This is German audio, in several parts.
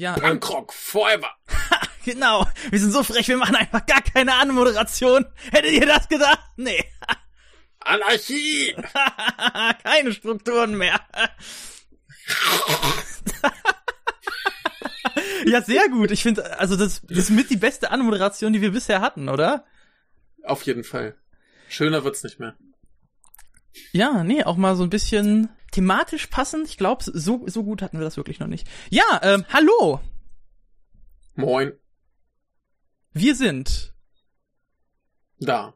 Ja, ähm, Punkrock forever. genau. Wir sind so frech, wir machen einfach gar keine Anmoderation. Hättet ihr das gedacht? Nee. Anarchie. keine Strukturen mehr. ja, sehr gut. Ich finde, also das, das ist mit die beste Anmoderation, die wir bisher hatten, oder? Auf jeden Fall. Schöner wird's nicht mehr. Ja, nee, auch mal so ein bisschen thematisch passend. Ich glaube, so, so gut hatten wir das wirklich noch nicht. Ja, ähm, hallo. Moin. Wir sind, Da.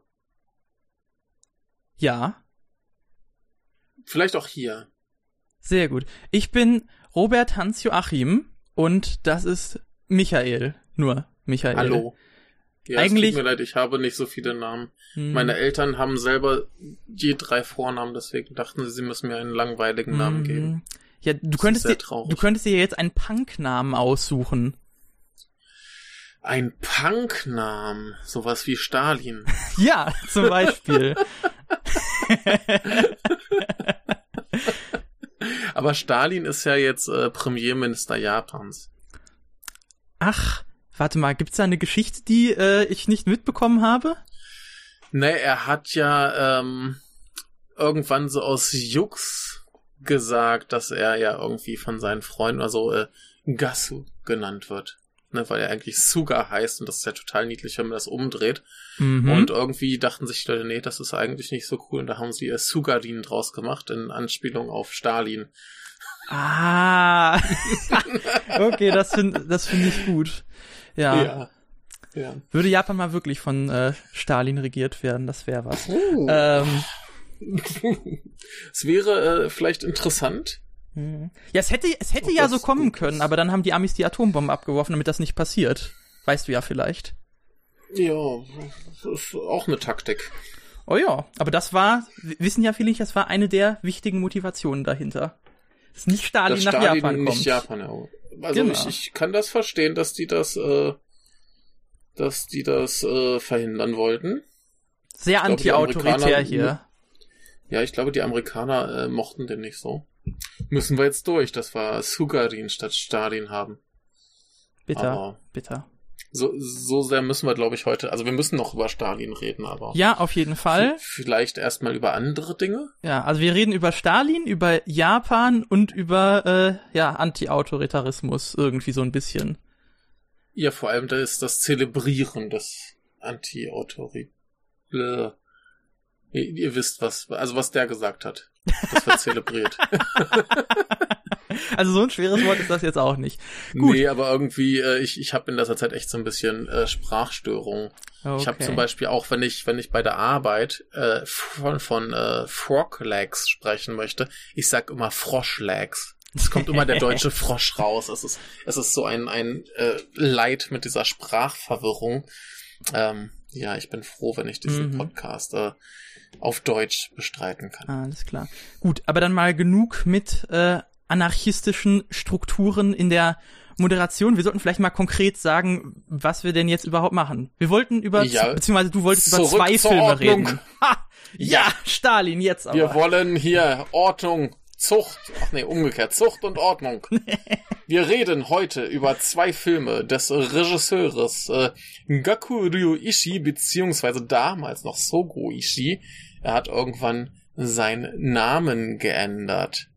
ja, Vielleicht auch hier. sehr gut. Ich bin Robert Hans-Joachim und das ist Michael. Nur Michael. Hallo. Ja, Eigentlich- es tut mir leid, ich habe nicht so viele Namen. Hm. Meine Eltern haben selber je drei Vornamen, deswegen dachten sie, sie müssen mir einen langweiligen Namen Mhm. geben. Ja, du könntest, dir, du könntest dir jetzt einen Punk-Namen aussuchen. Ein Punknamen, sowas wie Stalin. Ja, zum Beispiel. Aber Stalin ist ja jetzt äh, Premierminister Japans. Ach, warte mal, gibt's da eine Geschichte, die äh, ich nicht mitbekommen habe? Ne, er hat ja ähm, irgendwann so aus Jux gesagt, dass er ja irgendwie von seinen Freunden, also äh, Gasu genannt wird. Ne, weil er eigentlich Suga heißt und das ist ja total niedlich, wenn man das umdreht. Mhm. Und irgendwie dachten sich die Leute, nee, das ist eigentlich nicht so cool. Und da haben sie äh, Sugarin draus gemacht, in Anspielung auf Stalin. Ah. okay, das finde das find ich gut. Ja. Ja. ja. Würde Japan mal wirklich von äh, Stalin regiert werden, das wäre was. Oh. Ähm, es wäre äh, vielleicht interessant. hm. ja, es hätte, es hätte Ob ja so kommen können, aber dann haben die Amis die Atombombe abgeworfen, damit das nicht passiert. Weißt du ja vielleicht. Ja, das ist auch eine Taktik. Oh ja, aber das war, wissen ja viele nicht, das war eine der wichtigen Motivationen dahinter. Dass nicht Stalin nach Stalin Japan kommt. nicht Japan erobert. Also Genau. ich, ich kann das verstehen, dass die das, äh, dass die das äh, verhindern wollten. Sehr anti-autoritär hier. Ja, ich glaube, die Amerikaner äh, mochten den nicht so. Müssen wir jetzt durch, dass wir Sugarin statt Stalin haben. Bitter, Aber bitter. So, so sehr müssen wir, glaube ich, heute, also wir müssen noch über Stalin reden, aber Ja, auf jeden Fall. vielleicht erstmal über andere Dinge. Ja, also wir reden über Stalin, über Japan und über äh, ja Anti-Autoritarismus irgendwie so ein bisschen. Ja, vor allem da ist das Zelebrieren des Anti-Autori. Bläh. Ihr, ihr wisst was, also was der gesagt hat. Das wird zelebriert. Also so ein schweres Wort ist das jetzt auch nicht. Gut. Nee, aber irgendwie, äh, ich, ich habe in letzter Zeit echt so ein bisschen äh, Sprachstörungen. Okay. Ich habe zum Beispiel auch, wenn ich, wenn ich bei der Arbeit äh, von, von äh, Frog Legs sprechen möchte, ich sag immer Froschlegs. Es kommt immer der deutsche Frosch raus. Es ist, es ist so ein, ein äh, Leid mit dieser Sprachverwirrung. Ähm, ja, ich bin froh, wenn ich diesen Mhm. Podcast äh, auf Deutsch bestreiten kann. Alles klar. Gut, aber dann mal genug mit äh, anarchistischen Strukturen in der Moderation. Wir sollten vielleicht mal konkret sagen, was wir denn jetzt überhaupt machen. Wir wollten über, Ja. beziehungsweise du wolltest über zwei Filme Ordnung. reden. Ha! Ja, Stalin, jetzt aber. Wir wollen hier Ordnung, Zucht, ach nee, umgekehrt, Zucht und Ordnung. Wir reden heute über zwei Filme des Regisseurs äh, Gaku Ryuishi, beziehungsweise damals noch Sogo Ishii. Er hat irgendwann seinen Namen geändert.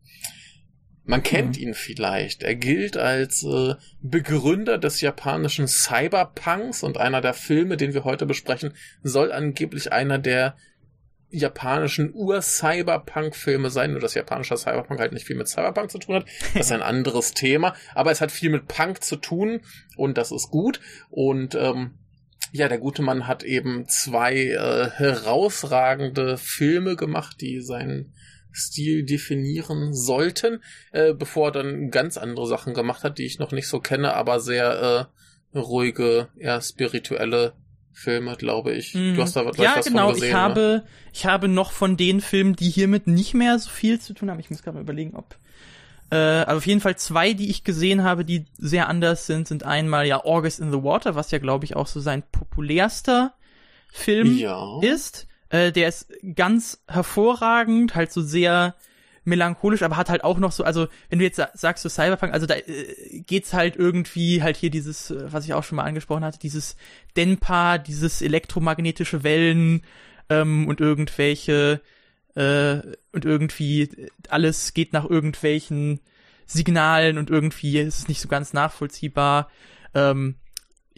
Man kennt ihn vielleicht. Er gilt als äh, Begründer des japanischen Cyberpunks und einer der Filme, den wir heute besprechen, soll angeblich einer der japanischen Ur-Cyberpunk-Filme sein, nur dass japanischer Cyberpunk halt nicht viel mit Cyberpunk zu tun hat. Das ist ein anderes Thema, aber es hat viel mit Punk zu tun und das ist gut. Und ähm, ja, der gute Mann hat eben zwei äh, herausragende Filme gemacht, die seinen Stil definieren sollten, äh, bevor er dann ganz andere Sachen gemacht hat, die ich noch nicht so kenne, aber sehr äh, ruhige, eher spirituelle Filme, glaube ich. Mhm. Du hast da gleich ja, was genau. von gesehen. ich ne? habe, ich habe noch von den Filmen, die hiermit nicht mehr so viel zu tun haben. Ich muss gerade mal überlegen, ob. Äh, also auf jeden Fall zwei, die ich gesehen habe, die sehr anders sind, sind einmal ja August in the Water, was ja glaube ich auch so sein populärster Film Ja. ist. Äh, der ist ganz hervorragend, halt so sehr melancholisch, aber hat halt auch noch so, also wenn du jetzt sagst so Cyberpunk, also da äh, geht's halt irgendwie halt hier dieses, äh, was ich auch schon mal angesprochen hatte, dieses Denpa, dieses elektromagnetische Wellen ähm, und irgendwelche äh, und irgendwie alles geht nach irgendwelchen Signalen und irgendwie ist es nicht so ganz nachvollziehbar. Ähm,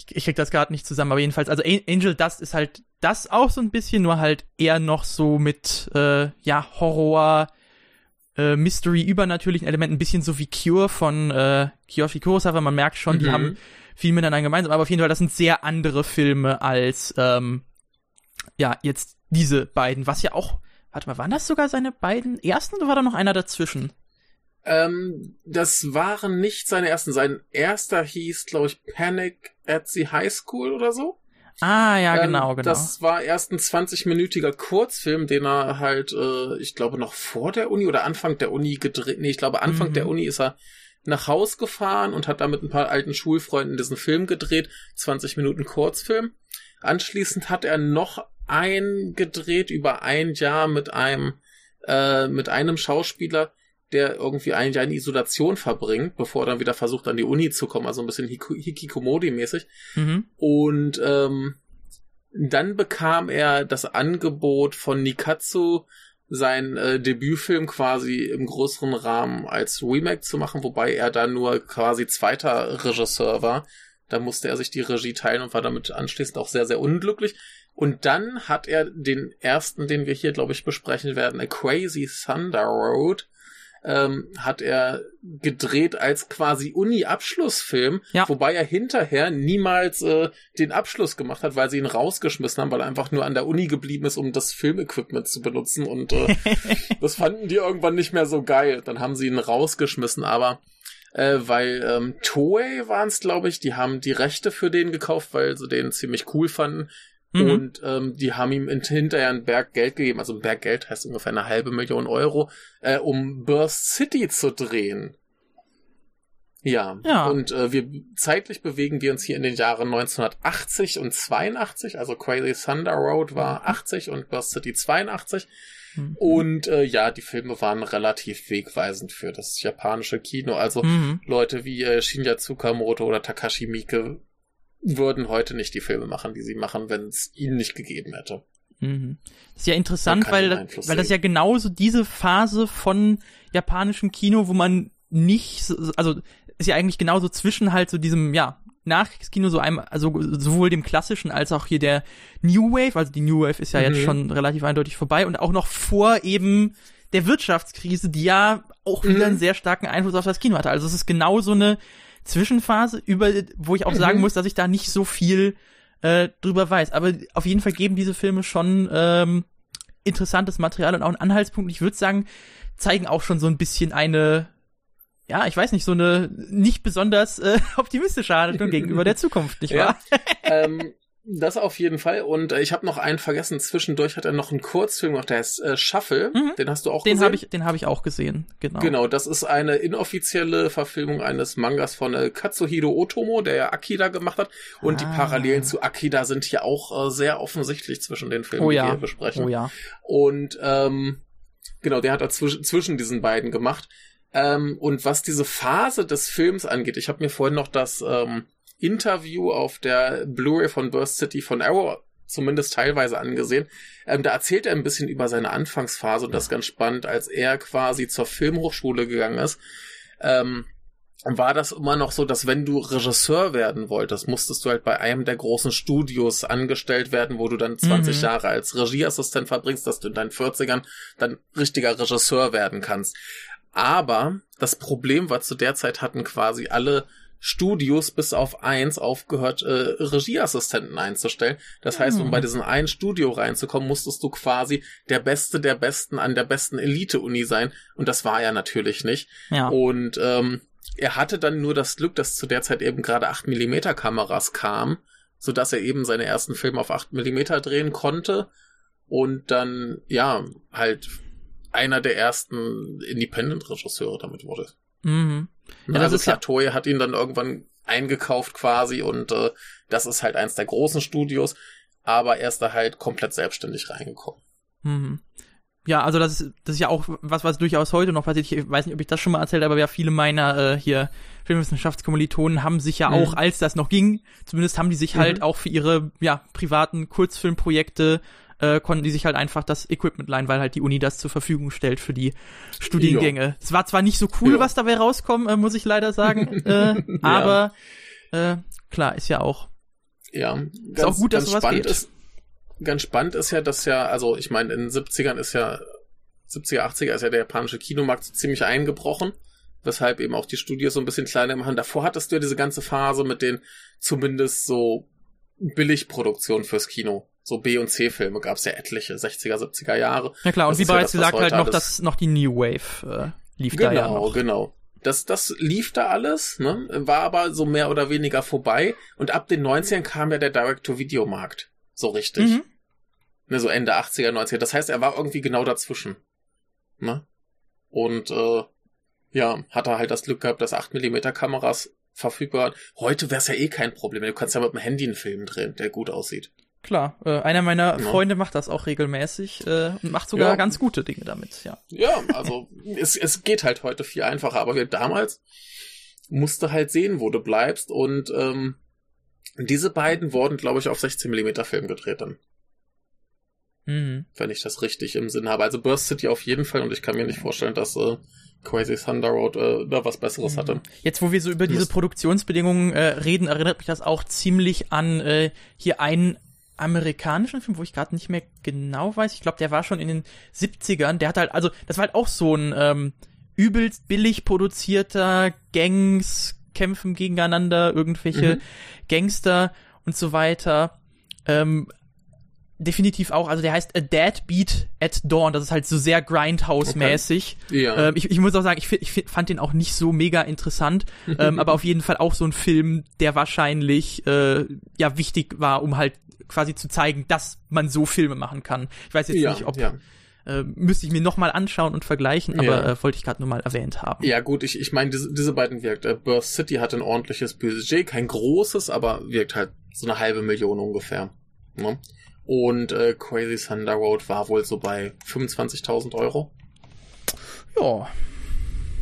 ich, ich krieg das gerade nicht zusammen, aber jedenfalls, also Angel Dust ist halt das auch so ein bisschen, nur halt eher noch so mit äh, ja Horror, äh, Mystery, übernatürlichen Elementen, ein bisschen so wie Cure von äh, Kiyoshi Kurosawa. Man merkt schon, mhm. die haben viel miteinander gemeinsam, aber auf jeden Fall, das sind sehr andere Filme als ähm, ja jetzt diese beiden, was ja auch, warte mal, waren das sogar seine beiden ersten oder war da noch einer dazwischen? Ähm, das waren nicht seine ersten. Sein erster hieß, glaube ich, Panic at the High School oder so. Ah, ja, ähm, genau, genau. Das war erst ein 20-minütiger Kurzfilm, den er halt, äh, ich glaube, noch vor der Uni oder Anfang der Uni gedreht. Nee, ich glaube, Anfang mhm. der Uni ist er nach Haus gefahren und hat da mit ein paar alten Schulfreunden diesen Film gedreht. 20 Minuten Kurzfilm. Anschließend hat er noch einen gedreht über ein Jahr mit einem, äh, mit einem Schauspieler, der irgendwie ein Jahr in Isolation verbringt, bevor er dann wieder versucht, an die Uni zu kommen, also ein bisschen Hikikomori-mäßig. Mhm. Und ähm, dann bekam er das Angebot von Nikatsu, sein äh, Debütfilm quasi im größeren Rahmen als Remake zu machen, wobei er dann nur quasi zweiter Regisseur war. Da musste er sich die Regie teilen und war damit anschließend auch sehr, sehr unglücklich. Und dann hat er den ersten, den wir hier, glaube ich, besprechen werden, A Crazy Thunder Road, ähm, hat er gedreht als quasi Uni-Abschlussfilm, ja. wobei er hinterher niemals äh, den Abschluss gemacht hat, weil sie ihn rausgeschmissen haben, weil er einfach nur an der Uni geblieben ist, um das Filmequipment zu benutzen und äh, das fanden die irgendwann nicht mehr so geil. Dann haben sie ihn rausgeschmissen, aber äh, weil ähm, Toei waren es, glaube ich, die haben die Rechte für den gekauft, weil sie den ziemlich cool fanden. Mhm. Und ähm, die haben ihm hinterher einen Berg Geld gegeben, also ein Berg Geld heißt ungefähr eine halbe Million Euro, äh, um Burst City zu drehen. Ja, ja. und äh, wir zeitlich bewegen wir uns hier in den Jahren 1980 und 82, also Crazy Thunder Road war 80 mhm. und Burst City 82. Mhm. Und äh, ja, die Filme waren relativ wegweisend für das japanische Kino. Also mhm. Leute wie äh, Shinya Tsukamoto oder Takashi Miike würden heute nicht die Filme machen, die sie machen, wenn es ihnen nicht gegeben hätte. Mhm. Das ist ja interessant, weil, weil das ja genauso diese Phase von japanischem Kino, wo man nicht, also ist ja eigentlich genauso zwischen halt so diesem, ja, Nachkriegskino, so einmal, also sowohl dem klassischen als auch hier der New Wave, also die New Wave ist ja mhm. jetzt schon relativ eindeutig vorbei und auch noch vor eben der Wirtschaftskrise, die ja auch wieder mhm. einen sehr starken Einfluss auf das Kino hatte. Also es ist genau so eine Zwischenphase, über, wo ich auch sagen mhm. muss, dass ich da nicht so viel äh, drüber weiß. Aber auf jeden Fall geben diese Filme schon ähm, interessantes Material und auch einen Anhaltspunkt. Ich würde sagen, zeigen auch schon so ein bisschen eine, ja, ich weiß nicht, so eine nicht besonders äh, optimistische Haltung gegenüber der Zukunft, nicht wahr? Ja. ähm, das auf jeden Fall. Und äh, ich habe noch einen vergessen. Zwischendurch hat er noch einen Kurzfilm gemacht, der heißt äh, Shuffle. Mhm. Den hast du auch den gesehen? Hab ich, den habe ich auch gesehen, genau. Genau, das ist eine inoffizielle Verfilmung eines Mangas von äh, Katsuhiro Otomo, der ja Akira gemacht hat. Und ah. die Parallelen zu Akira sind hier auch äh, sehr offensichtlich zwischen den Filmen, oh, ja. die wir besprechen. Oh ja. Und ähm, genau, der hat da zwischen, zwischen diesen beiden gemacht. Ähm, und was diese Phase des Films angeht, ich habe mir vorhin noch das ähm, Interview auf der Blu-ray von Burst City von Arrow zumindest teilweise angesehen. Ähm, da erzählt er ein bisschen über seine Anfangsphase und das ist ganz spannend, als er quasi zur Filmhochschule gegangen ist. Ähm, war das immer noch so, dass wenn du Regisseur werden wolltest, musstest du halt bei einem der großen Studios angestellt werden, wo du dann 20 mhm. Jahre als Regieassistent verbringst, dass du in deinen 40ern dann richtiger Regisseur werden kannst. Aber das Problem war zu der Zeit hatten quasi alle Studios bis auf eins aufgehört, äh, Regieassistenten einzustellen. Das heißt, um bei diesem einen Studio reinzukommen, musstest du quasi der Beste der Besten an der besten Elite-Uni sein. Und das war er natürlich nicht. Ja. Und ähm, er hatte dann nur das Glück, dass zu der Zeit eben gerade 8 mm Kameras kamen, so dass er eben seine ersten Filme auf 8 mm drehen konnte und dann ja halt einer der ersten Independent-Regisseure damit wurde. Mhm. Ja, also das ist ja Toei hat ihn dann irgendwann eingekauft quasi und äh, das ist halt eins der großen Studios. aber er ist da halt komplett selbstständig reingekommen. Mhm. Ja, also das ist, das ist ja auch was, was durchaus heute noch passiert. Ich weiß nicht, ob ich das schon mal erzählt habe, aber ja, viele meiner äh, hier Filmwissenschaftskommilitonen haben sich ja mhm. auch, als das noch ging, zumindest haben die sich halt mhm. halt auch für ihre ja, privaten Kurzfilmprojekte äh, konnten die sich halt einfach das Equipment leihen, weil halt die Uni das zur Verfügung stellt für die Studiengänge. Es war zwar nicht so cool, jo. was dabei rauskommt, äh, muss ich leider sagen, äh, ja. aber äh, klar, ist ja auch. Ja, ganz, ist auch gut, dass sowas geht. Ist, ganz spannend ist ja, dass ja, also ich meine, in den 70ern ist ja, 70er, 80er ist ja der japanische Kinomarkt ziemlich eingebrochen, weshalb eben auch die Studios so ein bisschen kleiner machen. Davor hattest du ja diese ganze Phase mit den zumindest so Billigproduktionen fürs Kino. So B- und C-Filme gab es ja etliche, 60er, 70er Jahre. Ja klar, und das wie bereits ja gesagt, halt noch, das, noch die New Wave äh, lief genau, da ja noch. Genau, genau. Das, das lief da alles, ne? war aber so mehr oder weniger vorbei. Und ab den 90ern kam ja der Direct-to-Video-Markt. So richtig. Mhm. Ne, so Ende 80er, 90er. Das heißt, er war irgendwie genau dazwischen. Ne? Und äh, ja, hat er halt das Glück gehabt, dass 8mm Kameras verfügbar waren. Heute wäre es ja eh kein Problem. Du kannst ja mit dem Handy einen Film drehen, der gut aussieht. Klar, äh, einer meiner ja. Freunde macht das auch regelmäßig äh, und macht sogar ja. ganz gute Dinge damit, ja. Ja, also es, es geht halt heute viel einfacher, aber wir damals musste halt sehen, wo du bleibst und ähm, diese beiden wurden, glaube ich, auf 16 mm Film gedreht dann. Mhm. Wenn ich das richtig im Sinn habe. Also Burst City auf jeden Fall und ich kann mir nicht vorstellen, dass äh, Crazy Thunder Road äh, da was Besseres mhm. hatte. Jetzt, wo wir so über diese Produktionsbedingungen äh, reden, erinnert mich das auch ziemlich an äh, hier einen amerikanischen Film, wo ich gerade nicht mehr genau weiß. Ich glaube, der war schon in den 70ern. Der hat halt, also, das war halt auch so ein ähm, übelst billig produzierter Gangs, kämpfen gegeneinander, irgendwelche mhm. Gangster und so weiter. Ähm, definitiv auch, also der heißt A Dead Beat at Dawn, das ist halt so sehr Grindhouse-mäßig. Okay. Ja. Ähm, ich, ich muss auch sagen, ich, ich fand den auch nicht so mega interessant, ähm, aber auf jeden Fall auch so ein Film, der wahrscheinlich äh, ja wichtig war, um halt quasi zu zeigen, dass man so Filme machen kann. Ich weiß jetzt ja, nicht, ob ja. äh, müsste ich mir noch mal anschauen und vergleichen, aber ja. äh, wollte ich gerade nur mal erwähnt haben. Ja gut, ich, ich meine, diese, diese beiden wirkt. Äh, Birth City hat ein ordentliches Budget, kein großes, aber wirkt halt so eine halbe Million ungefähr. Ne? Und äh, Crazy Thunder Road war wohl so bei 25.000 Euro. Ja.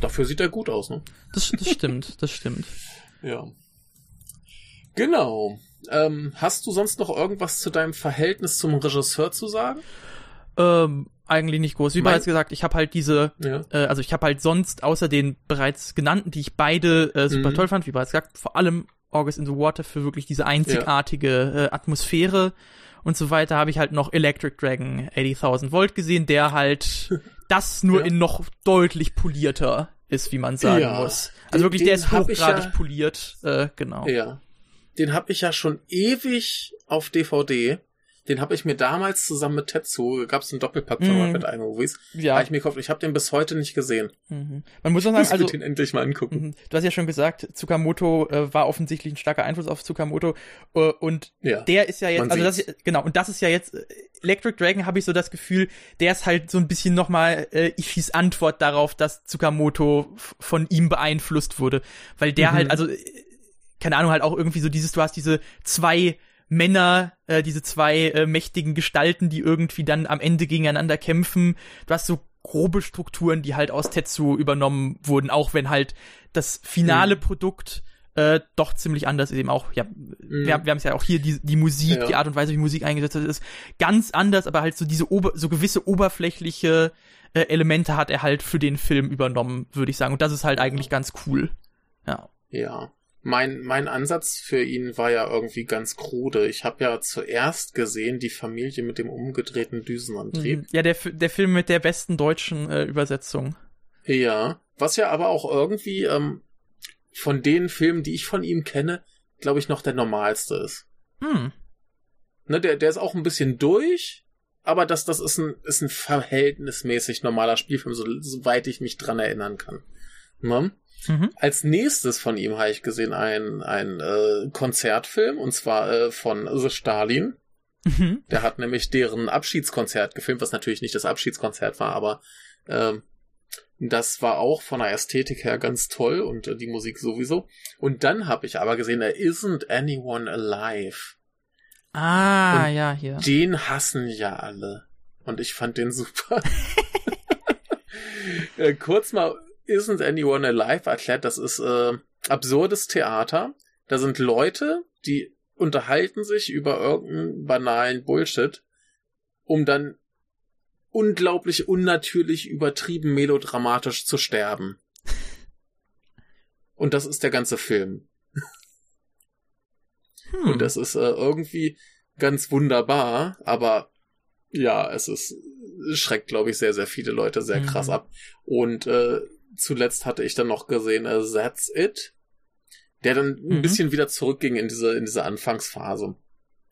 Dafür sieht er gut aus, ne? Das, das stimmt, das stimmt. Ja. Genau. Ähm, hast du sonst noch irgendwas zu deinem Verhältnis zum Regisseur zu sagen? Ähm, eigentlich nicht groß. Wie bereits gesagt, ich habe halt diese, ja. äh, also ich habe halt sonst außer den bereits genannten, die ich beide äh, super mhm. toll fand, wie bereits gesagt, vor allem August in the Water für wirklich diese einzigartige ja. äh, Atmosphäre und so weiter, habe ich halt noch Electric Dragon 80.000 Volt gesehen, der halt das nur ja. in noch deutlich polierter ist, wie man sagen ja. muss. Also den, wirklich, der ist hochgradig poliert, äh, genau. Ja den habe ich ja schon ewig auf DVD. Den habe ich mir damals zusammen mit Tetsu, gab es einen Doppelpack von mhm. mit iMovies, ja. habe ich mir gekauft. Ich habe den bis heute nicht gesehen. Mhm. Man muss auch sagen, also den endlich mal angucken. Mhm. Du hast ja schon gesagt, Tsukamoto äh, war offensichtlich ein starker Einfluss auf Tsukamoto äh, und ja, der ist ja jetzt, also das ist, genau und das ist ja jetzt äh, Electric Dragon habe ich so das Gefühl, der ist halt so ein bisschen nochmal äh, Ishis Antwort darauf, dass Tsukamoto von ihm beeinflusst wurde, weil der mhm. halt also keine Ahnung, halt auch irgendwie so dieses, du hast diese zwei Männer, äh, diese zwei äh, mächtigen Gestalten, die irgendwie dann am Ende gegeneinander kämpfen. Du hast so grobe Strukturen, die halt aus Tetsu übernommen wurden, auch wenn halt das finale mhm. Produkt äh, doch ziemlich anders ist eben auch, ja, mhm. wir, wir haben es ja auch hier, die, die Musik, ja. die Art und Weise, wie Musik eingesetzt ist, ist ganz anders, aber halt so diese Ober so gewisse oberflächliche äh, Elemente hat er halt für den Film übernommen, würde ich sagen. Und das ist halt eigentlich ganz cool. Ja. Ja mein, mein Ansatz für ihn war ja irgendwie ganz krude. Ich habe ja zuerst gesehen die Familie mit dem umgedrehten Düsenantrieb. Mhm. Ja, der, der Film mit der besten deutschen äh, Übersetzung. Ja, was ja aber auch irgendwie ähm, von den Filmen, die ich von ihm kenne, glaube ich, noch der normalste ist. Hm. Ne, der, der ist auch ein bisschen durch, aber das, das ist ein, ist ein verhältnismäßig normaler Spielfilm, so, soweit ich mich dran erinnern kann. Ne? Mhm. Als nächstes von ihm habe ich gesehen ein, ein äh, Konzertfilm, und zwar äh, von The Stalin. Mhm. Der hat nämlich deren Abschiedskonzert gefilmt, was natürlich nicht das Abschiedskonzert war, aber ähm, das war auch von der Ästhetik her ganz toll und äh, die Musik sowieso. Und dann habe ich aber gesehen, er Isn't Anyone Alive. Ah, Und ja, hier. Den hassen ja alle. Und ich fand den super. äh, kurz mal, Isn't Anyone Alive erklärt, das ist äh, absurdes Theater. Da sind Leute, die unterhalten sich über irgendeinen banalen Bullshit, um dann unglaublich unnatürlich übertrieben melodramatisch zu sterben. Und das ist der ganze Film. Hm. Und das ist äh, irgendwie ganz wunderbar, aber ja, es ist schreckt, glaube ich, sehr, sehr viele Leute sehr krass Mhm. ab. Und äh, zuletzt hatte ich dann noch gesehen, äh, That's It, der dann ein Mhm. bisschen wieder zurückging in diese, in diese Anfangsphase.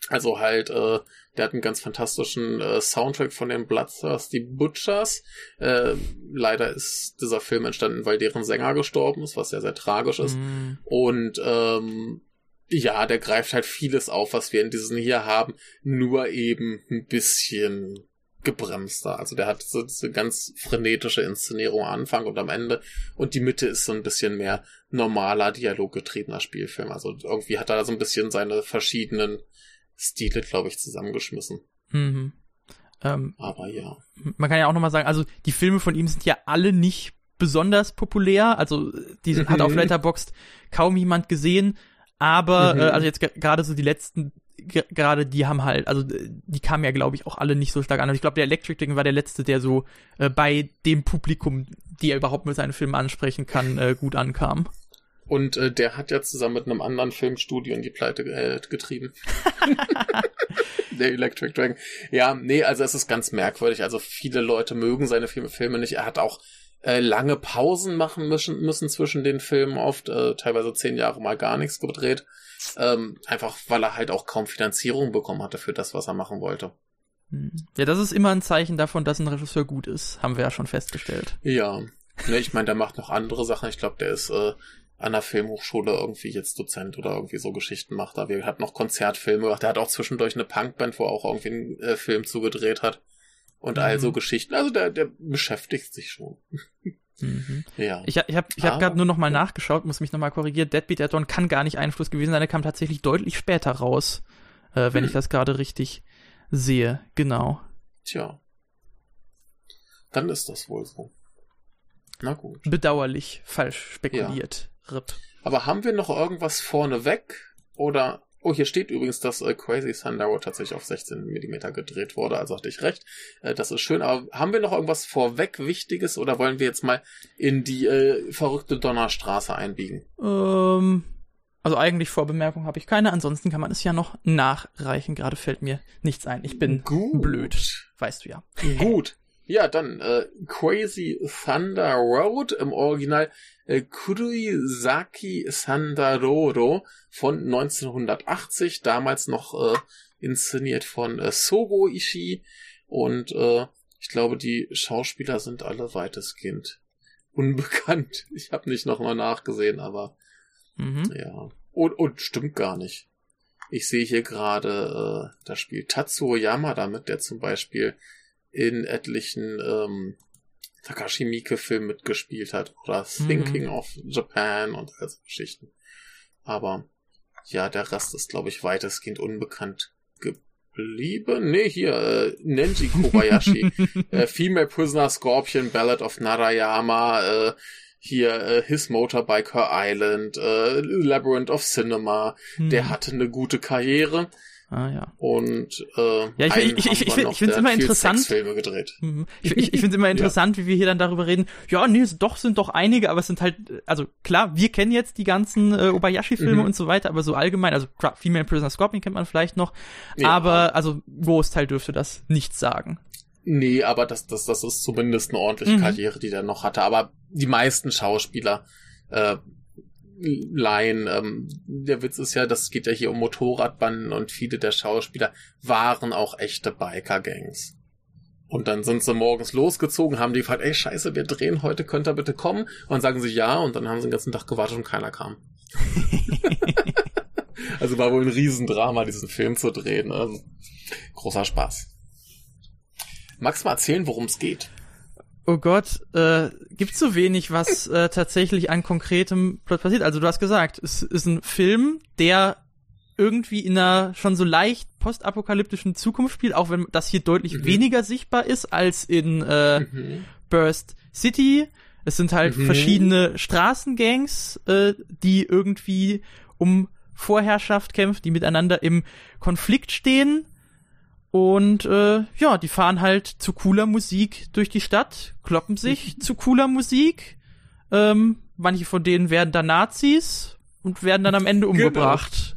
Also halt, äh, der hat einen ganz fantastischen äh, Soundtrack von den Bloodthirsty Butchers. Äh, leider ist dieser Film entstanden, weil deren Sänger gestorben ist, was ja sehr tragisch ist. Hm. Und ähm, ja, der greift halt vieles auf, was wir in diesen hier haben, nur eben ein bisschen gebremster. Also der hat so diese ganz frenetische Inszenierung am Anfang und am Ende und die Mitte ist so ein bisschen mehr normaler, dialoggetriebener Spielfilm. Also irgendwie hat er da so ein bisschen seine verschiedenen Stile, glaube ich, zusammengeschmissen. Mhm. Ähm, Aber ja. man kann ja auch nochmal sagen, also die Filme von ihm sind ja alle nicht besonders populär. Also die sind, hat auf Mhm. Letterboxd kaum jemand gesehen. Aber Mhm. äh, also jetzt ge- gerade so die letzten, ge- gerade die haben halt, also äh, die kamen ja glaube ich auch alle nicht so stark an. Und ich glaube, der Electric Ding war der letzte, der so äh, bei dem Publikum, die er überhaupt mit seinen Filmen ansprechen kann, äh, gut ankam. Und äh, der hat ja zusammen mit einem anderen Filmstudio in die Pleite äh, getrieben. der Electric Dragon. Ja, nee, also es ist ganz merkwürdig. Also viele Leute mögen seine Filme nicht. Er hat auch äh, lange Pausen machen müssen, müssen zwischen den Filmen oft, äh, teilweise zehn Jahre mal gar nichts gedreht. Ähm, einfach weil er halt auch kaum Finanzierung bekommen hatte für das, was er machen wollte. Hm. Ja, das ist immer ein Zeichen davon, dass ein Regisseur gut ist, haben wir ja schon festgestellt. Ja. Ne, ich meine, der macht noch andere Sachen. Ich glaube, der ist äh, an der Filmhochschule irgendwie jetzt Dozent oder irgendwie so Geschichten macht. Da wir hat noch Konzertfilme gemacht. Der hat auch zwischendurch eine Punkband, wo er auch irgendwie einen äh, Film zugedreht hat. Und all so Mhm. Geschichten. Also der, der beschäftigt sich schon. Mhm. Ja. Ich, ich habe ich hab Ah. gerade nur noch mal nachgeschaut, muss mich noch mal korrigieren. Deadbeat at Dawn kann gar nicht Einfluss gewesen sein. Der kam tatsächlich deutlich später raus, äh, wenn Hm. ich das gerade richtig sehe. Genau. Tja. Dann ist das wohl so. Na gut. Bedauerlich falsch spekuliert. RIP. Aber haben wir noch irgendwas vorneweg? Oder. Oh, hier steht übrigens, dass äh, Crazy Sundaro tatsächlich auf 16 mm gedreht wurde, also hatte ich recht. Äh, das ist schön, aber haben wir noch irgendwas vorweg Wichtiges oder wollen wir jetzt mal in die äh, verrückte Donnerstraße einbiegen? Ähm, also eigentlich Vorbemerkung habe ich keine. Ansonsten kann man es ja noch nachreichen. Gerade fällt mir nichts ein. Ich bin Gut. blöd. Weißt du ja. Gut. Ja, dann äh, Crazy Thunder Road im Original äh, Kuruisaki Sandaroro von 1980, damals noch äh, inszeniert von äh, Sogo Ishii und äh, ich glaube, die Schauspieler sind alle weitestgehend unbekannt. Ich habe nicht nochmal nachgesehen, aber Mhm. ja. Und, und stimmt gar nicht. Ich sehe hier gerade, äh, da spielt Tatsuo Yamada mit, der zum Beispiel in etlichen ähm, Takashi Miike-Filmen mitgespielt hat. Oder Thinking Mhm. of Japan und all so Geschichten. Aber ja, der Rest ist, glaube ich, weitestgehend unbekannt geblieben. Nee, hier, äh, Nenji Kobayashi. äh, Female Prisoner Scorpion, Ballad of Narayama, äh, hier äh, His Motorbike, Her Island, äh, Labyrinth of Cinema. Der Hm. hatte eine gute Karriere Ah ja. und äh, Ja, ich- ich- ich- ich wir find- noch, ich find's der immer interessant. Mhm. Ich, ich, ich finde es immer interessant, wie wir hier dann darüber reden. Ja, nee, es doch sind doch einige, aber es sind halt, also klar, wir kennen jetzt die ganzen äh, Obayashi-Filme Mhm. und so weiter, aber so allgemein, also klar, Female Prisoner Scorpion kennt man vielleicht noch, aber also Großteil dürfte das nicht sagen. Nee, aber das, das, das ist zumindest eine ordentliche Mhm. Karriere, die der noch hatte. Aber die meisten Schauspieler äh, Laien, ähm, der Witz ist ja, das geht ja hier um Motorradbanden und viele der Schauspieler waren auch echte Biker-Gangs. Und dann sind sie morgens losgezogen, haben die gefragt, ey scheiße, wir drehen heute, könnt ihr bitte kommen? Und dann sagen sie ja und dann haben sie den ganzen Tag gewartet und keiner kam. also war wohl ein Riesendrama, diesen Film zu drehen. Also, großer Spaß. Magst du mal erzählen, worum es geht? Oh Gott, äh, gibt so wenig, was äh, tatsächlich an konkretem Plot passiert. Also du hast gesagt, es ist ein Film, der irgendwie in einer schon so leicht postapokalyptischen Zukunft spielt, auch wenn das hier deutlich Mhm. weniger sichtbar ist als in äh, Mhm. Burst City. Es sind halt Mhm. verschiedene Straßengangs, äh, die irgendwie um Vorherrschaft kämpfen, die miteinander im Konflikt stehen. Und äh, ja, die fahren halt zu cooler Musik durch die Stadt, kloppen sich zu cooler Musik. Ähm, manche von denen werden dann Nazis und werden dann am Ende umgebracht.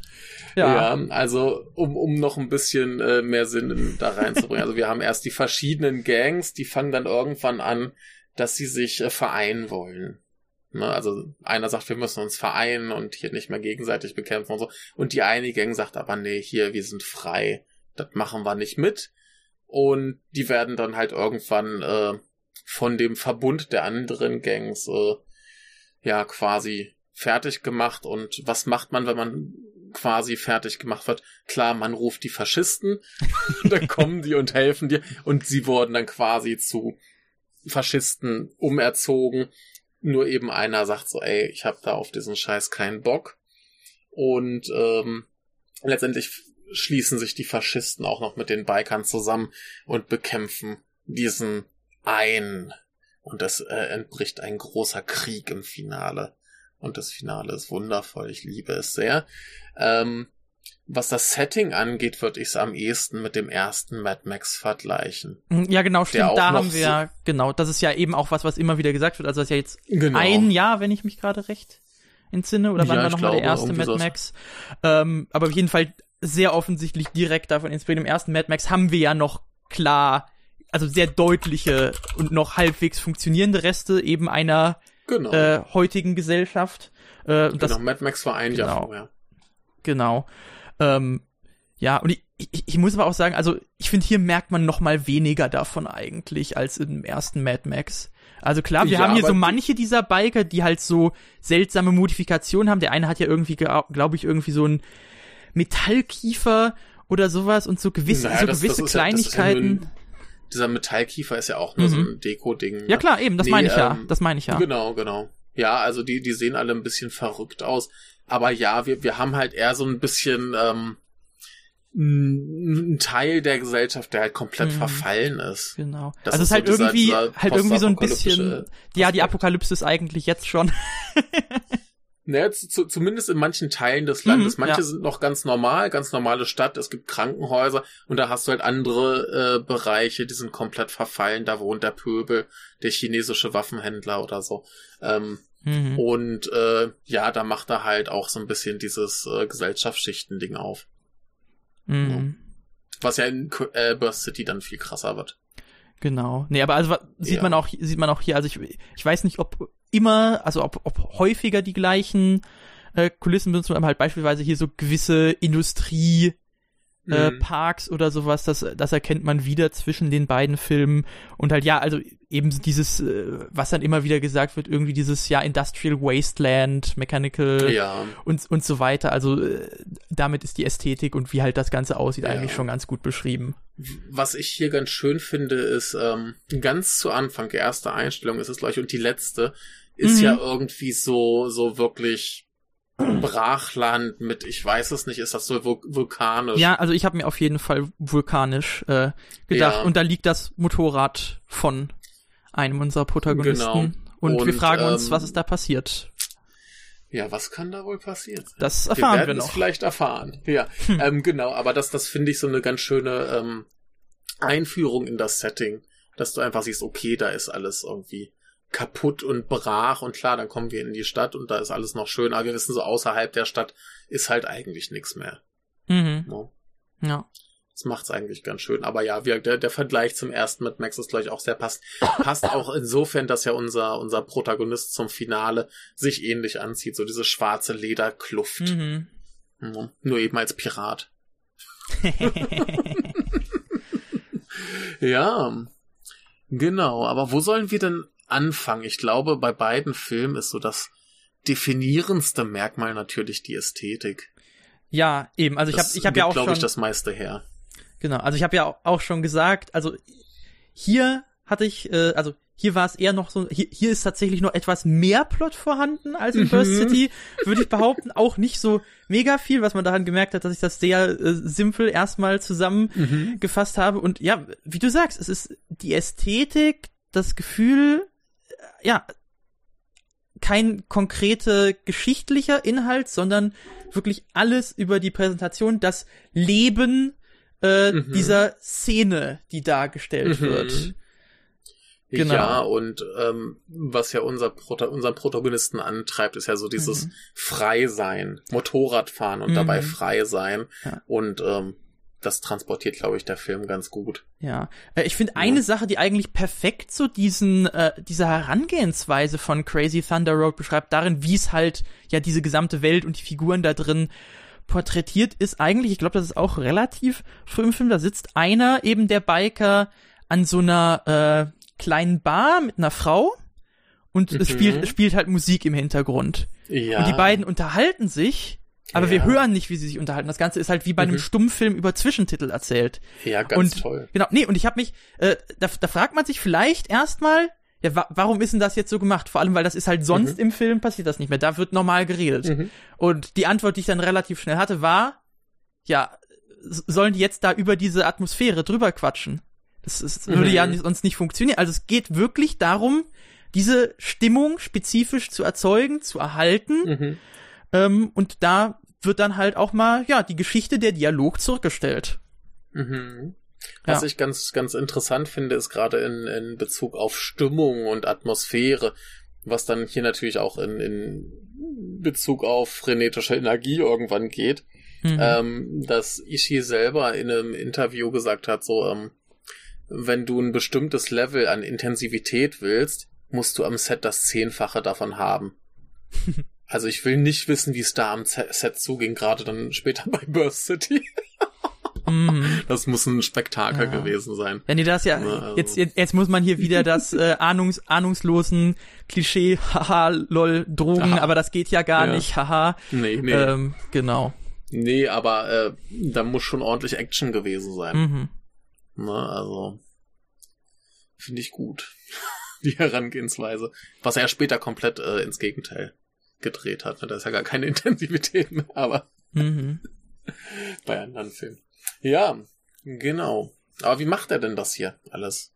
Ja. also um, um noch ein bisschen äh, mehr Sinn in, da reinzubringen. also wir haben erst die verschiedenen Gangs, die fangen dann irgendwann an, dass sie sich äh, vereinen wollen. Ne? Also einer sagt, wir müssen uns vereinen und hier nicht mehr gegenseitig bekämpfen und so. Und die eine Gang sagt aber, nee, hier, wir sind frei. Das machen wir nicht mit. Und die werden dann halt irgendwann äh, von dem Verbund der anderen Gangs äh, ja quasi fertig gemacht. Und was macht man, wenn man quasi fertig gemacht wird? Klar, man ruft die Faschisten, dann kommen die und helfen dir. Und sie wurden dann quasi zu Faschisten umerzogen. Nur eben einer sagt so, ey, ich hab da auf diesen Scheiß keinen Bock. Und ähm, letztendlich schließen sich die Faschisten auch noch mit den Bikern zusammen und bekämpfen diesen einen. Und es äh, entbricht ein großer Krieg im Finale. Und das Finale ist wundervoll. Ich liebe es sehr. Ähm, was das Setting angeht, würde ich es am ehesten mit dem ersten Mad Max vergleichen. Ja, genau, stimmt. Da haben wir ja, genau, das ist ja eben auch was, was immer wieder gesagt wird. Also das ist ja jetzt Genau. ein Jahr, wenn ich mich gerade recht entsinne, oder wann Ja, war ich nochmal der erste Mad. Max? Ähm, aber auf jeden Fall sehr offensichtlich direkt davon inspiriert. Im ersten Mad Max haben wir ja noch klar, also sehr deutliche und noch halbwegs funktionierende Reste eben einer Genau. äh, heutigen Gesellschaft. Äh, und das genau. Mad Max war ein Jahr Genau. vorher. Genau. Ähm, ja, und ich, ich, ich muss aber auch sagen, also ich finde, hier merkt man noch mal weniger davon eigentlich als im ersten Mad Max. Also klar, wir Ja, haben hier so manche dieser Biker, die halt so seltsame Modifikationen haben. Der eine hat ja irgendwie, glaube ich, irgendwie so ein Metallkiefer oder sowas und so gewisse, Naja, so das- gewisse das ist ja- ja Kleinigkeiten. ein- Dieser Metallkiefer ist ja auch nur so Mhm. ein Deko-Ding. Ja ne? klar, eben, das Nee, meine ich ja. ähm, Das meine ich ja. Genau, genau. Ja, also die, die sehen alle ein bisschen verrückt aus. Aber ja, wir, wir haben halt eher so ein bisschen ähm, ein Teil der Gesellschaft, der halt komplett Mhm. verfallen ist. Genau. Das also es ist ist halt so dieser- irgendwie, dieser halt irgendwie so ein bisschen, ja, die. Apokalypse ist eigentlich jetzt schon. Ne, zu, zu, zumindest in manchen Teilen des Landes. Mhm, Manche ja. sind noch ganz normal, ganz normale Stadt. Es gibt Krankenhäuser und da hast du halt andere äh, Bereiche, die sind komplett verfallen. Da wohnt der Pöbel, der chinesische Waffenhändler oder so. Ähm, Mhm. Und äh, ja, da macht er halt auch so ein bisschen dieses äh, Gesellschaftsschichten-Ding auf. Mhm. Was ja in äh, Burst City dann viel krasser wird. Genau. Nee, aber also sieht Ja. man auch sieht man auch hier, also ich ich weiß nicht, ob immer, also ob, ob häufiger die gleichen äh, Kulissen benutzen, aber halt beispielsweise hier so gewisse Industrie äh, Mhm. Parks oder sowas, das das erkennt man wieder zwischen den beiden Filmen und halt ja, also eben dieses äh, was dann immer wieder gesagt wird, irgendwie dieses ja Industrial Wasteland, Mechanical ja, und und so weiter. Also äh, damit ist die Ästhetik und wie halt das ganze aussieht Ja. eigentlich schon ganz gut beschrieben. was ich hier ganz schön finde, ist ähm, ganz zu Anfang, die erste Einstellung ist es gleich und die letzte ist Mhm. ja irgendwie so so wirklich Brachland mit, ich weiß es nicht, ist das so vul vulkanisch? Ja, also ich habe mir auf jeden Fall vulkanisch äh, gedacht. Ja. Und da liegt das Motorrad von einem unserer Protagonisten. Genau. Und, wir Und, fragen uns, ähm, was ist da passiert. Ja, was kann da wohl passieren? Das wir erfahren wir, werden es noch. vielleicht erfahren. Ja, ähm, genau, aber das, das finde ich so eine ganz schöne ähm, Einführung in das Setting, dass du einfach siehst, okay, da ist alles irgendwie kaputt und brach und klar, dann kommen wir in die Stadt und da ist alles noch schön, aber wir wissen so, außerhalb der Stadt ist halt eigentlich nichts mehr. Mhm. Ne? Ja. Das macht's eigentlich ganz schön. Aber ja, wir, der, der Vergleich zum ersten mit Max ist, glaube ich, auch sehr passt. Passt auch insofern, dass ja unser, unser Protagonist zum Finale sich ähnlich anzieht. So diese schwarze Lederkluft. Mhm. Mhm. Nur eben als Pirat. Ja, genau. Aber wo sollen wir denn anfangen? Ich glaube, bei beiden Filmen ist so das definierendste Merkmal natürlich die Ästhetik. ja, eben. Also ich habe ich hab ja auch glaube schon ich, das meiste her. Genau, also ich habe ja auch schon gesagt, also hier hatte ich, äh, also Hier war es eher noch so, hier, hier ist tatsächlich noch etwas mehr Plot vorhanden als in Burst Mhm. City, würde ich behaupten. Auch nicht so mega viel, was man daran gemerkt hat, dass ich das sehr äh, simpel erstmal zusammengefasst habe. Und ja, wie du sagst, es ist die Ästhetik, das Gefühl, ja, kein konkrete geschichtlicher Inhalt, sondern wirklich alles über die Präsentation, das Leben äh, Mhm. dieser Szene, die dargestellt Mhm. wird. Genau. Ja, und ähm, was ja unser Prota unseren Protagonisten antreibt, ist ja so dieses Mhm. Freisein, Motorradfahren und Mhm. dabei frei sein. Ja. Und ähm, das transportiert, glaube ich, der Film ganz gut. Ja, äh, ich finde eine Sache, die eigentlich perfekt so diesen äh, diese Herangehensweise von Crazy Thunder Road beschreibt, darin, wie es halt ja diese gesamte Welt und die Figuren da drin porträtiert, ist eigentlich, ich glaube, das ist auch relativ früh im Film, da sitzt einer eben der Biker an so einer äh, kleinen Bar mit einer Frau und es Mhm. spielt es spielt halt Musik im Hintergrund Ja. und die beiden unterhalten sich. Aber wir Ja. hören nicht, wie sie sich unterhalten. Das Ganze ist halt wie bei einem Mhm. Stummfilm über Zwischentitel erzählt. Ja, ganz und, toll. Genau, nee, und ich habe mich, äh, da, da fragt man sich vielleicht erstmal, ja, wa warum ist denn das jetzt so gemacht? Vor allem, weil das ist halt sonst im Film passiert das nicht mehr. Da wird normal geredet. Mhm. Und die Antwort, die ich dann relativ schnell hatte, war, ja, sollen die jetzt da über diese Atmosphäre drüber quatschen? Das, ist, würde Mhm. ja nicht, sonst nicht funktionieren. Also es geht wirklich darum, diese Stimmung spezifisch zu erzeugen, zu erhalten. Mhm. Ähm, und da wird dann halt auch mal, ja, die Geschichte, der Dialog zurückgestellt. Mhm. Was Ja. ich ganz, ganz interessant finde, ist gerade in, in Bezug auf Stimmung und Atmosphäre, was dann hier natürlich auch in, in Bezug auf frenetische Energie irgendwann geht, Mhm. ähm, dass Ishii selber in einem Interview gesagt hat, so, ähm, wenn du ein bestimmtes Level an Intensivität willst, musst du am Set das Zehnfache davon haben. Also ich will nicht wissen, wie es da am Set zuging, gerade dann später bei Burst City. Mhm. Das muss ein Spektakel Ja. gewesen sein. Ja, nee, das ja, Na, also- jetzt, jetzt, jetzt muss man hier wieder das äh, ahnungs, ahnungslosen Klischee, haha, lol, Drogen, Aha. aber das geht ja gar Ja. nicht, haha. Nee, nee. Ähm, genau. Nee, aber äh, da muss schon ordentlich Action gewesen sein. Mhm. Ne, also finde ich gut. Die Herangehensweise. Was er später komplett äh, ins Gegenteil gedreht hat. Ne? Da ist ja gar keine Intensivität mehr, aber Mhm. bei anderen Filmen. Ja, genau. Aber wie macht er denn das hier alles?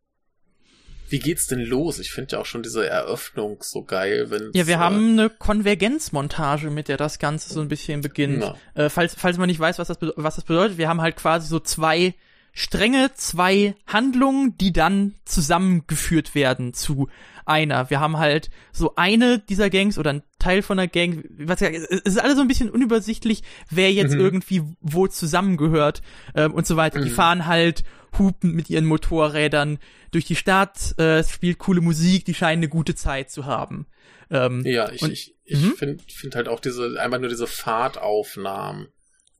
Wie geht's denn los? Ich finde ja auch schon diese Eröffnung so geil, wenn Ja, wir haben eine Konvergenzmontage, mit der das Ganze so ein bisschen beginnt. Äh, falls, falls man nicht weiß, was das, was das bedeutet, wir haben halt quasi so zwei Stränge, zwei Handlungen, die dann zusammengeführt werden zu einer. Wir haben halt so eine dieser Gangs oder ein Teil von der Gang, was es ist alles so ein bisschen unübersichtlich, wer jetzt Mhm. irgendwie wo zusammengehört ähm, und so weiter. Die Mhm. fahren halt hupend mit ihren Motorrädern durch die Stadt, äh, es spielt coole Musik, die scheinen eine gute Zeit zu haben. Ähm, Ja, ich, Und- ich, ich Mhm. finde find halt auch diese, einmal nur diese Fahrtaufnahmen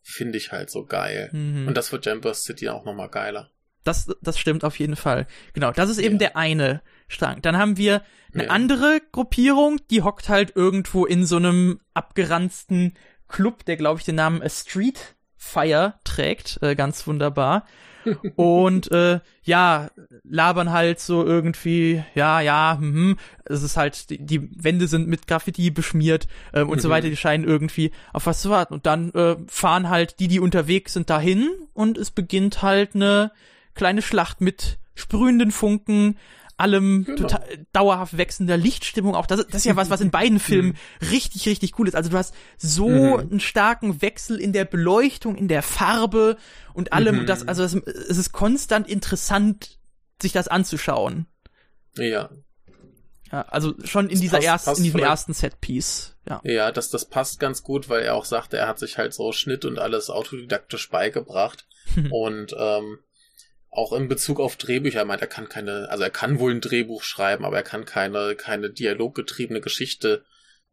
finde ich halt so geil. Mhm. Und das wird ja in Burst City auch nochmal geiler. Das, das stimmt auf jeden Fall. Genau, das ist eben Ja. der eine Strang. Dann haben wir eine Ja. andere Gruppierung, die hockt halt irgendwo in so einem abgeranzten Club, der glaube ich den Namen A Street Fire trägt, äh, ganz wunderbar. Und äh, ja, labern halt so irgendwie, ja, ja, mhm. es ist halt, die, die Wände sind mit Graffiti beschmiert ähm, und so Mhm. weiter, die scheinen irgendwie auf was zu warten. Und dann äh, fahren halt die, die unterwegs sind, dahin und es beginnt halt eine kleine Schlacht mit sprühenden Funken, allem Genau. total dauerhaft wechselnder Lichtstimmung auch. Das, das ist ja was, was in beiden Filmen richtig, richtig cool ist. Also du hast so Mhm. einen starken Wechsel in der Beleuchtung, in der Farbe und allem. Mhm. Und das, also das, es ist konstant interessant, sich das anzuschauen. Ja, Ja, also schon in Das dieser passt- ersten, passt in diesem ersten Setpiece. Ja. ja, das, das passt ganz gut, weil er auch sagte, er hat sich halt so Schnitt und alles autodidaktisch beigebracht. und ähm, auch in Bezug auf Drehbücher, er meint, er kann keine, also er kann wohl ein Drehbuch schreiben, aber er kann keine, keine dialoggetriebene Geschichte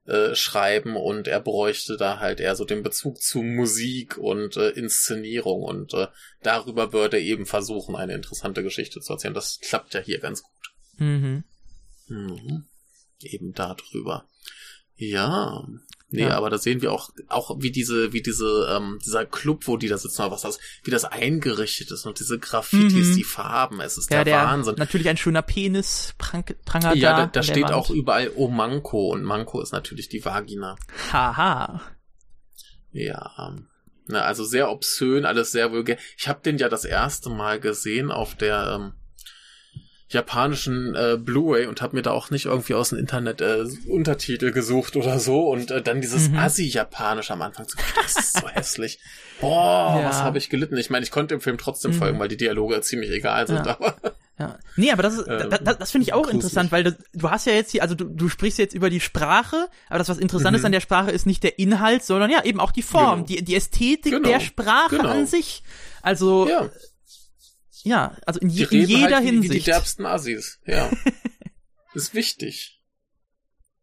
äh, schreiben und er bräuchte da halt eher so den Bezug zu Musik und äh, Inszenierung und äh, darüber würde er eben versuchen, eine interessante Geschichte zu erzählen. Das klappt ja hier ganz gut. Mhm. Mhm. Eben darüber. Ja, Nee, Ja. aber da sehen wir auch, auch wie diese, wie diese, ähm, dieser Club, wo die da sitzen oder was das, wie das eingerichtet ist und diese Graffitis, Mhm. die Farben, es ist Ja, der, der Wahnsinn. natürlich ein schöner Penis prang, prangert Ja, da. da, steht Wand. auch überall Oh Manko und Manko ist natürlich die Vagina. Haha. Ja, ähm, na, also sehr obszön, alles sehr vulgär. Ich habe den ja das erste Mal gesehen auf der ähm, japanischen äh, Blu-ray und habe mir da auch nicht irgendwie aus dem Internet äh, Untertitel gesucht oder so und äh, dann dieses Mhm. Assi-Japanisch am Anfang. So, das ist so hässlich. Boah, Ja. was habe ich gelitten. Ich meine, ich konnte dem Film trotzdem Mhm. folgen, weil die Dialoge ziemlich egal sind, Ja. aber Ja. Nee, aber das ist, Ähm, da, da, das finde ich auch interessant, weil du, du hast ja jetzt hier, also du, du sprichst jetzt über die Sprache, aber das, was interessant Mhm. ist an der Sprache, ist nicht der Inhalt, sondern ja, eben auch die Form, Genau. die, die Ästhetik Genau. der Sprache Genau. an sich. Also, ja, ja, also in, je, in jeder halt wie die Hinsicht. derbsten Assis. Ja. ist wichtig.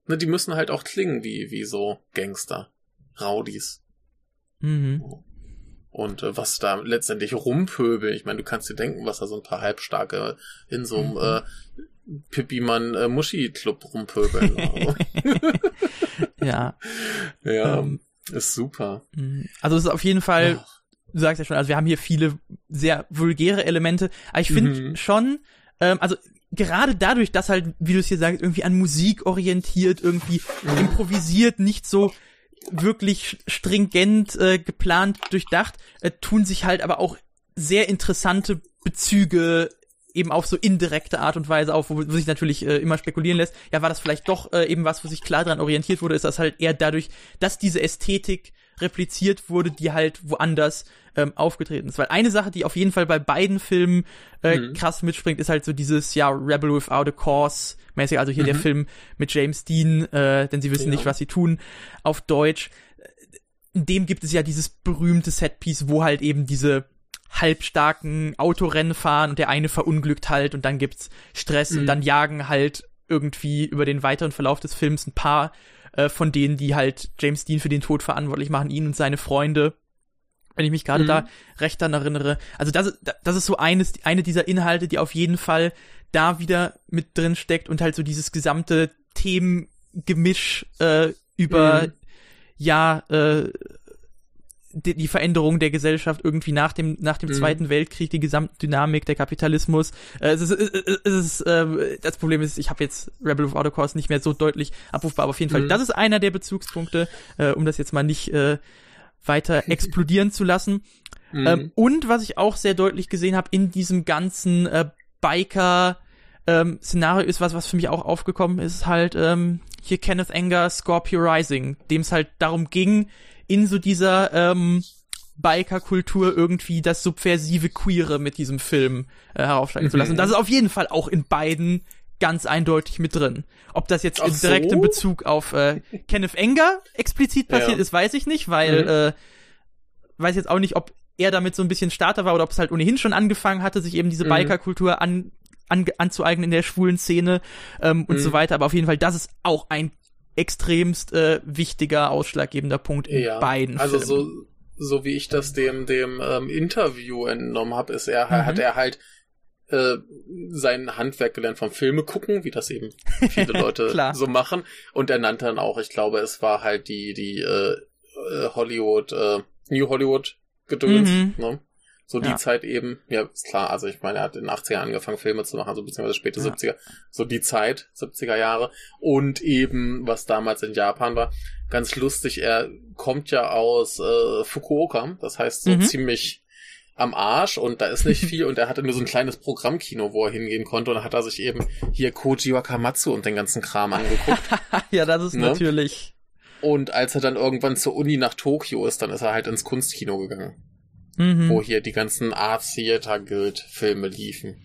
Ne, die müssen halt auch klingen wie, wie so Gangster, Rowdies. mhm. Und äh, was da letztendlich rumpöbeln, ich meine, du kannst dir denken, was da so ein paar Halbstarke in so einem Mhm. äh, Pippi-Mann äh, rumpöbeln. Also, Ja. ja, Ähm. ist super. Mhm. Also es ist auf jeden Fall, Ach, du sagst ja schon, also wir haben hier viele sehr vulgäre Elemente, aber ich finde Mhm. schon, ähm, also gerade dadurch, dass halt, wie du es hier sagst, irgendwie an Musik orientiert, irgendwie Mhm. improvisiert, nicht so wirklich stringent äh, geplant, durchdacht, äh, tun sich halt aber auch sehr interessante Bezüge eben auf so indirekte Art und Weise auf, wo, wo sich natürlich äh, immer spekulieren lässt, ja, war das vielleicht doch äh, eben was, wo sich klar dran orientiert wurde, ist das halt eher dadurch, dass diese Ästhetik repliziert wurde, die halt woanders ähm, aufgetreten ist. Weil eine Sache, die auf jeden Fall bei beiden Filmen äh, Mhm. krass mitspringt, ist halt so dieses, ja, Rebel Without a Cause mäßig, also hier der Mhm. Film mit James Dean, äh, denn sie wissen Ja. nicht, was sie tun, auf Deutsch. In dem gibt es ja dieses berühmte Setpiece, wo halt eben diese halbstarken Autorennen fahren und der eine verunglückt halt und dann gibt's Stress Mhm. und dann jagen halt irgendwie über den weiteren Verlauf des Films ein paar äh, von denen, die halt James Dean für den Tod verantwortlich machen, ihn und seine Freunde. Wenn ich mich gerade Mhm. da recht daran erinnere. Also das, ist- das ist so eines, eine dieser Inhalte, die auf jeden Fall da wieder mit drin steckt und halt so dieses gesamte Themengemisch äh, über Mhm. ja äh, die, die Veränderung der Gesellschaft irgendwie nach dem nach dem Mhm. Zweiten Weltkrieg, die Gesamtdynamik, der Kapitalismus. Äh, es ist, es ist, es ist äh, das Problem ist, ich habe jetzt Rebel of Auto Course nicht mehr so deutlich abrufbar, aber auf jeden Fall, Mhm. das ist einer der Bezugspunkte, äh, um das jetzt mal nicht äh, weiter explodieren zu lassen. Mhm. Ähm, und was ich auch sehr deutlich gesehen habe in diesem ganzen äh, Biker ähm, Szenario ist was, was für mich auch aufgekommen ist, halt ähm, hier Kenneth Anger Scorpio Rising, dem es halt darum ging, in so dieser ähm, Biker-Kultur irgendwie das subversive Queere mit diesem Film äh, heraufsteigen zu lassen. Mhm. Und das ist auf jeden Fall auch in beiden ganz eindeutig mit drin. Ob das jetzt Ach in direktem so? Bezug auf äh, Kenneth Anger explizit passiert Ja. ist, weiß ich nicht, weil Mhm. äh, weiß jetzt auch nicht, ob er damit so ein bisschen Starter war oder ob es halt ohnehin schon angefangen hatte, sich eben diese Mhm. Biker-Kultur an, an, anzueignen in der schwulen Szene ähm, und Mhm. so weiter. Aber auf jeden Fall, das ist auch ein extremst äh, wichtiger, ausschlaggebender Punkt in ja. beiden also Filmen. so so wie ich das dem dem ähm, Interview entnommen habe, ist er Mhm. hat er halt äh, sein Handwerk gelernt vom Filme gucken, wie das eben viele Leute so machen. Und er nannte dann auch, ich glaube, es war halt die die äh, äh, Hollywood äh, New Hollywood Gedöns, Mhm. ne? So die Ja. Zeit eben, ja, ist klar, also ich meine, er hat in den 80er angefangen, Filme zu machen, so beziehungsweise späte Ja. 70er, so die Zeit, 70er Jahre. Und eben, was damals in Japan war, ganz lustig, er kommt ja aus äh, Fukuoka, das heißt so Mhm. ziemlich am Arsch und da ist nicht viel und er hatte nur so ein kleines Programmkino, wo er hingehen konnte und da hat er sich eben hier Koji Wakamatsu und den ganzen Kram angeguckt. ja, das ist Ne? natürlich. und als er dann irgendwann zur Uni nach Tokio ist, dann ist er halt ins Kunstkino gegangen, Mhm. wo hier die ganzen Art Theater Guild Filme liefen.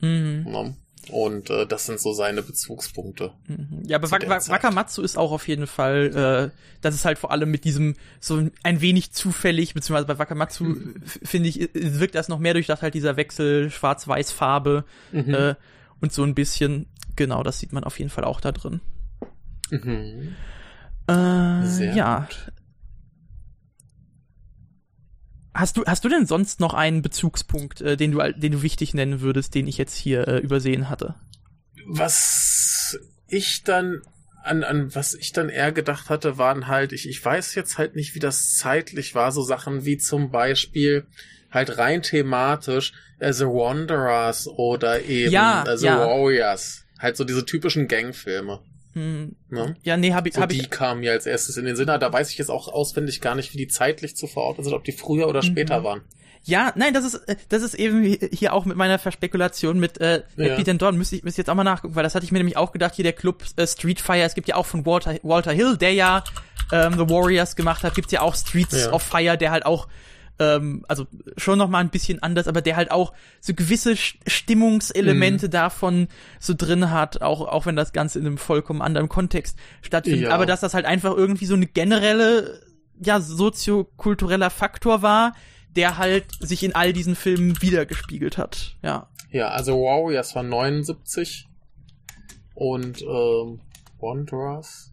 Mhm. Ne? Und äh, das sind so seine Bezugspunkte. Mhm. Ja, aber Wak Wak. Wakamatsu ist auch auf jeden Fall, äh, das ist halt vor allem mit diesem so ein wenig zufällig, beziehungsweise bei Wakamatsu Mhm. finde ich, wirkt das noch mehr durch das halt dieser Wechsel Schwarz-Weiß-Farbe Mhm. äh, und so ein bisschen, genau, das sieht man auf jeden Fall auch da drin. Mhm. Äh, Sehr ja. gut. Hast du, hast du denn sonst noch einen Bezugspunkt, äh, den du, den du wichtig nennen würdest, den ich jetzt hier äh, übersehen hatte? Was ich dann an, an was ich dann eher gedacht hatte, waren halt, ich, ich weiß jetzt halt nicht, wie das zeitlich war, so Sachen wie zum Beispiel halt rein thematisch äh, The Wanderers oder eben Ja, äh, The ja. Warriors. Halt so diese typischen Gangfilme. Hm, Ne? ja, nee, habe ich, So hab die ich, kamen mir als erstes in den Sinn. Aber Da weiß ich jetzt auch auswendig gar nicht, wie die zeitlich zu verorten sind, ob die früher oder später Mhm. waren. Ja, nein, das ist, äh, das ist eben hier auch mit meiner Verspekulation mit äh, Ja. ja. Beat and Dawn. Müsste ich müsste jetzt auch mal nachgucken, weil das hatte ich mir nämlich auch gedacht, hier der Club äh, Street Fire, es gibt ja auch von Walter, Walter Hill, der ja ähm, The Warriors gemacht hat, gibt's ja auch Streets Ja. of Fire, der halt auch ähm, also schon noch mal ein bisschen anders, aber der halt auch so gewisse Sch- Mhm. Stimmungselemente davon so drin hat, auch auch wenn das Ganze in einem vollkommen anderen Kontext stattfindet, Ja. aber dass das halt einfach irgendwie so eine generelle ja soziokultureller Faktor war, der halt sich in all diesen Filmen wiedergespiegelt hat. Ja. Ja, also Warriors war 79 und ähm, Wanderers,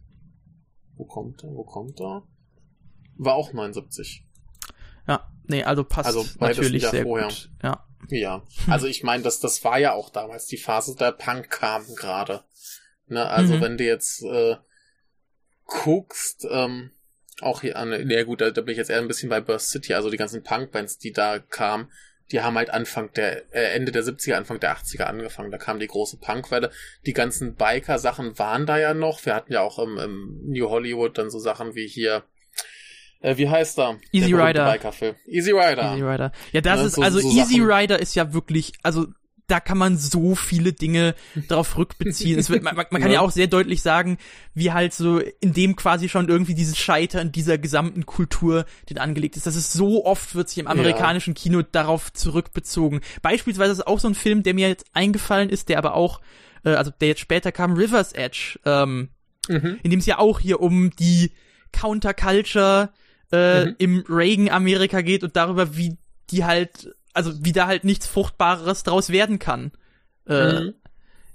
wo kommt er? Wo kommt er? War auch 79. Ja, nee, also passt Also natürlich sehr vorher. gut. Ja. Ja, also ich meine, das, das war ja auch damals die Phase, der Punk kam gerade. Ne, also Mhm. wenn du jetzt äh, guckst, ähm, auch hier an, ja gut, da, da bin ich jetzt eher ein bisschen bei Burst City, also die ganzen Punk-Bands, die da kamen, die haben halt Anfang der, äh, Ende der 70er, Anfang der 80er angefangen. Da kam die große Punkwelle. Die ganzen Biker-Sachen waren da ja noch. Wir hatten ja auch im, im New Hollywood dann so Sachen wie hier, äh, wie heißt er? Easy Rider. Biker-Film. Easy Rider. Easy Rider. Ja, das Ja, ist, so- also so Easy Sachen. Rider ist ja wirklich, also da kann man so viele Dinge drauf rückbeziehen. es wird, man, man kann Ja. ja auch sehr deutlich sagen, wie halt so in dem quasi schon irgendwie dieses Scheitern dieser gesamten Kultur, den angelegt ist. Das ist so oft wird sich im amerikanischen Kino darauf zurückbezogen. Beispielsweise ist auch so ein Film, der mir jetzt eingefallen ist, der aber auch, äh, also der jetzt später kam, River's Edge, ähm, Mhm. in dem es ja auch hier um die Counterculture äh, Mhm. im Reagan-Amerika geht und darüber, wie die halt, also wie da halt nichts Fruchtbareres draus werden kann. Äh, Mhm.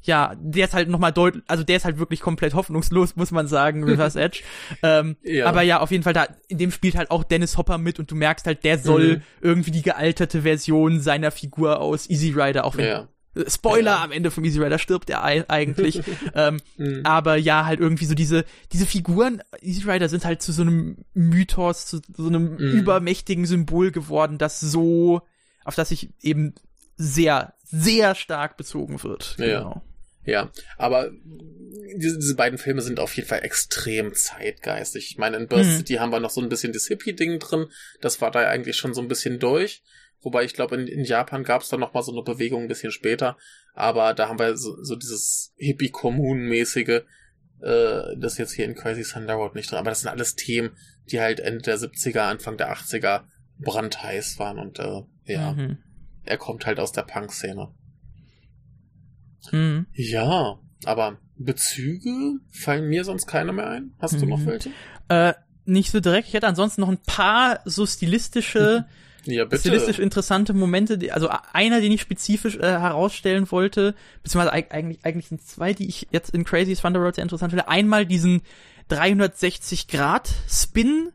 Ja, der ist halt nochmal deutlich, also der ist halt wirklich komplett hoffnungslos, muss man sagen, River's Edge. Ähm, Ja. Aber ja, auf jeden Fall, da, in dem spielt halt auch Dennis Hopper mit und du merkst halt, der soll Mhm. irgendwie die gealterte Version seiner Figur aus Easy Rider, auch wenn Ja. Spoiler, Ja. am Ende vom Easy Rider stirbt er ei- eigentlich. ähm, Mhm. aber ja, halt irgendwie so diese, diese Figuren, Easy Rider sind halt zu so einem Mythos, zu so einem Mhm. übermächtigen Symbol geworden, das so, auf das sich eben sehr, sehr stark bezogen wird. Ja. Genau. Ja, aber diese, diese beiden Filme sind auf jeden Fall extrem zeitgeistig. Ich meine, in Burst Mhm. City haben wir noch so ein bisschen das Hippie-Ding drin. Das war da eigentlich schon so ein bisschen durch. Wobei ich glaube, in, in Japan gab es dann noch mal so eine Bewegung ein bisschen später. Aber da haben wir so, so dieses Hippie-Kommunen-mäßige, äh, das jetzt hier in Crazy Thunder Road nicht drin. Aber das sind alles Themen, die halt Ende der 70er, Anfang der 80er brandheiß waren. Und äh, ja, Mhm. er kommt halt aus der Punk-Szene. Mhm. Ja, aber Bezüge fallen mir sonst keine mehr ein. Hast du noch Mhm. welche? Äh, nicht so direkt. Ich hätte ansonsten noch ein paar so stilistische Ja, bitte. stilistisch interessante Momente, die, also einer, den ich spezifisch äh, herausstellen wollte, beziehungsweise eig- eigentlich, eigentlich sind zwei, die ich jetzt in Crazy Thunder Road sehr interessant finde. Einmal diesen 360-Grad-Spin,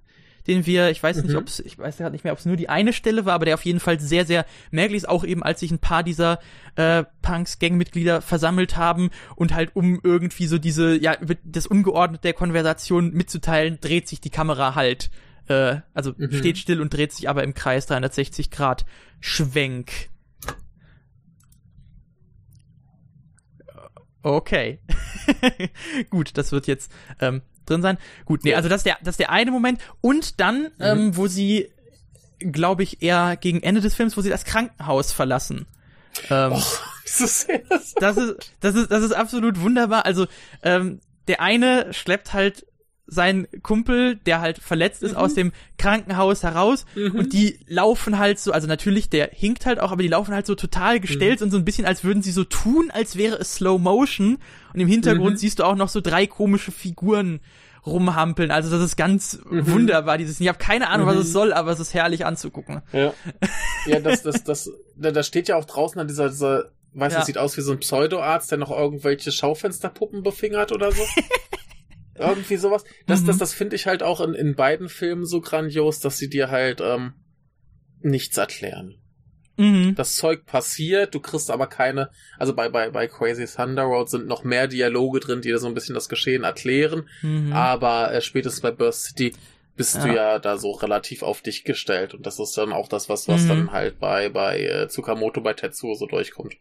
den wir, ich weiß nicht, Mhm. ob es, ich weiß gerade nicht mehr, ob es nur die eine Stelle war, aber der auf jeden Fall sehr, sehr merklich ist, auch eben als sich ein paar dieser äh, Punks-Gangmitglieder versammelt haben und halt um irgendwie so diese, ja, das Ungeordnete der Konversation mitzuteilen, dreht sich die Kamera halt äh, also Mhm. steht still und dreht sich aber im Kreis 360 Grad Schwenk. Okay. Gut, das wird jetzt ähm, drin sein. Gut, nee, also das ist der, das ist der eine Moment. Und dann, ähm, wo sie, glaube ich, eher gegen Ende des Films, wo sie das Krankenhaus verlassen. Ähm, das ist das. das ist, das ist, das ist absolut wunderbar. Also, ähm, der eine schleppt halt seinen Kumpel, der halt verletzt ist, aus dem Krankenhaus heraus und die laufen halt so, also natürlich, der hinkt halt auch, aber die laufen halt so total gestellt und so ein bisschen, als würden sie so tun, als wäre es Slow Motion und im Hintergrund Mhm. siehst du auch noch so drei komische Figuren rumhampeln. Also das ist ganz wunderbar, dieses. Ich habe keine Ahnung, was Mhm. es soll, aber es ist herrlich anzugucken. Ja. Ja, das, das, das, da, da steht ja auch draußen an dieser, dieser, weiß Ja. sieht aus wie so ein Pseudoarzt, der noch irgendwelche Schaufensterpuppen befingert oder so. Irgendwie sowas. Das, Mhm. das, das finde ich halt auch in, in beiden Filmen so grandios, dass sie dir halt ähm, nichts erklären. Mhm. Das Zeug passiert, du kriegst aber keine, also bei, bei, bei Crazy Thunder Road sind noch mehr Dialoge drin, die dir so ein bisschen das Geschehen erklären, Mhm. aber äh, spätestens bei Burst City bist du Ja. ja da so relativ auf dich gestellt und das ist dann auch das, was, was Mhm. dann halt bei, bei äh, Tsukamoto, bei Tetsuo so durchkommt.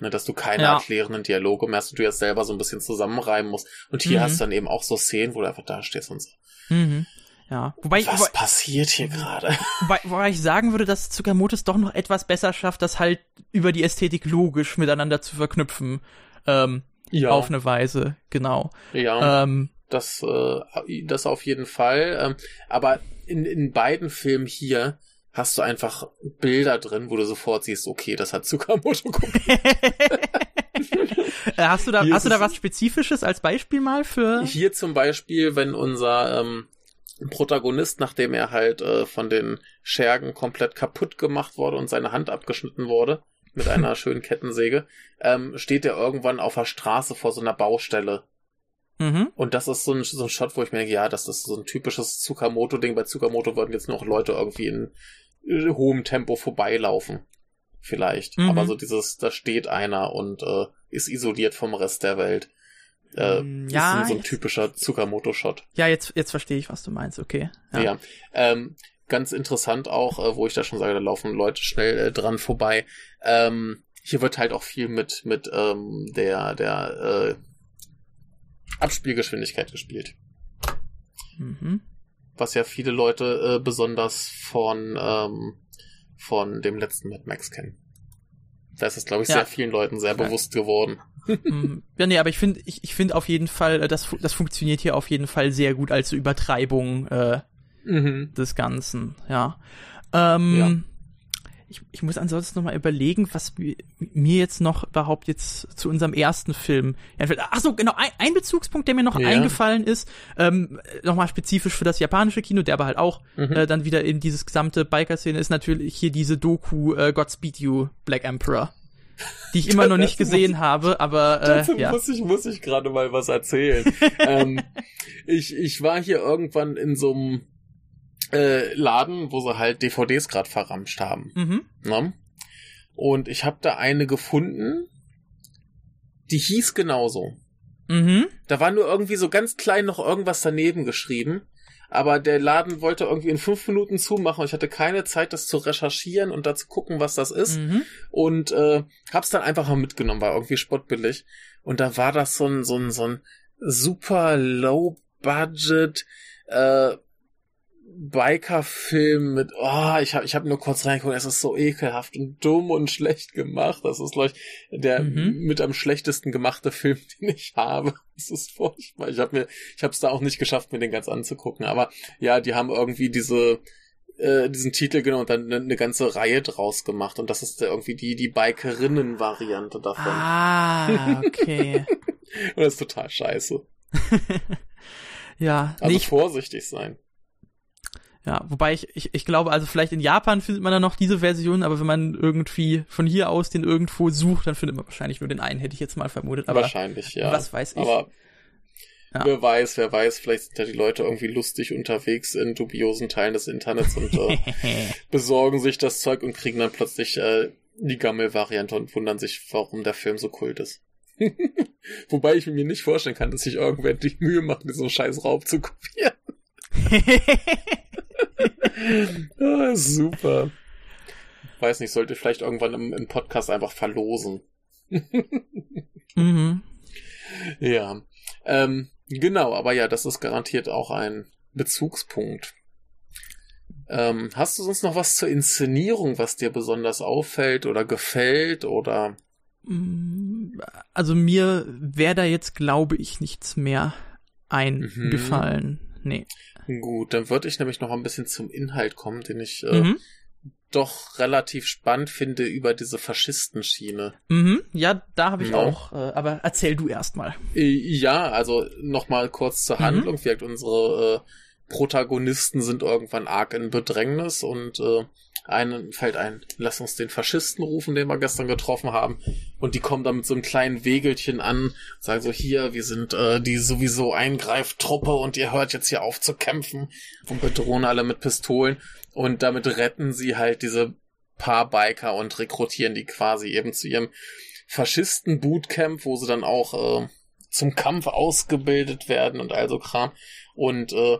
Ne, dass du keine Ja. erklärenden Dialoge mehr hast und du jetzt selber so ein bisschen zusammenreimen musst. Und hier Mhm. hast du dann eben auch so Szenen, wo du einfach da stehst und so. Mhm. Ja. Wobei, Was wobei, passiert hier gerade? wobei, wobei ich sagen würde, dass Tsukamoto es doch noch etwas besser schafft, das halt über die Ästhetik logisch miteinander zu verknüpfen. Ähm, Ja, Auf eine Weise, genau. ja. Ähm, Das, äh, das auf jeden Fall. Ähm, aber in, in beiden Filmen hier hast du einfach Bilder drin, wo du sofort siehst, okay, das hat Tsukamoto gemacht. äh, hast du da, Hier hast du da was Spezifisches als Beispiel mal für? Hier zum Beispiel, wenn unser ähm, Protagonist, nachdem er halt äh, von den Schergen komplett kaputt gemacht wurde und seine Hand abgeschnitten wurde mit einer schönen Kettensäge, ähm, steht er irgendwann auf der Straße vor so einer Baustelle. Mhm. Und das ist so ein, so ein Shot, wo ich mir denke, ja, das ist so ein typisches Tsukamoto-Ding. Bei Tsukamoto würden jetzt noch Leute irgendwie in hohem Tempo vorbeilaufen. Vielleicht. Mhm. Aber so dieses, da steht einer und äh, ist isoliert vom Rest der Welt. Äh, Mm, ist ja, ein, so ein jetzt- typischer Tsukamoto-Shot. Ja, jetzt, jetzt verstehe ich, was du meinst, okay. Ja. Ähm, ganz interessant auch, äh, wo ich da schon sage, da laufen Leute schnell äh, dran vorbei. Ähm, hier wird halt auch viel mit, mit ähm, der, der äh, Abspielgeschwindigkeit gespielt. Mhm. Was ja viele Leute äh, besonders von, ähm, von dem letzten Mad Max kennen. Da ist es, glaube ich, Ja. sehr vielen Leuten sehr Ja. bewusst geworden. Mm, ja, nee, aber ich finde, ich, ich finde auf jeden Fall, äh, das, das funktioniert hier auf jeden Fall sehr gut als Übertreibung äh, Mhm. des Ganzen, ja. Ähm, Ich, ich muss ansonsten noch mal überlegen, was mi- mir jetzt noch überhaupt jetzt zu unserem ersten Film. Ach so, genau, ein, ein Bezugspunkt, der mir noch Ja. eingefallen ist, ähm, nochmal spezifisch für das japanische Kino, der aber halt auch Mhm. äh, dann wieder in dieses gesamte Biker-Szene ist natürlich hier diese Doku äh, Godspeed You, Black Emperor, die ich immer noch nicht gesehen habe, aber Dazu äh, ja. muss ich, muss ich gerade mal was erzählen. ähm, ich, ich war hier irgendwann in so einem äh, Laden, wo sie halt DVDs gerade verramscht haben. Mhm. Ne? Und ich habe da eine gefunden, die hieß genauso. Mhm. Da war nur irgendwie so ganz klein noch irgendwas daneben geschrieben. Aber der Laden wollte irgendwie in fünf Minuten zumachen und ich hatte keine Zeit, das zu recherchieren und da zu gucken, was das ist. Mhm. Und äh, hab's dann einfach mal mitgenommen, war irgendwie spottbillig. Und da war das so ein, so ein, so ein super low budget äh, Biker-Film mit, oh, ich habe ich hab nur kurz reingeguckt, es ist so ekelhaft und dumm und schlecht gemacht. Das ist, glaube ich, der Mhm. mit am schlechtesten gemachte Film, den ich habe. Das ist furchtbar. Ich habe mir, ich habe es da auch nicht geschafft, mir den ganz anzugucken. Aber ja, die haben irgendwie diese äh, diesen Titel genommen und dann eine, eine ganze Reihe draus gemacht. Und das ist irgendwie die, die Bikerinnen-Variante davon. Ah, okay. Und das ist total scheiße. ja, Also nee, ich, vorsichtig sein. Ja, wobei ich, ich, ich glaube, also vielleicht in Japan findet man dann noch diese Version, aber wenn man irgendwie von hier aus den irgendwo sucht, dann findet man wahrscheinlich nur den einen, hätte ich jetzt mal vermutet. Aber Wahrscheinlich, ja. was weiß ich. Aber Ja. wer weiß, wer weiß, vielleicht sind ja die Leute irgendwie lustig unterwegs in dubiosen Teilen des Internets und äh, besorgen sich das Zeug und kriegen dann plötzlich äh, die Gammel-Variante und wundern sich, warum der Film so kult ist. Wobei ich mir nicht vorstellen kann, dass sich irgendwer die Mühe macht, diesen scheiß Raub zu kopieren. Ah, super. Weiß nicht, sollte vielleicht irgendwann im, im Podcast einfach verlosen. mhm. Ja. Ähm, genau, aber ja, das ist garantiert auch ein Bezugspunkt. Ähm, hast du sonst noch was zur Inszenierung, was dir besonders auffällt oder gefällt oder Mm, Also mir wäre da jetzt, glaube ich, nichts mehr eingefallen. Nee. Gut, dann würde ich nämlich noch ein bisschen zum Inhalt kommen, den ich äh, Mhm. doch relativ spannend finde über diese Faschistenschiene. Mhm. Ja, da habe ich Ja. auch. Äh, aber erzähl du erst mal. Äh, Ja, also nochmal kurz zur Mhm. Handlung. Wie gesagt, unsere äh, Protagonisten sind irgendwann arg in Bedrängnis und äh, einen fällt ein, lass uns den Faschisten rufen, den wir gestern getroffen haben. Und die kommen dann mit so einem kleinen Wegelchen an, sagen so, hier, wir sind äh, die sowieso Eingreiftruppe und ihr hört jetzt hier auf zu kämpfen und bedrohen alle mit Pistolen. Und damit retten sie halt diese paar Biker und rekrutieren die quasi eben zu ihrem Faschisten-Bootcamp, wo sie dann auch äh, zum Kampf ausgebildet werden und also Kram. Und äh,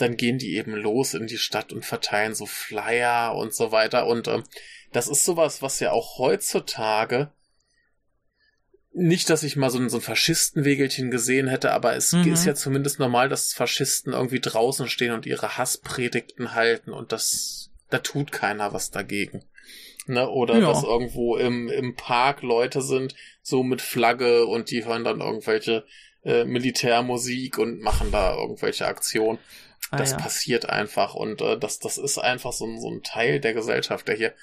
dann gehen die eben los in die Stadt und verteilen so Flyer und so weiter. Und ähm, das ist sowas, was ja auch heutzutage nicht, dass ich mal so ein, so ein Faschistenwegelchen gesehen hätte, aber es mhm. ist ja zumindest normal, dass Faschisten irgendwie draußen stehen und ihre Hasspredigten halten und das, da tut keiner was dagegen. Ne? Oder ja. dass irgendwo im, im Park Leute sind, so mit Flagge und die hören dann irgendwelche äh, Militärmusik und machen da irgendwelche Aktionen. Ah, das ja. passiert einfach und äh, das, das ist einfach so, so ein Teil der Gesellschaft, der hier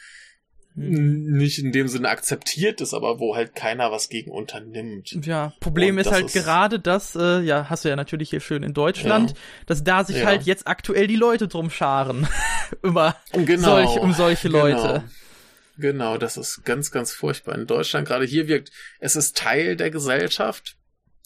hm. nicht in dem Sinne akzeptiert ist, aber wo halt keiner was gegen unternimmt. Ja, Problem ist halt ist gerade das, äh, ja, hast du ja natürlich hier schön in Deutschland, ja. dass da sich ja. halt jetzt aktuell die Leute drum scharen. Über genau, solch, um solche genau. Leute. Genau, das ist ganz, ganz furchtbar. In Deutschland gerade hier wirkt, es ist Teil der Gesellschaft.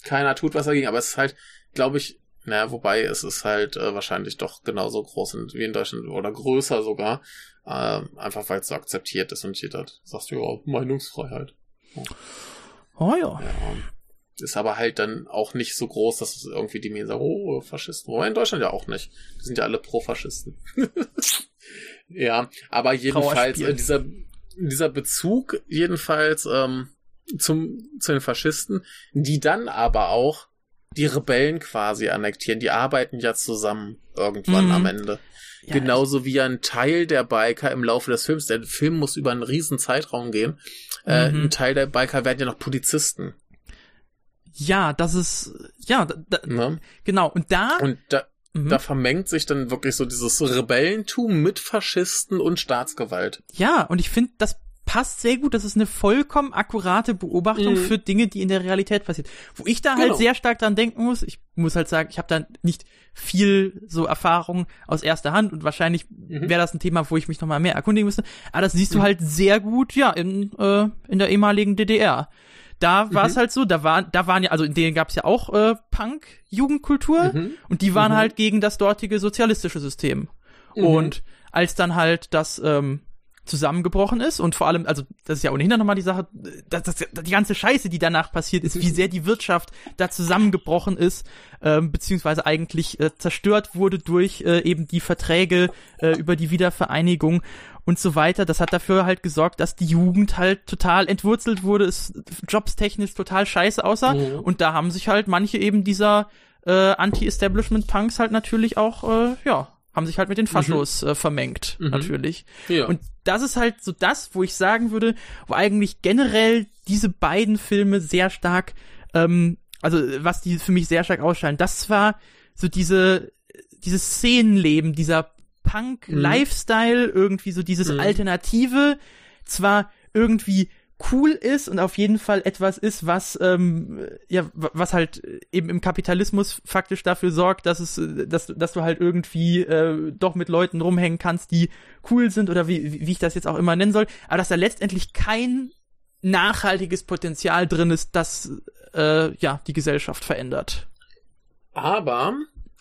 Keiner tut was dagegen, aber es ist halt, glaube ich, naja, wobei es ist halt äh, wahrscheinlich doch genauso groß wie in Deutschland oder größer sogar. Äh, einfach weil es so akzeptiert ist und jeder sagt, ja, Meinungsfreiheit. Oh, oh ja. ja. Ist aber halt dann auch nicht so groß, dass es irgendwie die Medien sagen, oh, Faschisten. Wobei in Deutschland ja auch nicht. Die sind ja alle Pro-Faschisten. ja, aber jedenfalls äh, dieser, dieser Bezug jedenfalls ähm, zum, zu den Faschisten, die dann aber auch die Rebellen quasi annektieren. Die arbeiten ja zusammen irgendwann mhm. am Ende. Ja, Genauso wie ein Teil der Biker im Laufe des Films, der Film muss über einen riesen Zeitraum gehen, äh, mhm. äh, ein Teil der Biker werden ja noch Polizisten. Ja, das ist, ja, da, ne? genau. Und da. Und da, mhm. da vermengt sich dann wirklich so dieses Rebellentum mit Faschisten und Staatsgewalt. Ja, und ich finde, das passt sehr gut. Das ist eine vollkommen akkurate Beobachtung mhm. für Dinge, die in der Realität passieren. Wo ich da halt genau. sehr stark dran denken muss, ich muss halt sagen, ich habe da nicht viel so Erfahrung aus erster Hand und wahrscheinlich mhm. wäre das ein Thema, wo ich mich noch mal mehr erkundigen müsste. Aber das siehst mhm. du halt sehr gut, ja, in, äh, in der ehemaligen DDR. Da war es mhm. halt so, da waren, da waren ja, also in denen gab es ja auch äh, Punk-Jugendkultur mhm. und die waren mhm. halt gegen das dortige sozialistische System. Und als dann halt das ähm, zusammengebrochen ist und vor allem, also das ist ja ohnehin nochmal die Sache, dass, dass die ganze Scheiße, die danach passiert ist, wie sehr die Wirtschaft da zusammengebrochen ist, ähm, beziehungsweise eigentlich äh, zerstört wurde durch äh, eben die Verträge äh, über die Wiedervereinigung und so weiter. Das hat dafür halt gesorgt, dass die Jugend halt total entwurzelt wurde, es jobstechnisch total scheiße aussah mhm. und da haben sich halt manche eben dieser äh, Anti-Establishment-Punks halt natürlich auch, äh, ja, haben sich halt mit den Faschos mhm. äh, vermengt, mhm. natürlich. Ja. Und das ist halt so das, wo ich sagen würde, wo eigentlich generell diese beiden Filme sehr stark, ähm, also was die für mich sehr stark ausscheiden, das war so diese, dieses Szenenleben, dieser Punk-Lifestyle, mhm. irgendwie so dieses mhm. Alternative, zwar irgendwie cool ist und auf jeden Fall etwas ist, was ähm, ja was halt eben im Kapitalismus faktisch dafür sorgt, dass es dass dass du halt irgendwie äh, doch mit Leuten rumhängen kannst, die cool sind oder wie wie ich das jetzt auch immer nennen soll, aber dass da letztendlich kein nachhaltiges Potenzial drin ist, das äh, ja die Gesellschaft verändert. Aber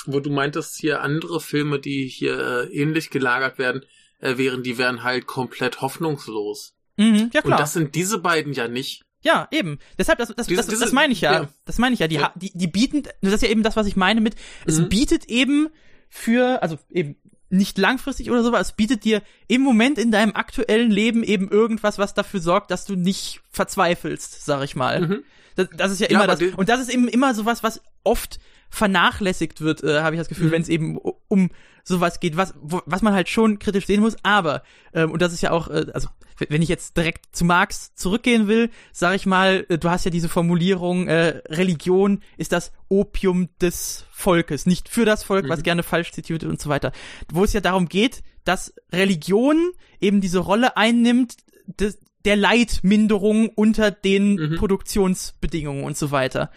wo du meintest hier andere Filme, die hier äh, ähnlich gelagert werden, äh, wären, die wären halt komplett hoffnungslos. Mhm, ja klar. Und das sind diese beiden ja nicht. Ja, eben. Deshalb, das, das, diese, das, das meine ich ja. ja. Das meine ich ja. Die, ja. die, die bieten, das ist ja eben das, was ich meine mit, es mhm. bietet eben für, also eben nicht langfristig oder so, aber es bietet dir im Moment in deinem aktuellen Leben eben irgendwas, was dafür sorgt, dass du nicht verzweifelst, sag ich mal. Mhm. Das, das ist ja immer ja, das. Und das ist eben immer sowas, was oft vernachlässigt wird, äh, habe ich das Gefühl, mhm. wenn es eben um sowas geht, was wo, was man halt schon kritisch sehen muss. Aber ähm, und das ist ja auch, äh, also wenn ich jetzt direkt zu Marx zurückgehen will, sage ich mal, äh, du hast ja diese Formulierung, äh, Religion ist das Opium des Volkes, nicht für das Volk, mhm. was gerne falsch zitiert wird und so weiter. Wo es ja darum geht, dass Religion eben diese Rolle einnimmt, des, der Leidminderung unter den mhm. Produktionsbedingungen und so weiter.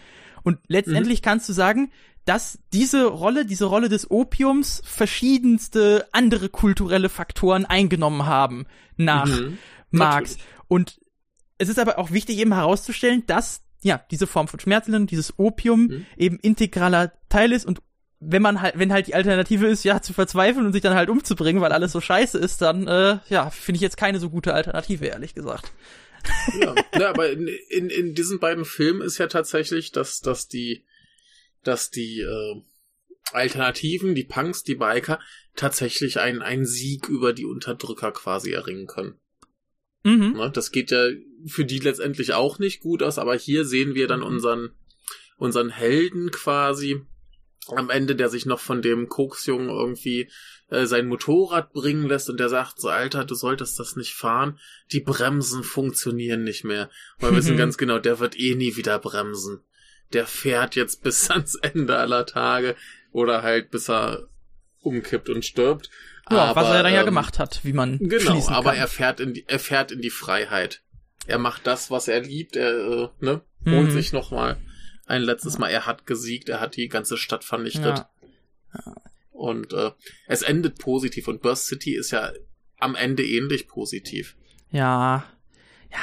Und letztendlich mhm. kannst du sagen, dass diese Rolle, diese Rolle des Opiums verschiedenste andere kulturelle Faktoren eingenommen haben nach mhm. Marx. Und es ist aber auch wichtig eben herauszustellen, dass ja diese Form von Schmerzmitteln, dieses Opium mhm. eben integraler Teil ist und wenn man halt, wenn halt die Alternative ist, ja, zu verzweifeln und sich dann halt umzubringen, weil alles so scheiße ist, dann, äh, ja, finde ich jetzt keine so gute Alternative, ehrlich gesagt. Ja, ja, aber in, in, in diesen beiden Filmen ist ja tatsächlich, dass, dass die, dass die äh, Alternativen, die Punks, die Biker, tatsächlich einen, einen Sieg über die Unterdrücker quasi erringen können. Mhm. Ne, das geht ja für die letztendlich auch nicht gut aus, aber hier sehen wir dann mhm. unseren, unseren Helden quasi am Ende, der sich noch von dem Koksjungen irgendwie äh, sein Motorrad bringen lässt und der sagt so, Alter, du solltest das nicht fahren, die Bremsen funktionieren nicht mehr. Und wir wissen ganz genau, der wird eh nie wieder bremsen. Der fährt jetzt bis ans Ende aller Tage oder halt bis er umkippt und stirbt. Ja, aber, was er dann ähm, ja gemacht hat, wie man Genau, aber kann. er fährt in die, er fährt in die Freiheit. Er macht das, was er liebt, er äh, ne, holt mhm. sich noch mal ein letztes Mal. Er hat gesiegt, er hat die ganze Stadt vernichtet. Ja. Und äh, es endet positiv und Burst City ist ja am Ende ähnlich positiv. Ja,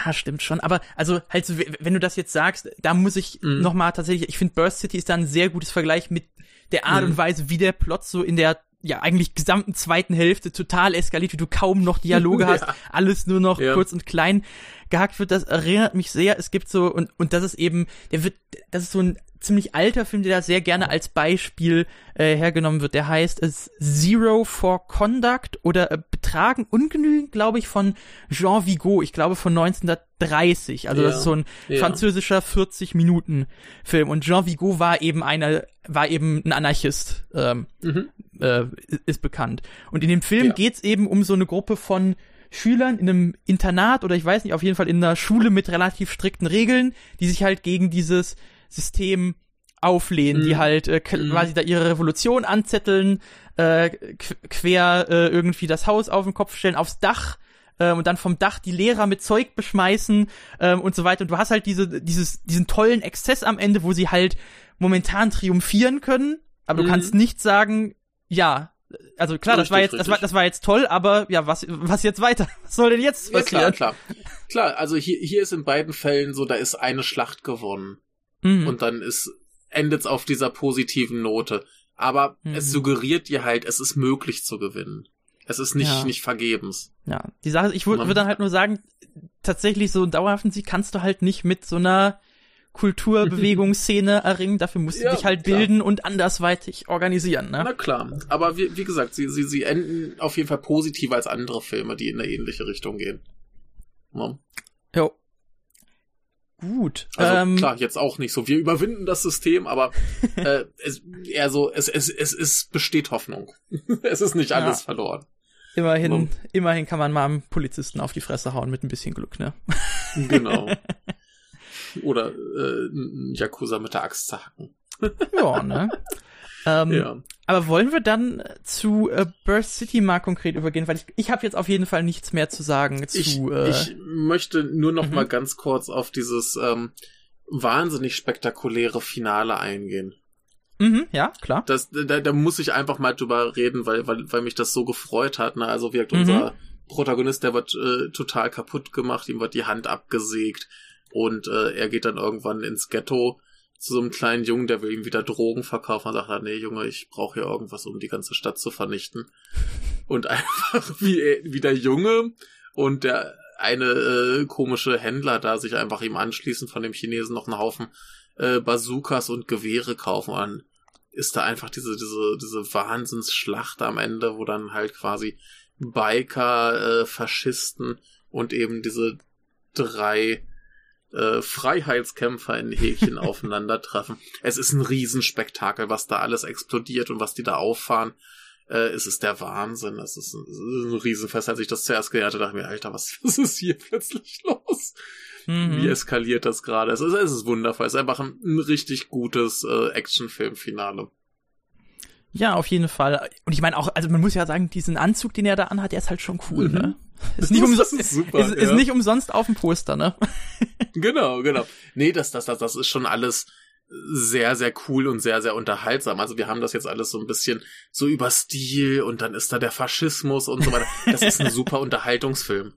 ja, stimmt schon. Aber also halt, wenn du das jetzt sagst, da muss ich mhm. noch mal tatsächlich. Ich finde, Burst City ist da ein sehr gutes Vergleich mit der Art mhm. und Weise, wie der Plot so in der ja eigentlich gesamten zweiten Hälfte total eskaliert, wie du kaum noch Dialoge hast, ja. alles nur noch ja. kurz und klein gehackt wird. Das erinnert mich sehr. Es gibt so und und das ist eben, der wird, das ist so ein ziemlich alter Film, der da sehr gerne als Beispiel äh, hergenommen wird. Der heißt es Zero for Conduct oder äh, Betragen ungenügend, glaube ich, von Jean Vigo. Ich glaube von 1930. Also ja, das ist so ein ja. französischer 40-Minuten-Film. Und Jean Vigo war eben einer, war eben ein Anarchist, ähm, mhm. äh, ist bekannt. Und in dem Film ja. geht's eben um so eine Gruppe von Schülern in einem Internat oder ich weiß nicht, auf jeden Fall in einer Schule mit relativ strikten Regeln, die sich halt gegen dieses System auflehnen, mhm. die halt äh, mhm. quasi da ihre Revolution anzetteln, äh, quer äh, irgendwie das Haus auf den Kopf stellen, aufs Dach äh, und dann vom Dach die Lehrer mit Zeug beschmeißen äh, und so weiter. Und du hast halt diese, dieses, diesen tollen Exzess am Ende, wo sie halt momentan triumphieren können, aber mhm. du kannst nicht sagen, ja, also klar, richtig, das war jetzt, das war, das war jetzt toll, aber ja, was, was jetzt weiter? Was soll denn jetzt passieren? Ja, klar, klar. Klar, also hier, hier ist in beiden Fällen so, da ist eine Schlacht gewonnen. Mhm. Und dann ist, endet's auf dieser positiven Note. Aber mhm. es suggeriert dir halt, es ist möglich zu gewinnen. Es ist nicht, ja. nicht vergebens. Ja, die Sache, ich würde würd dann halt nur sagen, tatsächlich so einen dauerhaften Sieg kannst du halt nicht mit so einer Kulturbewegungsszene erringen. Dafür musst du ja, dich halt klar. bilden und andersweitig organisieren. Ne? Na klar. Aber wie, wie gesagt, sie, sie, sie enden auf jeden Fall positiver als andere Filme, die in eine ähnliche Richtung gehen. Ja. Jo. Gut. Also ähm, klar, jetzt auch nicht so. Wir überwinden das System, aber äh, es, eher so, es, es, es, es besteht Hoffnung. es ist nicht alles ja. verloren. Immerhin, immerhin kann man mal einem Polizisten auf die Fresse hauen mit ein bisschen Glück, ne? genau. Oder äh, Yakuza mit der Axt zerhacken. ja, ne? Ähm, ja. Aber wollen wir dann zu äh, Burst City mal konkret übergehen? Weil ich, ich habe jetzt auf jeden Fall nichts mehr zu sagen zu. Ich, äh, ich möchte nur noch mhm. mal ganz kurz auf dieses ähm, wahnsinnig spektakuläre Finale eingehen. Mhm, ja, klar. Das, da, da muss ich einfach mal drüber reden, weil, weil, weil mich das so gefreut hat. Ne? Also wirkt mhm. unser Protagonist, der wird äh, total kaputt gemacht, ihm wird die Hand abgesägt und äh, er geht dann irgendwann ins Ghetto zu so einem kleinen Jungen, der will ihm wieder Drogen verkaufen und sagt, nee, Junge, ich brauche hier irgendwas, um die ganze Stadt zu vernichten. Und einfach wie, wie der Junge und der eine äh, komische Händler da sich einfach ihm anschließen von dem Chinesen noch einen Haufen äh, Bazookas und Gewehre kaufen an ist da einfach diese diese diese Wahnsinnsschlacht am Ende, wo dann halt quasi Biker, äh, Faschisten und eben diese drei äh, Freiheitskämpfer in Häkchen aufeinandertreffen. Es ist ein Riesenspektakel, was da alles explodiert und was die da auffahren. Äh, es ist der Wahnsinn. Es ist ein, es ist ein Riesenfest. Als ich das zuerst gehört habe, dachte ich mir, Alter, was, was ist hier plötzlich los? Mhm. Wie eskaliert das gerade? Es ist, es ist wundervoll. Es ist einfach ein, ein richtig gutes äh, Actionfilm-Finale. Ja, auf jeden Fall. Und ich meine auch, also man muss ja sagen, diesen Anzug, den er da anhat, der ist halt schon cool, mhm. ne? Ist nicht, umso ist, super, ist, ist nicht umsonst auf dem Poster, ne? genau, genau. Nee, das, das, das, das ist schon alles sehr, sehr cool und sehr, sehr unterhaltsam. Also wir haben das jetzt alles so ein bisschen so über Stil und dann ist da der Faschismus und so weiter. Das ist ein super Unterhaltungsfilm.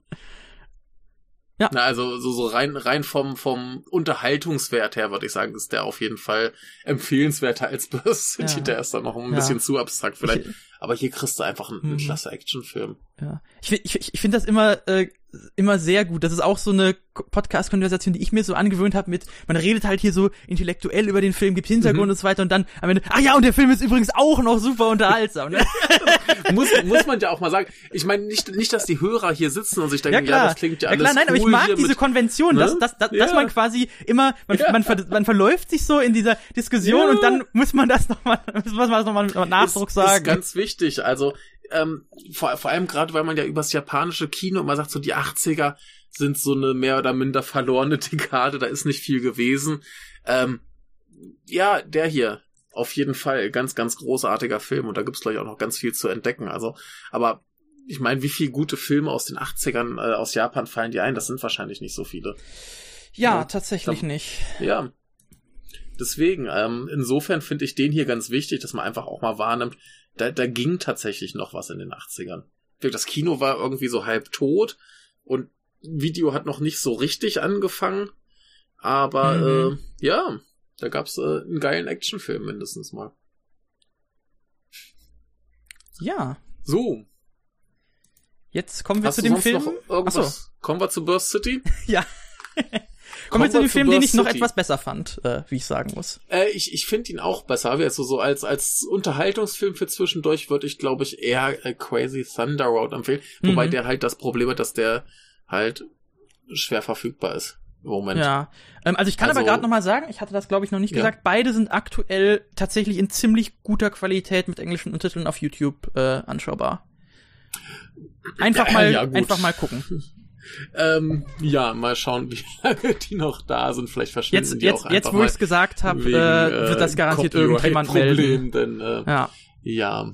Ja. Na, also so, so rein, rein vom, vom Unterhaltungswert her, würde ich sagen, ist der auf jeden Fall empfehlenswerter als Burst City. Ja. Der ist dann noch ein ja. bisschen zu abstrakt vielleicht. Ich, aber hier kriegst du einfach einen, einen mhm. klasse Actionfilm. Ja. Ich, ich, ich finde das immer äh, immer sehr gut. Das ist auch so eine Podcast-Konversation, die ich mir so angewöhnt habe mit, man redet halt hier so intellektuell über den Film, gibt Hintergrund mhm. und so weiter und dann am Ende, ach ja, und der Film ist übrigens auch noch super unterhaltsam. Ne? muss, muss man ja auch mal sagen. Ich meine, nicht, nicht, dass die Hörer hier sitzen und sich denken, ja, ja das klingt ja alles ja, klar, nein, cool aber ich mag diese mit, Konvention, ne? dass, dass, dass, ja. dass man quasi immer, man, ja. man, ver, man verläuft sich so in dieser Diskussion und dann muss man das nochmal, muss man das nochmal mit Nachdruck ist, sagen. Ist ganz wichtig. Also ähm, vor, vor allem gerade, weil man ja übers japanische Kino immer sagt, so die 80er sind so eine mehr oder minder verlorene Dekade, da ist nicht viel gewesen. Ähm, ja, der hier, auf jeden Fall, ganz, ganz großartiger Film und da gibt's glaube ich auch noch ganz viel zu entdecken. Also, aber ich meine, wie viele gute Filme aus den 80ern äh, aus Japan fallen dir ein? Das sind wahrscheinlich nicht so viele. Ja, ja tatsächlich da, nicht. Ja. Deswegen, ähm, insofern finde ich den hier ganz wichtig, dass man einfach auch mal wahrnimmt, da, da ging tatsächlich noch was in den 80ern. Das Kino war irgendwie so halb tot und Video hat noch nicht so richtig angefangen. Aber mhm. äh, ja, da gab's äh, einen geilen Actionfilm mindestens mal. Ja. So. Jetzt kommen wir Hast zu dem Film. Noch irgendwas? So. Kommen wir zu Burst City? ja. Kommen wir zu dem Film, den ich noch etwas besser fand, äh, wie ich sagen muss. Äh, ich ich finde ihn auch besser. Also so als als Unterhaltungsfilm für zwischendurch würde ich, glaube ich, eher äh, Crazy Thunder Road empfehlen. Mhm. Wobei der halt das Problem hat, dass der halt schwer verfügbar ist. Moment. Ja, ähm, also ich kann also, aber gerade noch mal sagen, ich hatte das glaube ich noch nicht ja. gesagt, beide sind aktuell tatsächlich in ziemlich guter Qualität mit englischen Untertiteln auf YouTube äh, anschaubar. Einfach mal, ja, einfach mal gucken. Ähm, ja, mal schauen, wie lange die noch da sind. Vielleicht verschwinden jetzt, die jetzt, auch Jetzt, wo ich es gesagt habe, äh, wird das garantiert irgendjemand melden. Denn, äh, ja. ja.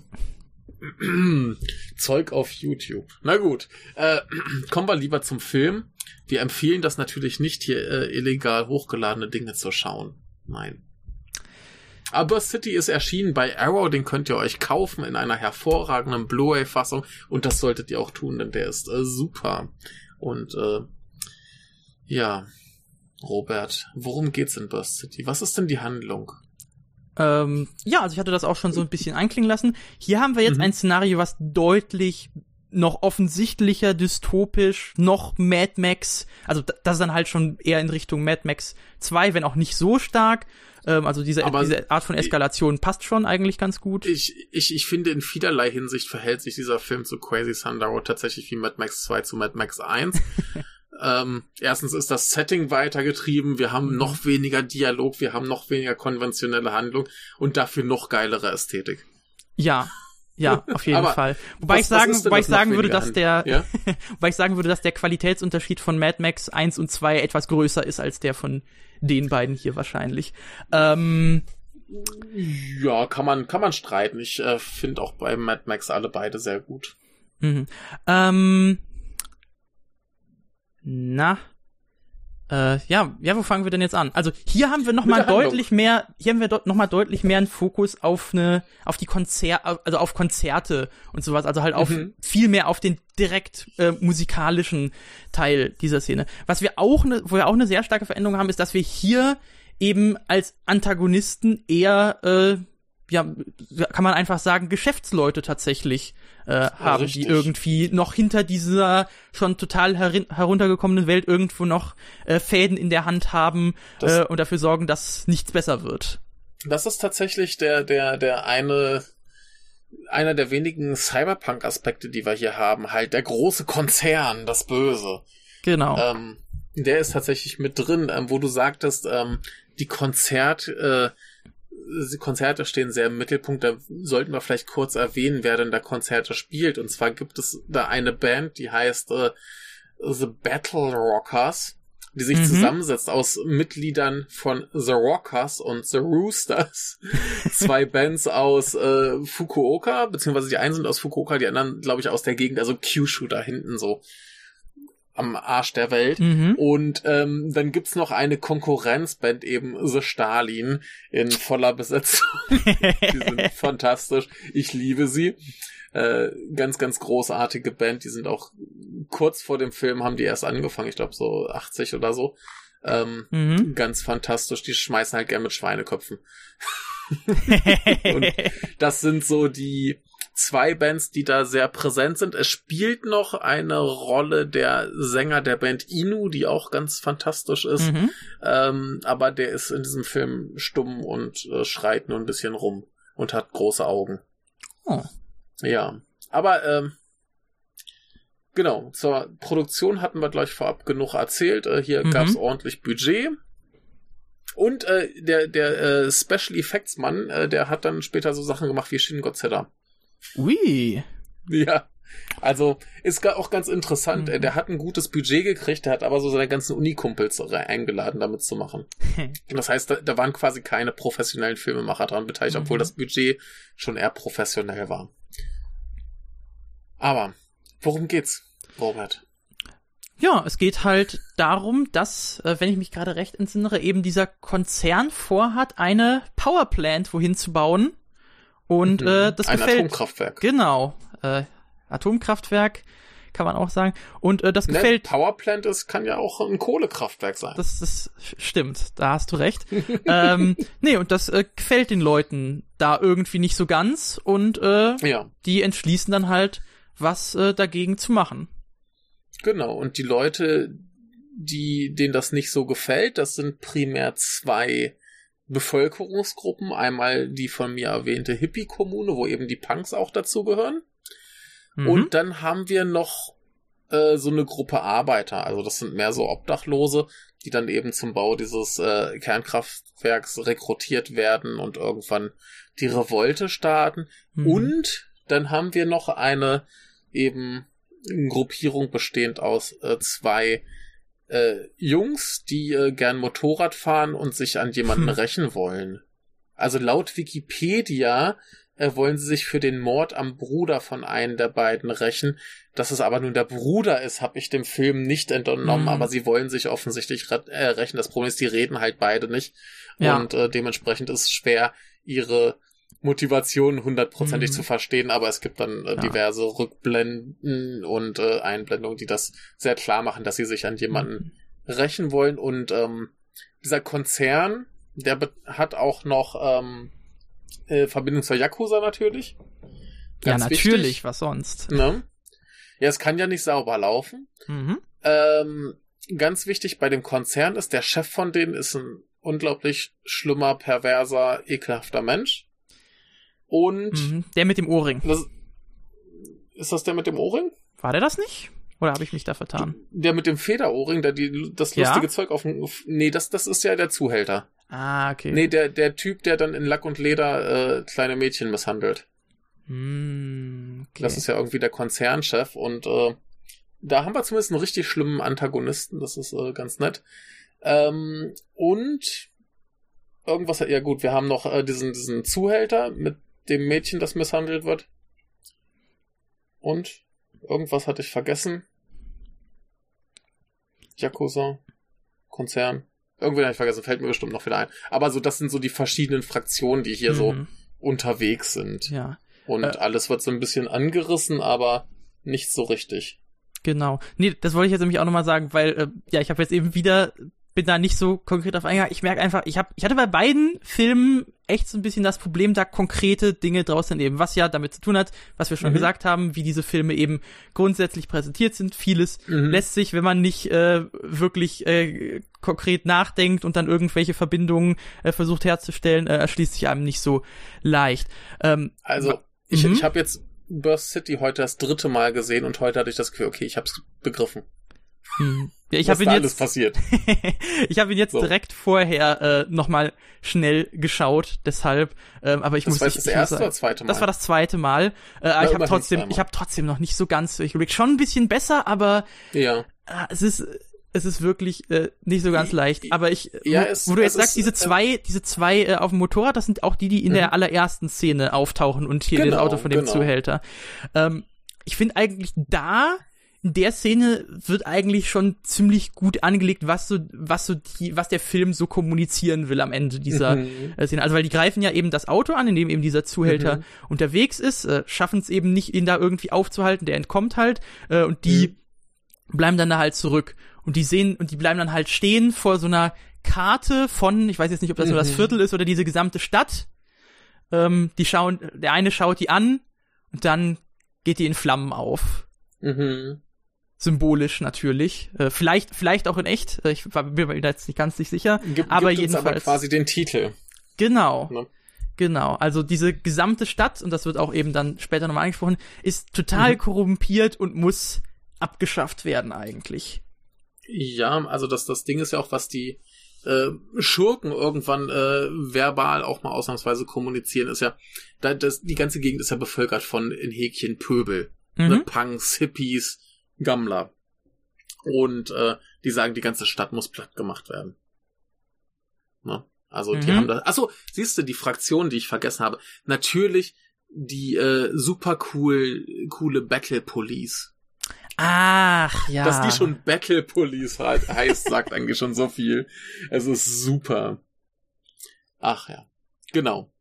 Zeug auf YouTube. Na gut, äh, kommen wir lieber zum Film. Wir empfehlen das natürlich nicht, hier äh, illegal hochgeladene Dinge zu schauen. Nein. Aber City ist erschienen bei Arrow, den könnt ihr euch kaufen in einer hervorragenden Blu-ray-Fassung und das solltet ihr auch tun, denn der ist äh, super. Und äh, ja, Robert, worum geht's in Burst City? Was ist denn die Handlung? Ähm, ja, also ich hatte das auch schon so ein bisschen einklingen lassen. Hier haben wir jetzt mhm. ein Szenario, was deutlich noch offensichtlicher dystopisch, noch Mad Max, also das ist dann halt schon eher in Richtung Mad Max 2, wenn auch nicht so stark. Ähm, also diese, diese Art von Eskalation ich, passt schon eigentlich ganz gut. Ich, ich, ich finde, in vielerlei Hinsicht verhält sich dieser Film zu Crazy Thunder tatsächlich wie Mad Max 2 zu Mad Max 1. Ähm, erstens ist das Setting weitergetrieben, wir haben noch weniger Dialog, wir haben noch weniger konventionelle Handlung und dafür noch geilere Ästhetik. Ja, ja, auf jeden Fall. Wobei was, ich sagen, wobei ich sagen würde, dass der, ja? wobei ich sagen würde, dass der Qualitätsunterschied von Mad Max 1 und 2 etwas größer ist als der von den beiden hier wahrscheinlich. Ähm, ja, kann man, kann man streiten. Ich äh, finde auch bei Mad Max alle beide sehr gut. Mhm. Ähm, na, äh, ja, ja, wo fangen wir denn jetzt an? Also hier haben wir noch mal deutlich mehr, hier haben wir noch mal deutlich mehr einen Fokus auf eine, auf die Konzer, also auf Konzerte und sowas, also halt auf mhm. viel mehr auf den direkt äh, musikalischen Teil dieser Szene. Was wir auch, ne, wo wir auch eine sehr starke Veränderung haben, ist, dass wir hier eben als Antagonisten eher äh, ja, kann man einfach sagen, Geschäftsleute tatsächlich äh, haben, Richtig. die irgendwie noch hinter dieser schon total heruntergekommenen Welt irgendwo noch äh, Fäden in der Hand haben äh, und dafür sorgen, dass nichts besser wird. Das ist tatsächlich der, der, der eine, einer der wenigen Cyberpunk-Aspekte, die wir hier haben. Halt der große Konzern, das Böse. Genau. Ähm, der ist tatsächlich mit drin, ähm, wo du sagtest, ähm, die Konzert, äh, Konzerte stehen sehr im Mittelpunkt. Da sollten wir vielleicht kurz erwähnen, wer denn da Konzerte spielt. Und zwar gibt es da eine Band, die heißt äh, The Battle Rockers, die sich mhm. zusammensetzt aus Mitgliedern von The Rockers und The Roosters. Zwei Bands aus äh, Fukuoka, beziehungsweise die einen sind aus Fukuoka, die anderen, glaube ich, aus der Gegend, also Kyushu da hinten so. Am Arsch der Welt. Mhm. Und ähm, dann gibt's noch eine Konkurrenzband, eben The Stalin, in voller Besetzung. die sind fantastisch. Ich liebe sie. Äh, ganz, ganz großartige Band. Die sind auch kurz vor dem Film haben die erst angefangen. Ich glaube so 80 oder so. Ähm, Mhm. Ganz fantastisch. Die schmeißen halt gern mit Schweineköpfen. Und das sind so die zwei Bands, die da sehr präsent sind. Es spielt noch eine Rolle der Sänger der Band Inu, die auch ganz fantastisch ist. mhm. Ähm, aber der ist in diesem Film stumm und äh, schreit nur ein bisschen rum und hat große Augen. Oh. Ja. Aber ähm, genau, zur Produktion hatten wir gleich vorab genug erzählt. Äh, hier Mhm. gab's ordentlich Budget. Und äh, der, der äh, Special Effects Mann, äh, der hat dann später so Sachen gemacht wie Shin Godzilla. Ui. Ja. Also ist auch ganz interessant. Mhm. Der hat ein gutes Budget gekriegt, der hat aber so seine ganzen Unikumpels eingeladen, damit zu machen. Das heißt, da, da waren quasi keine professionellen Filmemacher dran beteiligt, Mhm. obwohl das Budget schon eher professionell war. Aber worum geht's, Robert? Ja, es geht halt darum, dass, äh, wenn ich mich gerade recht entsinnere, eben dieser Konzern vorhat, eine Powerplant wohin zu bauen. Und äh, das Mhm. ein gefällt. Atomkraftwerk. Genau. Äh, Atomkraftwerk kann man auch sagen. Und äh, das Ne? gefällt. Powerplant ist, kann ja auch ein Kohlekraftwerk sein. Das, das stimmt, da hast du recht. ähm, nee, und das äh, gefällt den Leuten da irgendwie nicht so ganz. Und äh, ja, die entschließen dann halt, was äh, dagegen zu machen. genau. Und die Leute, die, denen das nicht so gefällt, das sind primär zwei Bevölkerungsgruppen. Einmal die von mir erwähnte Hippie-Kommune, wo eben die Punks auch dazugehören. Mhm. Und dann haben wir noch äh, so eine Gruppe Arbeiter. Also das sind mehr so Obdachlose, die dann eben zum Bau dieses äh, Kernkraftwerks rekrutiert werden und irgendwann die Revolte starten. Mhm. Und dann haben wir noch eine eben Gruppierung bestehend aus äh, zwei äh, Jungs, die äh, gern Motorrad fahren und sich an jemanden Hm. rächen wollen. Also laut Wikipedia äh, wollen sie sich für den Mord am Bruder von einem der beiden rächen. Dass es aber nun der Bruder ist, habe ich dem Film nicht entnommen, Mhm. aber sie wollen sich offensichtlich äh, rächen. Das Problem ist, die reden halt beide nicht. Ja. Und äh, dementsprechend ist es schwer, ihre Motivation hundertprozentig Mhm. zu verstehen, aber es gibt dann äh, Ja. diverse Rückblenden und äh, Einblendungen, die das sehr klar machen, dass sie sich an jemanden rächen wollen. Und ähm, dieser Konzern, der hat auch noch ähm, äh, Verbindung zur Yakuza natürlich. ja, Ganz natürlich, wichtig, was sonst. ne? Ja, es kann ja nicht sauber laufen. Mhm. Ähm, ganz wichtig bei dem Konzern ist, der Chef von denen ist ein unglaublich schlimmer, perverser, ekelhafter Mensch. Und Mhm. Der mit dem Ohrring. das, ist das der mit dem Ohrring? War der das nicht? Oder habe ich mich da vertan? Der mit dem Federohrring, der die, das Ja? lustige Zeug auf dem. Nee, das, das ist ja der Zuhälter. Ah, okay. Nee, der, der Typ, der dann in Lack und Leder äh, kleine Mädchen misshandelt. Hm, okay. Das ist ja irgendwie der Konzernchef und äh, da haben wir zumindest einen richtig schlimmen Antagonisten, das ist äh, ganz nett. Ähm, und irgendwas, ja gut, wir haben noch äh, diesen, diesen Zuhälter mit dem Mädchen, das misshandelt wird. Und irgendwas hatte ich vergessen. Yakuza, Konzern. Irgendwie habe ich vergessen, fällt mir bestimmt noch wieder ein. Aber so, das sind so die verschiedenen Fraktionen, die hier so Mhm. unterwegs sind. Ja, Und Äh. alles wird so ein bisschen angerissen, aber nicht so richtig. genau. Nee, das wollte ich jetzt nämlich auch nochmal sagen, weil, äh, ja, ich habe jetzt eben wieder, bin da nicht so konkret auf eingegangen. Ich merke einfach, ich hab, ich hatte bei beiden Filmen echt so ein bisschen das Problem, da konkrete Dinge draus zu nehmen, was ja damit zu tun hat, was wir schon Mhm. gesagt haben, wie diese Filme eben grundsätzlich präsentiert sind. Vieles Mhm. lässt sich, wenn man nicht äh, wirklich äh, konkret nachdenkt und dann irgendwelche Verbindungen äh, versucht herzustellen, äh, erschließt sich einem nicht so leicht. Ähm, Also, ich, Mhm. ich habe jetzt Burst City heute das dritte Mal gesehen und heute hatte ich das Gefühl, okay, ich hab's begriffen. hm. Ja, ich habe ihn jetzt passiert. ich habe ihn jetzt So. direkt vorher äh, nochmal schnell geschaut, deshalb, ähm, aber ich Das muss war ich, das ich muss erste sagen, oder zweite Mal? Das war das zweite Mal. Äh, aber ich habe trotzdem, ich habe trotzdem noch nicht so ganz durchgeblickt. Schon ein bisschen besser, aber ja. äh, es ist es ist wirklich äh, nicht so ganz leicht. Aber ich, Ja, wo, es- wo du jetzt sagst, ist, diese äh, zwei, diese zwei äh, auf dem Motorrad, das sind auch die, die in Mhm. der allerersten Szene auftauchen und hier Genau, das Auto von dem genau. Zuhälter. Ähm, ich finde eigentlich da in der Szene wird eigentlich schon ziemlich gut angelegt, was so, was so die, was der Film so kommunizieren will am Ende dieser Mhm. äh, Szene. Also weil die greifen ja eben das Auto an, in dem eben dieser Zuhälter Mhm. unterwegs ist, äh, schaffen es eben nicht, ihn da irgendwie aufzuhalten, der entkommt halt, äh, und die Mhm. bleiben dann da halt zurück. Und die sehen, und die bleiben dann halt stehen vor so einer Karte von, ich weiß jetzt nicht, ob das nur das Mhm. Viertel ist oder diese gesamte Stadt. Ähm, die schauen, der eine schaut die an und dann geht die in Flammen auf. Mhm. Symbolisch natürlich. Äh, vielleicht, vielleicht auch in echt. Äh, ich bin mir da jetzt nicht ganz nicht sicher. Gib, aber gibt uns aber jedenfalls. quasi den Titel. Genau. Ne? Genau. Also diese gesamte Stadt, und das wird auch eben dann später nochmal angesprochen, ist total Mhm. korrumpiert und muss abgeschafft werden eigentlich. Ja, also das, das Ding ist ja auch, was die äh, Schurken irgendwann äh, verbal auch mal ausnahmsweise kommunizieren, ist ja, da, das, die ganze Gegend ist ja bevölkert von in Häkchen Pöbel. Mhm. Ne, Punks, Hippies, Gammler. Und äh, die sagen, die ganze Stadt muss platt gemacht werden. Ne? Also die Mhm. haben das. Achso, siehst du, die Fraktion, die ich vergessen habe. Natürlich die äh, super cool, coole Battle Police. Ach, ja. Dass die schon Battle Police he heißt, sagt eigentlich schon so viel. Es ist super. Ach ja, genau.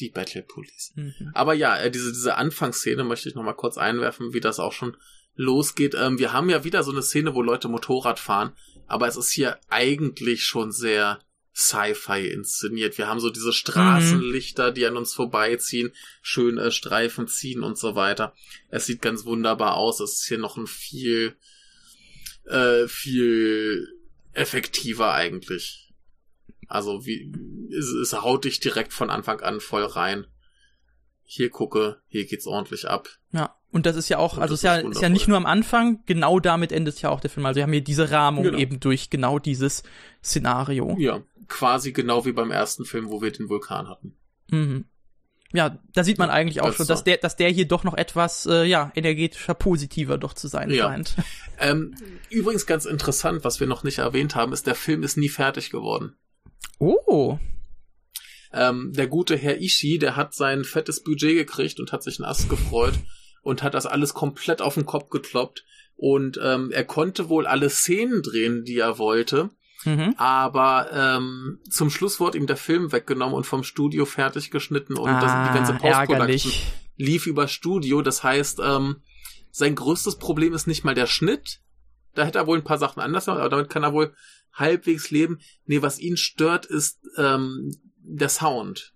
Die Battle Police. Mhm. Aber ja, äh, diese, diese Anfangsszene möchte ich noch mal kurz einwerfen, wie das auch schon losgeht. Ähm, wir haben ja wieder so eine Szene, wo Leute Motorrad fahren, aber es ist hier eigentlich schon sehr Sci-Fi inszeniert. Wir haben so diese Straßenlichter, die an uns vorbeiziehen, schön äh, Streifen ziehen und so weiter. Es sieht ganz wunderbar aus. Es ist hier noch ein viel, äh, viel effektiver eigentlich. Also wie, es, es haut dich direkt von Anfang an voll rein. Hier gucke, hier geht's ordentlich ab. Ja, und das ist ja auch, Und also ist ja, ist ist ja nicht nur am Anfang, genau damit endet ja auch der Film. Also wir haben hier diese Rahmung Genau. eben durch genau dieses Szenario. Ja, quasi genau wie beim ersten Film, wo wir den Vulkan hatten. Mhm. Ja, da sieht man Ja, eigentlich auch das schon, dass der, dass der hier doch noch etwas, äh, ja, energetischer, positiver doch zu sein Ja. scheint. Ähm, übrigens ganz interessant, was wir noch nicht erwähnt haben, ist, der Film ist nie fertig geworden. Oh. Ähm, der gute Herr Ishii, der hat sein fettes Budget gekriegt und hat sich einen Ast gefreut und hat das alles komplett auf den Kopf gekloppt. Und ähm, er konnte wohl alle Szenen drehen, die er wollte, Mhm. aber ähm, zum Schluss wurde ihm der Film weggenommen und vom Studio fertig geschnitten und das, die ganze ah, Post-Production ärgerlich. lief über Studio. Das heißt, ähm, sein größtes Problem ist nicht mal der Schnitt. Da hätte er wohl ein paar Sachen anders machen, aber damit kann er wohl halbwegs leben. Nee, was ihn stört, ist ähm, der Sound.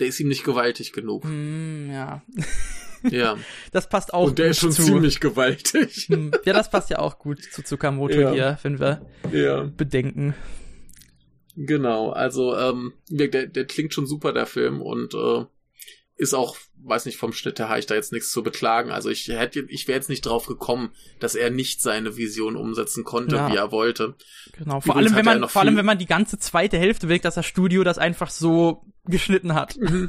Der ist ihm nicht gewaltig genug. Hm, ja. Ja. Das passt auch Und der gut ist schon zu. ziemlich gewaltig. Hm, Ja, das passt ja auch gut zu Tsukamoto Ja. hier, wenn wir ja. bedenken. Genau. Also, ähm, der, der, der klingt schon super, der Film, und äh, ist auch, weiß nicht, vom Schnitt her habe ich da jetzt nichts zu beklagen. Also ich hätte, ich wäre jetzt nicht drauf gekommen, dass er nicht seine Vision umsetzen konnte, Ja. wie er wollte. Genau. Vor Übrigens allem, wenn man, vor allem, wenn man die ganze zweite Hälfte bewegt, dass das Studio das einfach so geschnitten hat.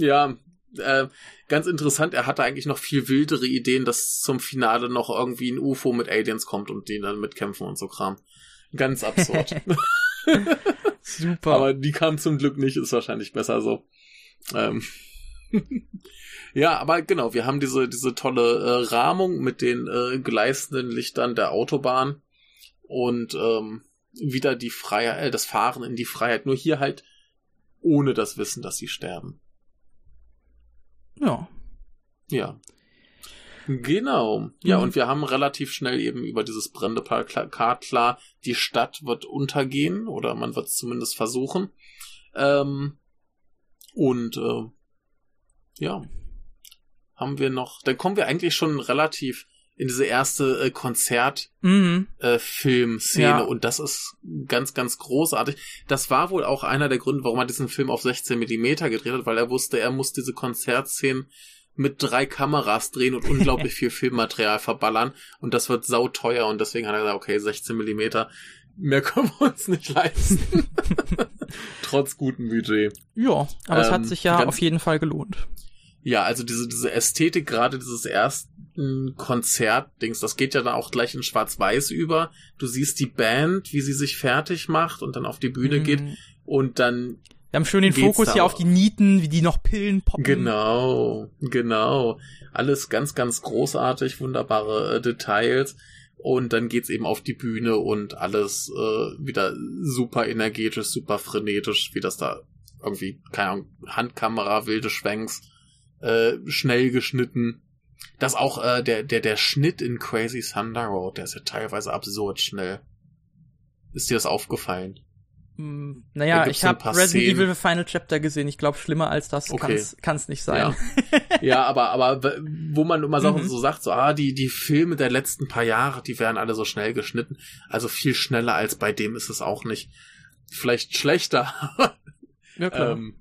Ja, äh, ganz interessant, er hatte eigentlich noch viel wildere Ideen, dass zum Finale noch irgendwie ein UFO mit Aliens kommt und die dann mitkämpfen und so Kram. Ganz absurd. Super. Aber die kam zum Glück nicht, ist wahrscheinlich besser so. Ähm. ja, aber genau, wir haben diese, diese tolle äh, Rahmung mit den äh, gleißenden Lichtern der Autobahn und ähm, wieder die Freiheit, äh, das Fahren in die Freiheit, nur hier halt ohne das Wissen, dass sie sterben. ja. Ja. Genau. Ja, Mhm. und wir haben relativ schnell eben über dieses brennende Plakat klar, die Stadt wird untergehen oder man wird es zumindest versuchen. Ähm, und äh, ja, haben wir noch, dann kommen wir eigentlich schon relativ in diese erste äh, Konzert Mhm. äh, Ja. und das ist ganz, ganz großartig. Das war wohl auch einer der Gründe, warum er diesen Film auf 16 Millimeter gedreht hat, weil er wusste, er muss diese Konzertszenen mit drei Kameras drehen und unglaublich viel Filmmaterial verballern und das wird sauteuer und deswegen hat er gesagt, okay, 16 Millimeter, mehr können wir uns nicht leisten. Trotz gutem Budget. Ja, aber es hat Ähm, sich ja auf jeden Fall gelohnt. Ja, also diese, diese Ästhetik, gerade dieses ersten Konzertdings, das geht ja dann auch gleich in Schwarz-Weiß über. Du siehst die Band, wie sie sich fertig macht und dann auf die Bühne geht Mhm. und dann Wir haben schön den Fokus hier auf die Nieten, wie die noch Pillen poppen. Genau, genau. Alles ganz, ganz großartig, wunderbare äh, Details. Und dann geht's eben auf die Bühne und alles äh, wieder super energetisch, super frenetisch, wie das da irgendwie, keine Ahnung, Handkamera, wilde Schwenks, äh, schnell geschnitten. Das auch äh, der, der, der Schnitt in Crazy Thunder Road, der ist ja teilweise absurd schnell. Ist dir das aufgefallen? Da Naja, ich habe Resident Szenen. Evil Final Chapter gesehen. Ich glaube, schlimmer als das Okay. kann's kann's nicht sein. Ja, ja aber, aber wo man immer so, Mhm. so sagt, so, ah, die, die Filme der letzten paar Jahre, die werden alle so schnell geschnitten. Also viel schneller als bei dem ist es auch nicht. Vielleicht schlechter. Ja, klar. ähm,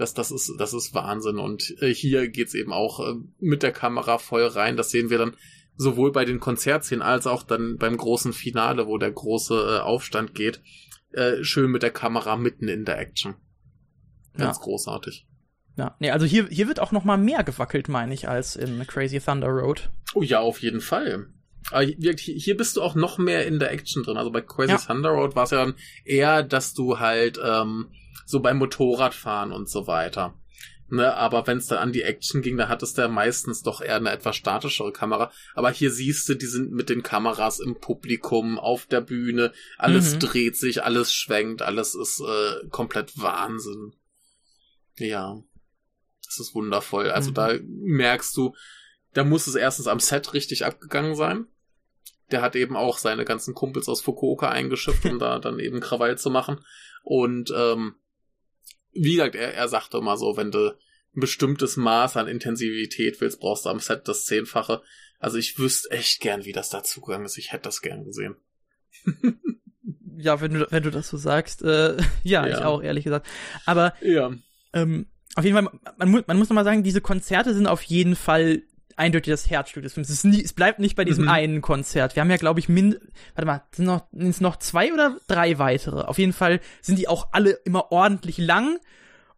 das, das ist, das ist Wahnsinn. Und äh, hier geht's eben auch äh, mit der Kamera voll rein. Das sehen wir dann sowohl bei den Konzertszenen als auch dann beim großen Finale, wo der große äh, Aufstand geht. Äh, schön mit der Kamera mitten in der Action. Ganz Ja. großartig. ja. Nee, also hier, hier wird auch noch mal mehr gewackelt, meine ich, als in Crazy Thunder Road. Oh ja, auf jeden Fall. Aber hier, hier bist du auch noch mehr in der Action drin. Also bei Crazy Ja. Thunder Road war es ja dann eher, dass du halt ähm, so beim Motorradfahren und so weiter. Ne, aber wenn es dann an die Action ging, da hattest du ja meistens doch eher eine etwas statischere Kamera. Aber hier siehst du, die sind mit den Kameras im Publikum, auf der Bühne, alles Mhm. dreht sich, alles schwenkt, alles ist äh, komplett Wahnsinn. Ja, das ist wundervoll. Also Mhm. da merkst du, da muss es erstens am Set richtig abgegangen sein. Der hat eben auch seine ganzen Kumpels aus Fukuoka eingeschifft, um da dann eben Krawall zu machen. Und ähm, wie gesagt, er, er sagte immer so, wenn du ein bestimmtes Maß an Intensivität willst, brauchst du am Set das Zehnfache. Also ich wüsste echt gern, wie das dazugegangen ist. Ich hätte das gern gesehen. Ja, wenn du, wenn du das so sagst, äh, ja, Ja. ich auch, ehrlich gesagt. Aber Ja. ähm, auf jeden Fall, man, mu man muss noch mal sagen, diese Konzerte sind auf jeden Fall eindeutig das Herzstück des Films. Es, nie, es bleibt nicht bei diesem Mhm. einen Konzert. Wir haben ja, glaube ich, min warte mal, sind noch, sind noch zwei oder drei weitere. Auf jeden Fall sind die auch alle immer ordentlich lang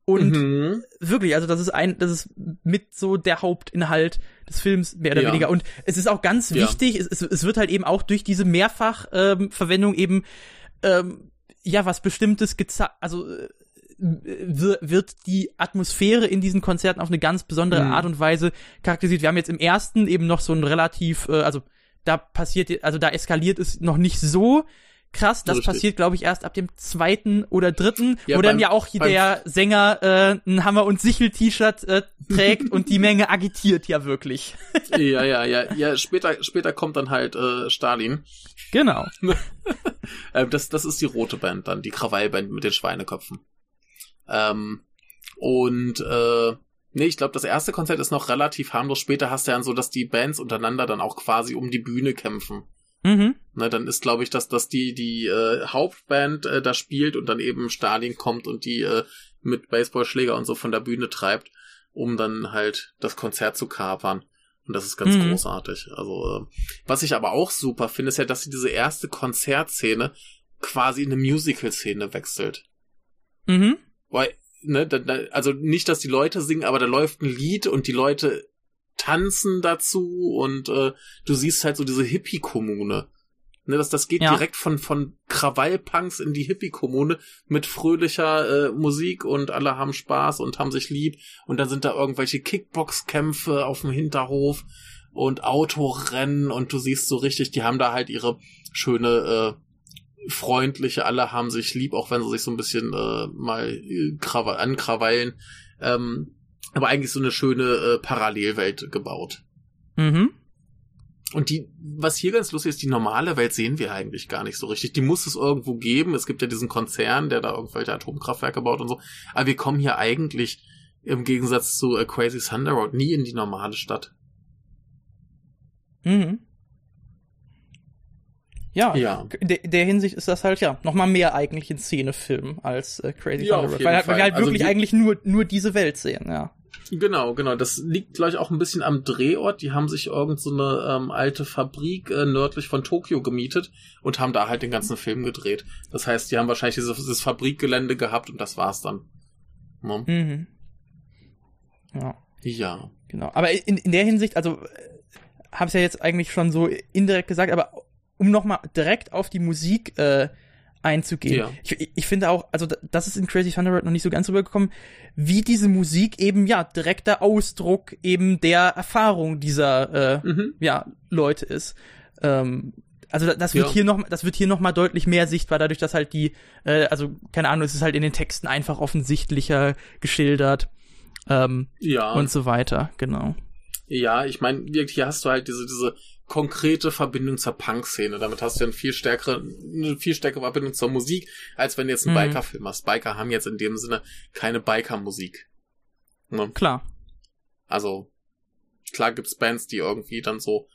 und mhm. wirklich, also das ist ein, das ist mit so der Hauptinhalt des Films mehr oder Ja. weniger. Und es ist auch ganz Ja. wichtig, es, es, es wird halt eben auch durch diese Mehrfachverwendung ähm, eben ähm, ja was Bestimmtes gezeigt, also äh, wird die Atmosphäre in diesen Konzerten auf eine ganz besondere Mhm. Art und Weise charakterisiert. Wir haben jetzt im ersten eben noch so ein relativ, äh, also da passiert, also da eskaliert es noch nicht so krass. Das Richtig. passiert, glaube ich, erst ab dem zweiten oder dritten, Ja, wo dann beim- ja auch der Sänger äh, ein Hammer und Sichel-T-Shirt äh, trägt und die Menge agitiert ja wirklich. ja, ja, ja, ja. Später, später kommt dann halt äh, Stalin. Genau. Äh, das, das ist die rote Band dann, die Krawallband mit den Schweineköpfen. Ähm, und äh, nee, ich glaube, das erste Konzert ist noch relativ harmlos. Später hast du ja dann so, dass die Bands untereinander dann auch quasi um die Bühne kämpfen. Mhm. Ne, dann ist, glaube ich, dass, dass die, die äh, Hauptband äh, da spielt und dann eben Stalin kommt und die äh, mit Baseballschläger und so von der Bühne treibt, um dann halt das Konzert zu kapern. Und das ist ganz Mhm. großartig. Also, äh, was ich aber auch super finde, ist ja, dass sie diese erste Konzertszene quasi in eine Musical-Szene wechselt. Mhm. Weil, ne, da, da, also nicht, dass die Leute singen, aber da läuft ein Lied und die Leute tanzen dazu und äh, du siehst halt so diese Hippie-Kommune. Ne, das, das geht Ja. direkt von, von Krawallpunks in die Hippie-Kommune mit fröhlicher äh, Musik und alle haben Spaß und haben sich lieb und dann sind da irgendwelche Kickbox-Kämpfe auf dem Hinterhof und Autorennen und du siehst so richtig, die haben da halt ihre schöne äh, freundliche, alle haben sich lieb, auch wenn sie sich so ein bisschen äh, mal äh, krawa- ankrawallen. Ähm, aber eigentlich so eine schöne äh, Parallelwelt gebaut. Mhm. Und die, was hier ganz lustig ist, die normale Welt sehen wir eigentlich gar nicht so richtig. Die muss es irgendwo geben. Es gibt ja diesen Konzern, der da irgendwelche Atomkraftwerke baut und so. Aber wir kommen hier eigentlich im Gegensatz zu äh, Crazy Thunder Road nie in die normale Stadt. Mhm. Ja, Ja. in der, der Hinsicht ist das halt ja noch mal mehr eigentlich ein Szenefilm als äh, Crazy Ja, Thunder Road, weil, weil Fall. wir halt Also wirklich wir- eigentlich nur nur diese Welt sehen, ja. Genau, genau. Das liegt, glaube ich, auch ein bisschen am Drehort. Die haben sich irgend so eine ähm, alte Fabrik äh, nördlich von Tokio gemietet und haben da halt den ganzen Film gedreht. Das heißt, die haben wahrscheinlich dieses, dieses Fabrikgelände gehabt und das war's dann. Ne? Mhm. Ja. Ja. Genau. Aber in, in der Hinsicht, also äh, hab's ja jetzt eigentlich schon so indirekt gesagt, aber um nochmal direkt auf die Musik äh, einzugehen. Ja. Ich, ich finde auch, also das ist in Crazy Thunderbird noch nicht so ganz rübergekommen, wie diese Musik eben ja direkter Ausdruck eben der Erfahrung dieser äh, mhm. ja Leute ist. Ähm, also das wird ja. hier noch, das wird hier noch mal deutlich mehr sichtbar, dadurch, dass halt die, äh, also keine Ahnung, es ist halt in den Texten einfach offensichtlicher geschildert ähm, ja. und so weiter, genau. Ja, ich meine, hier hast du halt diese diese konkrete Verbindung zur Punk-Szene. Damit hast du ja eine viel stärkere, eine viel stärkere Verbindung zur Musik, als wenn du jetzt einen mhm. Biker-Film hast. Biker haben jetzt in dem Sinne keine Biker-Musik. Ne? Klar. Also, klar gibt's Bands, die irgendwie dann so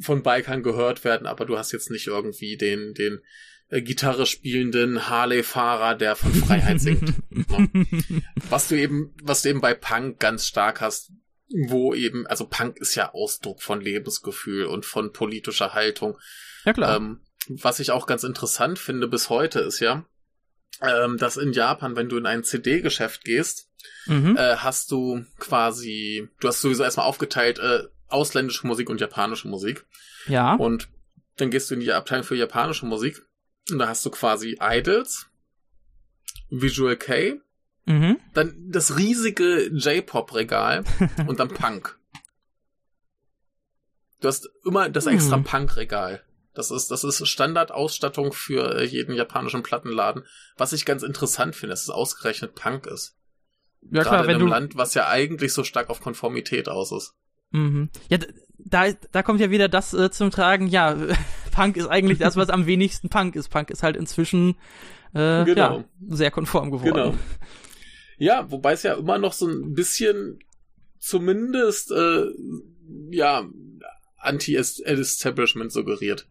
von Bikern gehört werden, aber du hast jetzt nicht irgendwie den, den äh, Gitarre spielenden Harley-Fahrer, der von Freiheit singt. ne? Was du eben, was du eben bei Punk ganz stark hast, wo eben, also Punk ist ja Ausdruck von Lebensgefühl und von politischer Haltung. Ja klar. Ähm, was ich auch ganz interessant finde bis heute ist ja, ähm, dass in Japan, wenn du in ein CD-Geschäft gehst, mhm. äh, hast du quasi, du hast sowieso erstmal aufgeteilt, äh, ausländische Musik und japanische Musik. Ja. Und dann gehst du in die Abteilung für japanische Musik und da hast du quasi Idols, Visual K, mhm. dann das riesige J-Pop-Regal und dann Punk. Du hast immer das extra mhm. Punk-Regal. Das ist, das ist Standardausstattung für jeden japanischen Plattenladen. Was ich ganz interessant finde, dass es ausgerechnet Punk ist. Ja, Gerade klar, wenn in einem du... Land, was ja eigentlich so stark auf Konformität aus ist. Mhm. Ja, da, da kommt ja wieder das äh, zum Tragen, ja, Punk ist eigentlich das, was am wenigsten Punk ist. Punk ist halt inzwischen äh, genau. ja, sehr konform geworden. Genau. Ja, wobei es ja immer noch so ein bisschen zumindest äh, ja Anti-Establishment suggeriert.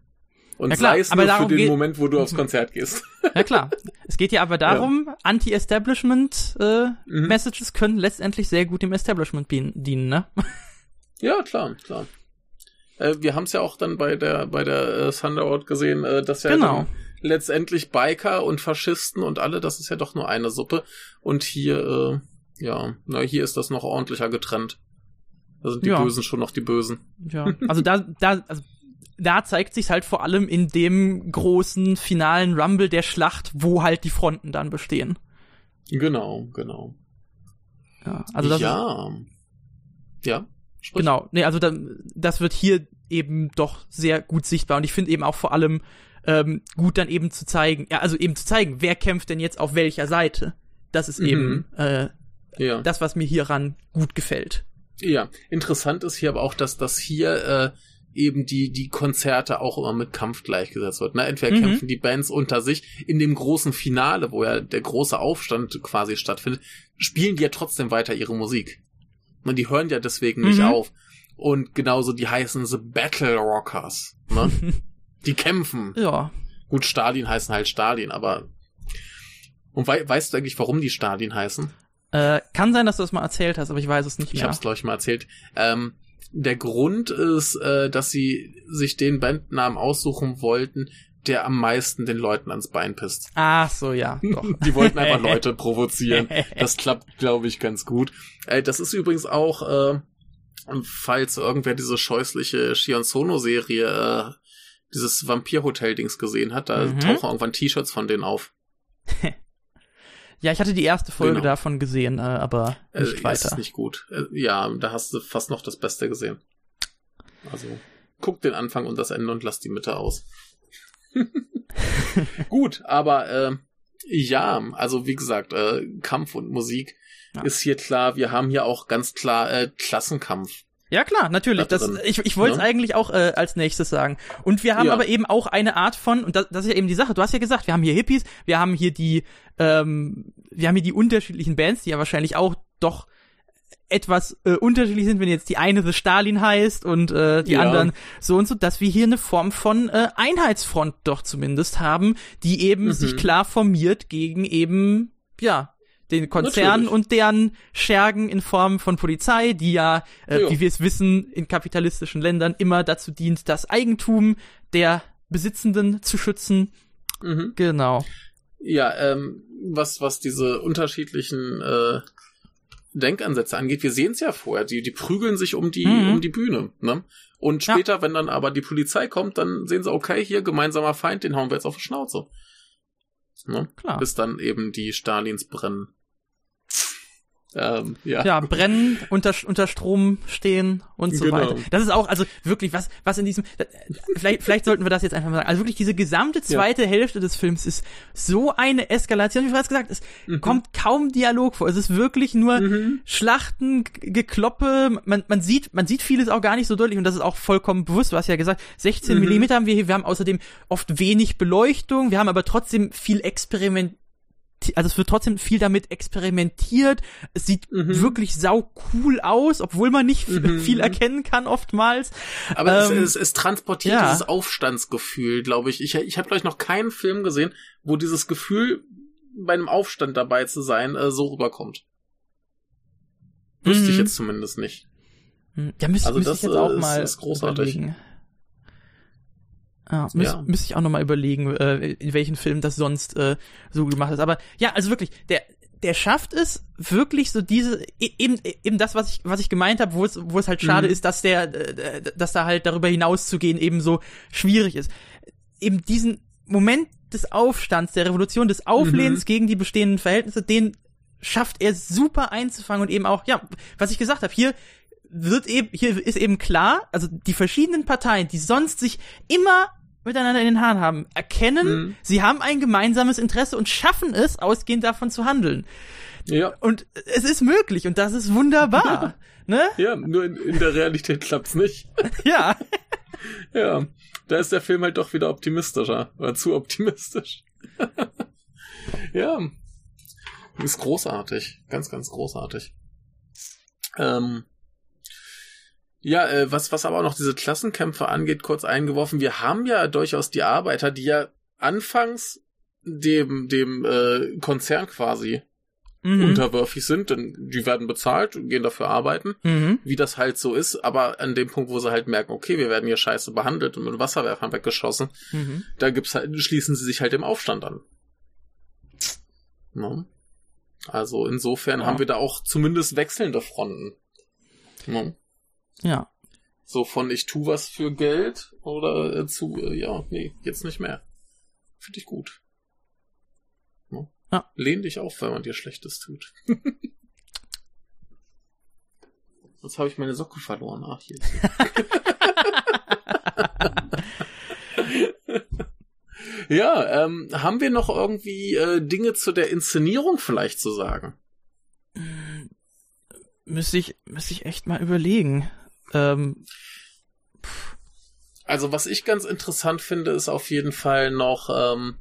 Und ja, klar, sei es nur für den Moment, wo du aufs Konzert gehst. Ja klar. Es geht ja aber darum, ja. Anti-Establishment äh, mhm. Messages können letztendlich sehr gut dem Establishment dienen, ne? Ja, klar, klar. Äh, wir haben es ja auch dann bei der bei der äh, Thunderbolt gesehen, äh, dass ja genau. Letztendlich Biker und Faschisten und alle, das ist ja doch nur eine Suppe. Und hier, äh, ja, na hier ist das noch ordentlicher getrennt. Da sind die ja. Bösen schon noch die Bösen. Ja, also da, da, also da zeigt sich halt vor allem in dem großen finalen Rumble der Schlacht, wo halt die Fronten dann bestehen. Genau, genau. Ja, also das ja. ja. Sprich. Genau, nee, also da, das wird hier eben doch sehr gut sichtbar und ich finde eben auch vor allem ähm, gut dann eben zu zeigen, ja, also eben zu zeigen, wer kämpft denn jetzt auf welcher Seite. Das ist mhm. eben äh, ja. das, was mir hieran gut gefällt. Ja, interessant ist hier aber auch, dass das hier äh, eben die die Konzerte auch immer mit Kampf gleichgesetzt wird. Ne? Entweder mhm. kämpfen die Bands unter sich in dem großen Finale, wo ja der große Aufstand quasi stattfindet, spielen die ja trotzdem weiter ihre Musik. Und die hören ja deswegen nicht mhm. auf. Und genauso die heißen The Battle Rockers. Ne? die kämpfen. Ja. Gut, Stalin heißen halt Stalin, aber. Und wei weißt du eigentlich, warum die Stalin heißen? Äh, kann sein, dass du das mal erzählt hast, aber ich weiß es nicht mehr. Ich hab's, glaube ich, mal erzählt. Ähm, der Grund ist, äh, dass sie sich den Bandnamen aussuchen wollten, der am meisten den Leuten ans Bein pisst. Ach so, ja. Doch. Die wollten einfach Leute provozieren. Das klappt, glaube ich, ganz gut. Äh, das ist übrigens auch, äh, falls irgendwer diese scheußliche Shion Sono-Serie, äh, dieses Vampir-Hotel-Dings gesehen hat, da mhm. tauchen irgendwann T-Shirts von denen auf. ja, ich hatte die erste Folge genau. davon gesehen, äh, aber nicht äh, weiter. Ist nicht gut. Äh, ja, da hast du fast noch das Beste gesehen. Also, guck den Anfang und das Ende und lass die Mitte aus. Gut, aber äh, ja, also wie gesagt, äh, Kampf und Musik ja. ist hier klar. Wir haben hier auch ganz klar äh, Klassenkampf. Ja klar, natürlich. Da das, ich ich wollte es ja. eigentlich auch äh, als nächstes sagen. Und wir haben ja. aber eben auch eine Art von, und das, das ist ja eben die Sache, du hast ja gesagt, wir haben hier Hippies, wir haben hier die, ähm, wir haben hier die unterschiedlichen Bands, die ja wahrscheinlich auch doch etwas äh, unterschiedlich sind, wenn jetzt die eine The Stalin heißt und äh, die ja. anderen so und so, dass wir hier eine Form von äh, Einheitsfront doch zumindest haben, die eben mhm. sich klar formiert gegen eben, ja, den Konzernen Natürlich. und deren Schergen in Form von Polizei, die ja, äh, ja. wie wir es wissen, in kapitalistischen Ländern immer dazu dient, das Eigentum der Besitzenden zu schützen. Mhm. Genau. Ja, ähm, was, was diese unterschiedlichen äh, Denkansätze angeht, wir sehen es ja vorher, die, die prügeln sich um die, mhm. um die Bühne, ne? Und später, ja. wenn dann aber die Polizei kommt, dann sehen sie, okay, hier gemeinsamer Feind, den hauen wir jetzt auf die Schnauze. Ne? Klar. Bis dann eben die Stalins brennen. Ähm, ja. Ja, brennen, unter, unter Strom stehen und so Genau. weiter. Das ist auch, also wirklich, was, was in diesem, vielleicht, vielleicht sollten wir das jetzt einfach mal sagen. Also wirklich diese gesamte zweite Hälfte des Films ist so eine Eskalation, wie bereits gesagt, es Mhm. kommt kaum Dialog vor. Es ist wirklich nur Schlachten, G- Gekloppe, man, man sieht, man sieht vieles auch gar nicht so deutlich und das ist auch vollkommen bewusst. Du hast ja gesagt, 16 Mhm. Millimeter haben wir hier, wir haben außerdem oft wenig Beleuchtung, wir haben aber trotzdem viel Experiment, also es wird trotzdem viel damit experimentiert. Es sieht Mhm. wirklich sau cool aus, obwohl man nicht f- viel erkennen kann oftmals. Aber Ähm, es, es, es transportiert ja. dieses Aufstandsgefühl, glaube ich. Ich, ich habe, glaube ich, noch keinen Film gesehen, wo dieses Gefühl, bei einem Aufstand dabei zu sein, äh, so rüberkommt. Wüsste ich Mhm. jetzt zumindest nicht. Hm, Ja, müsste Also müsste das, ich jetzt auch äh, ist- mal ist großartig. überlegen. Ja, müsste Ja. müsste ich auch noch mal überlegen, äh, in welchen Film das sonst äh, so gemacht ist. Aber ja, also wirklich, der der schafft es wirklich so diese e- eben eben das, was ich was ich gemeint habe, wo es wo es halt schade Mhm. ist, dass der äh, dass da halt darüber hinaus zu gehen eben so schwierig ist. Eben diesen Moment des Aufstands, der Revolution, des Auflehens Mhm. gegen die bestehenden Verhältnisse, den schafft er super einzufangen und eben auch, ja, was ich gesagt habe, hier wird eben, hier ist eben klar, also die verschiedenen Parteien, die sonst sich immer miteinander in den Haaren haben, erkennen, Mhm. sie haben ein gemeinsames Interesse und schaffen es, ausgehend davon zu handeln. Ja, Und es ist möglich und das ist wunderbar. ne? ja, nur in, in der Realität klappt's nicht. Ja. Ja, da ist der Film halt doch wieder optimistischer. Oder zu optimistisch. ja. Ist großartig. Ganz, ganz großartig. Ähm, ja, äh, was, was aber auch noch diese Klassenkämpfe angeht, kurz eingeworfen, wir haben ja durchaus die Arbeiter, die ja anfangs dem, dem äh, Konzern quasi Mhm. unterwürfig sind, denn die werden bezahlt und gehen dafür arbeiten Mhm. wie das halt so ist, aber an dem Punkt, wo sie halt merken, okay, wir werden hier scheiße behandelt und mit Wasserwerfern weggeschossen, Mhm. da gibt's halt, schließen sie sich halt dem Aufstand an. Ne? Also insofern Ja. haben wir da auch zumindest wechselnde Fronten. Ne? Ja. So von ich tu was für Geld oder äh, zu, äh, ja, nee, jetzt nicht mehr. Finde ich gut. Ne? Ja. Lehn dich auf, wenn man dir Schlechtes tut. Jetzt habe ich meine Socke verloren. Ach, hier. ja, ähm, haben wir noch irgendwie äh, Dinge zu der Inszenierung vielleicht zu sagen? Müsste ich, müsste ich echt mal überlegen. Ähm, Also was ich ganz interessant finde, ist auf jeden Fall noch, ähm,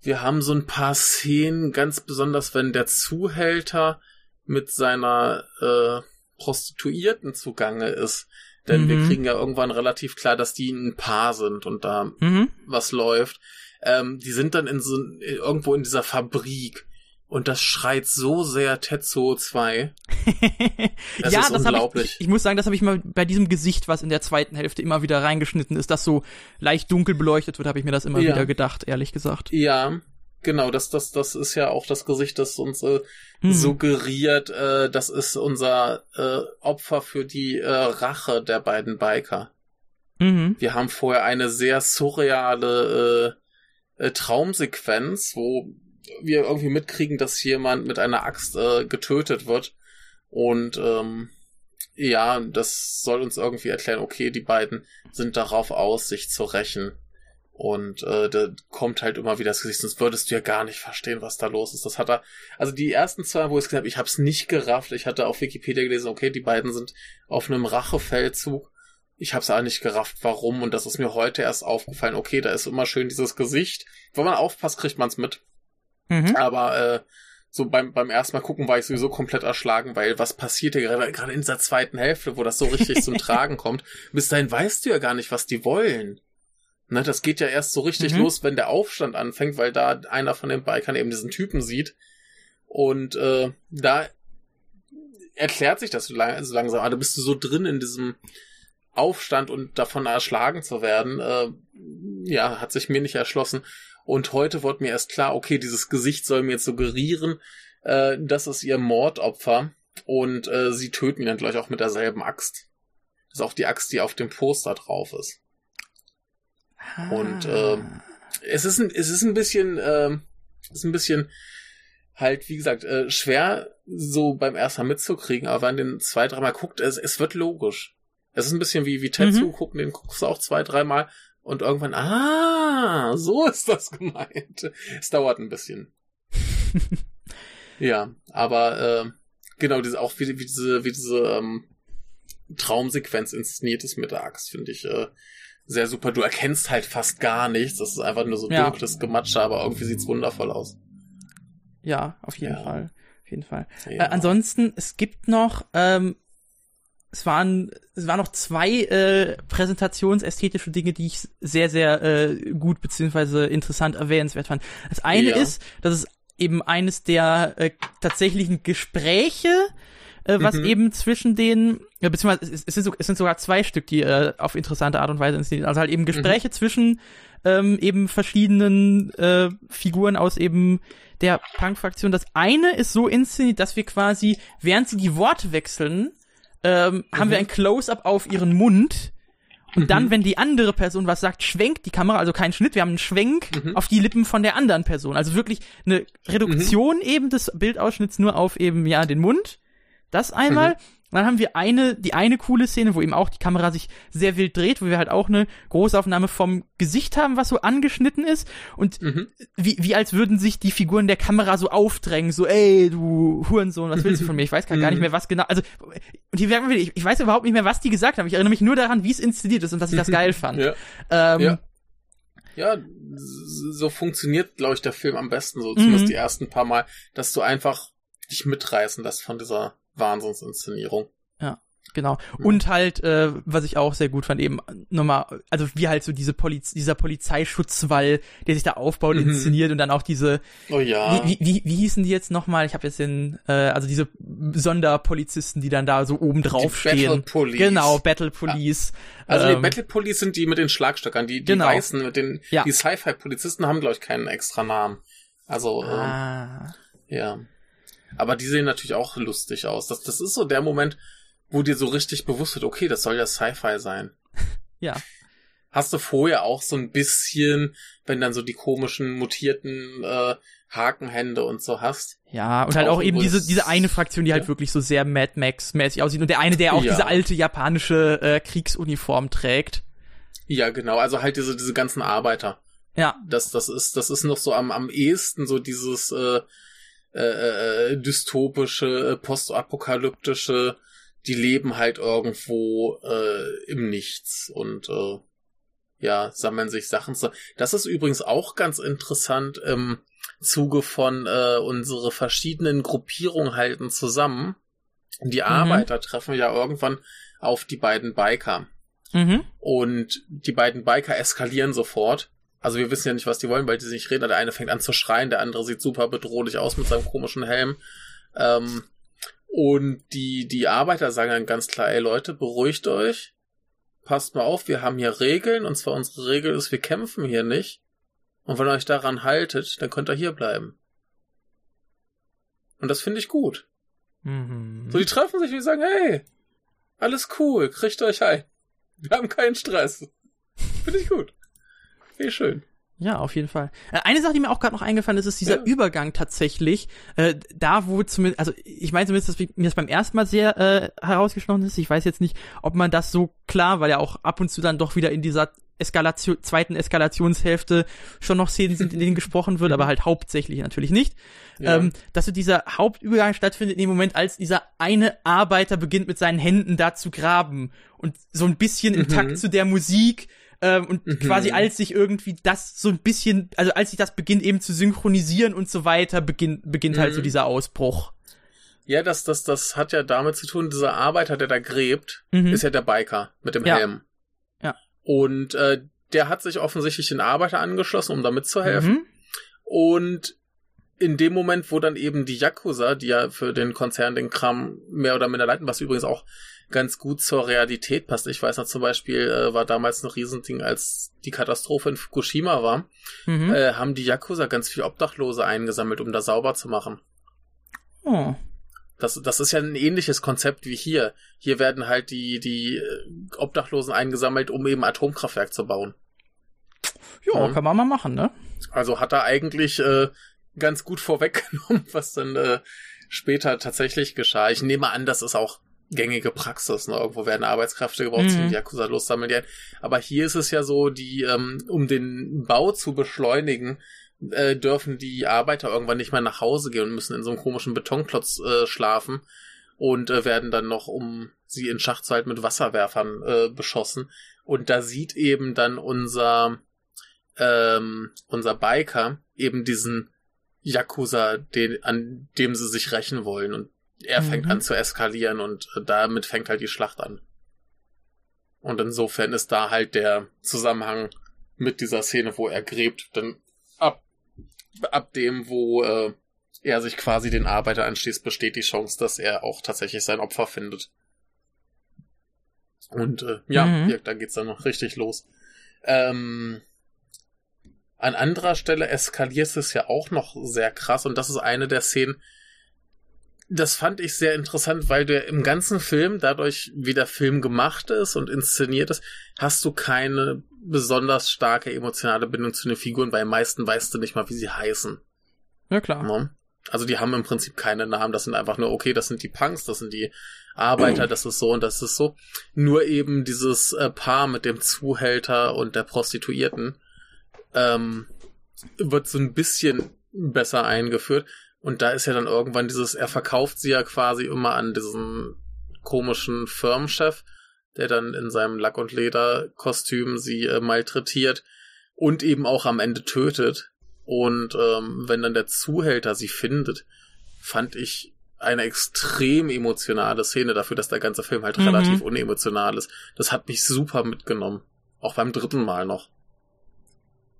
wir haben so ein paar Szenen, ganz besonders wenn der Zuhälter mit seiner äh, Prostituierten zugange ist. Denn wir Mhm. kriegen ja irgendwann relativ klar, dass die ein Paar sind und da mhm. was läuft. Ähm, die sind dann in so irgendwo in dieser Fabrik und das schreit so sehr Tetsuo 2. Das ja, ist das habe unglaublich. ich, ich. Muss sagen, das habe ich mal bei diesem Gesicht, was in der zweiten Hälfte immer wieder reingeschnitten ist, das so leicht dunkel beleuchtet wird, habe ich mir das immer Ja. wieder gedacht, ehrlich gesagt. Ja, genau, das, das, das ist ja auch das Gesicht, das uns äh, Mhm. suggeriert, äh, das ist unser äh, Opfer für die äh, Rache der beiden Biker. Mhm. Wir haben vorher eine sehr surreale äh, äh, Traumsequenz, wo wir irgendwie mitkriegen, dass jemand mit einer Axt äh, getötet wird. Und ähm, ja, das soll uns irgendwie erklären, okay, die beiden sind darauf aus, sich zu rächen. Und äh, da kommt halt immer wieder das Gesicht, sonst würdest du ja gar nicht verstehen, was da los ist. Das hat er, also die ersten zwei, wo ich es gesagt habe, ich habe es nicht gerafft. Ich hatte auf Wikipedia gelesen, okay, die beiden sind auf einem Rachefeldzug. Ich habe es auch nicht gerafft, warum. Und das ist mir heute erst aufgefallen. Okay, da ist immer schön dieses Gesicht. Wenn man aufpasst, kriegt man es mit. Mhm. Aber äh, so beim, beim ersten Mal gucken war ich sowieso komplett erschlagen, weil was passiert hier gerade, gerade in dieser zweiten Hälfte, wo das so richtig zum Tragen kommt. Bis dahin weißt du ja gar nicht, was die wollen. Ne, das geht ja erst so richtig Mhm. los, wenn der Aufstand anfängt, weil da einer von den Bikern eben diesen Typen sieht. Und äh, da erklärt sich das so, lang, so langsam. Ah, da bist du so drin in diesem Aufstand und davon erschlagen zu werden. Äh, ja, hat sich mir nicht erschlossen. Und heute wurde mir erst klar, okay, dieses Gesicht soll mir jetzt suggerieren, äh, das ist ihr Mordopfer. Und äh, sie töten ihn dann gleich auch mit derselben Axt. Das ist auch die Axt, die auf dem Poster drauf ist. Und, Ah. ähm, es ist ein, es ist ein bisschen, es ist ein bisschen halt, wie gesagt, äh, schwer so beim ersten Mal mitzukriegen, aber wenn den zwei, dreimal guckt, es, es wird logisch. Es ist ein bisschen wie, wie Tetsu Mhm. gucken, den guckst du auch zwei, dreimal und irgendwann, ah, so ist das gemeint. Es dauert ein bisschen. ja, aber äh, genau, diese, auch wie, wie diese, wie diese ähm, Traumsequenz inszeniert ist mit der Axt, finde ich äh, sehr super. Du erkennst halt fast gar nichts. Das ist einfach nur so Ja. dunkles Gematsche, aber irgendwie sieht's wundervoll aus. Ja, auf jeden Ja. Fall. Auf jeden Fall. Ja. Äh, ansonsten, es gibt noch, ähm, es waren, es waren noch zwei äh, präsentationsästhetische Dinge, die ich sehr, sehr äh, gut beziehungsweise interessant erwähnenswert fand. Das eine Ja. ist, dass es eben eines der äh, tatsächlichen Gespräche, äh, was Mhm. eben zwischen den, ja, beziehungsweise es, es, sind so, es sind sogar zwei Stück, die äh, auf interessante Art und Weise inszeniert. Also halt eben Gespräche zwischen ähm, eben verschiedenen äh, Figuren aus eben der Punk-Fraktion. Das eine ist so inszeniert, dass wir quasi, während sie die Worte wechseln, ähm, haben wir ein Close-up auf ihren Mund. Und dann, wenn die andere Person was sagt, schwenkt die Kamera, also kein Schnitt, wir haben einen Schwenk auf die Lippen von der anderen Person. Also wirklich eine Reduktion eben des Bildausschnitts nur auf eben, ja, den Mund. Das einmal. Und dann haben wir eine, die eine coole Szene, wo eben auch die Kamera sich sehr wild dreht, wo wir halt auch eine Großaufnahme vom Gesicht haben, was so angeschnitten ist. Und Mhm. wie, wie als würden sich die Figuren der Kamera so aufdrängen, so, ey, du Hurensohn, was willst du von mir? Ich weiß gar, gar nicht mehr, was genau, also, und hier merken wir, ich, ich weiß überhaupt nicht mehr, was die gesagt haben. Ich erinnere mich nur daran, wie es inszeniert ist und dass ich das geil fand. Ja. Ähm, Ja. Ja, so funktioniert, glaube ich, der Film am besten, so zumindest Mhm. die ersten paar Mal, dass du einfach dich mitreißen lässt von dieser Wahnsinnsinszenierung. Genau. Und halt, äh, was ich auch sehr gut fand, eben nochmal, also wie halt so diese Poliz dieser Polizeischutzwall, der sich da aufbaut, Mhm. inszeniert und dann auch diese, Oh ja. wie, wie, wie, hießen die jetzt nochmal? Ich habe jetzt den, äh, also diese Sonderpolizisten, die dann da so oben drauf Battle stehen. Police. Genau, Battle Police. Also ähm, die Battle Police sind die mit den Schlagstöckern, die, die Genau. Weißen mit den, Ja. die Sci-Fi-Polizisten haben, glaube ich, keinen extra Namen. Also, ähm, ah, ja. Aber die sehen natürlich auch lustig aus. Das, das ist so der Moment, wo dir so richtig bewusst wird, okay, das soll ja Sci-Fi sein. ja. Hast du vorher auch so ein bisschen, wenn dann so die komischen mutierten äh, Hakenhände und so hast? Ja, und halt Auch auch eben diese, diese eine Fraktion, die halt Ja. wirklich so sehr Mad Max-mäßig aussieht und der eine, der auch Ja. diese alte japanische äh, Kriegsuniform trägt. Ja, genau. Also halt diese, diese ganzen Arbeiter. Ja, Das, das ist, das ist noch so am, am ehesten so dieses äh, äh, äh, dystopische, äh, postapokalyptische, die leben halt irgendwo äh, im Nichts und äh, ja, sammeln sich Sachen zu. Das ist übrigens auch ganz interessant im Zuge von äh, unsere verschiedenen Gruppierungen halten zusammen. Die Arbeiter treffen ja irgendwann auf die beiden Biker. mhm. Und die beiden Biker eskalieren sofort. Also wir wissen ja nicht, was die wollen, weil die nicht reden. Der eine fängt an zu schreien, der andere sieht super bedrohlich aus mit seinem komischen Helm. Ähm, und die, die Arbeiter sagen dann ganz klar, ey Leute, beruhigt euch. Passt mal auf, wir haben hier Regeln. Und zwar unsere Regel ist, wir kämpfen hier nicht. Und wenn ihr euch daran haltet, dann könnt ihr hier bleiben. Und das finde ich gut. Mhm. So, die treffen sich und die sagen, hey, alles cool, kriegt euch ein. Wir haben keinen Stress. Finde ich gut. Ich schön. Ja, auf jeden Fall. Äh, Eine Sache, die mir auch gerade noch eingefallen ist, ist dieser Ja. Übergang tatsächlich. Äh, da, wo zumindest, also ich meine zumindest, dass mir das beim ersten Mal sehr äh, herausgestochen ist. Ich weiß jetzt nicht, ob man das so klar, weil ja auch ab und zu dann doch wieder in dieser Eskalation, zweiten Eskalationshälfte schon noch Szenen sind, in denen gesprochen wird, aber halt hauptsächlich natürlich nicht. Ja. Ähm, dass so dieser Hauptübergang stattfindet in dem Moment, als dieser eine Arbeiter beginnt mit seinen Händen da zu graben und so ein bisschen im Mhm. Takt zu der Musik ähm, und Mhm. quasi als sich irgendwie das so ein bisschen, also als sich das beginnt eben zu synchronisieren und so weiter, beginnt, beginnt halt so Mhm. dieser Ausbruch. Ja, das, das, das hat ja damit zu tun, dieser Arbeiter, der da gräbt, Mhm. ist ja der Biker mit dem Ja. Helm. Ja. Und äh, der hat sich offensichtlich den Arbeiter angeschlossen, um da mitzuhelfen. Mhm. Und in dem Moment, wo dann eben die Yakuza, die ja für den Konzern den Kram mehr oder minder leiten, was übrigens auch ganz gut zur Realität passt. Ich weiß noch zum Beispiel, äh, war damals ein Riesending, als die Katastrophe in Fukushima war, Mhm. äh, haben die Yakuza ganz viel Obdachlose eingesammelt, um da sauber zu machen. Oh. Das, das ist ja ein ähnliches Konzept wie hier. Hier werden halt die, die äh, Obdachlosen eingesammelt, um eben Atomkraftwerk zu bauen. Ja, kann man mal machen, ne? Also hat er eigentlich äh, ganz gut vorweggenommen, was dann äh, später tatsächlich geschah. Ich nehme an, das ist auch gängige Praxis. Ne? Irgendwo werden Arbeitskräfte gebraucht, mhm. die Yakuza lossammeln. Ja. Aber hier ist es ja so, die, ähm, um den Bau zu beschleunigen, äh, dürfen die Arbeiter irgendwann nicht mehr nach Hause gehen und müssen in so einem komischen Betonklotz äh, schlafen und äh, werden dann noch, um sie in Schach zu halten, mit Wasserwerfern äh, beschossen. Und da sieht eben dann unser, ähm, unser Biker eben diesen Yakuza, den, an dem sie sich rächen wollen. Und er mhm. fängt an zu eskalieren und äh, damit fängt halt die Schlacht an. Und insofern ist da halt der Zusammenhang mit dieser Szene, wo er gräbt, dann ab, ab dem, wo äh, er sich quasi den Arbeiter anschließt, besteht die Chance, dass er auch tatsächlich sein Opfer findet. Und äh, ja, mhm. ja, da geht's dann noch richtig los. Ähm, an anderer Stelle eskaliert es ja auch noch sehr krass und das ist eine der Szenen, das fand ich sehr interessant, weil du im ganzen Film, dadurch wie der Film gemacht ist und inszeniert ist, hast du keine besonders starke emotionale Bindung zu den Figuren, weil meisten weißt du nicht mal, wie sie heißen. Ja, klar. Ne? Also die haben im Prinzip keine Namen, das sind einfach nur, okay, das sind die Punks, das sind die Arbeiter, das ist so und das ist so. Nur eben dieses äh, Paar mit dem Zuhälter und der Prostituierten ähm, wird so ein bisschen besser eingeführt. Und da ist ja dann irgendwann dieses, er verkauft sie ja quasi immer an diesen komischen Firmenchef, der dann in seinem Lack- und Lederkostüm sie äh, malträtiert und eben auch am Ende tötet. Und ähm, wenn dann der Zuhälter sie findet, fand ich eine extrem emotionale Szene dafür, dass der ganze Film halt mhm. relativ unemotional ist. Das hat mich super mitgenommen. Auch beim dritten Mal noch.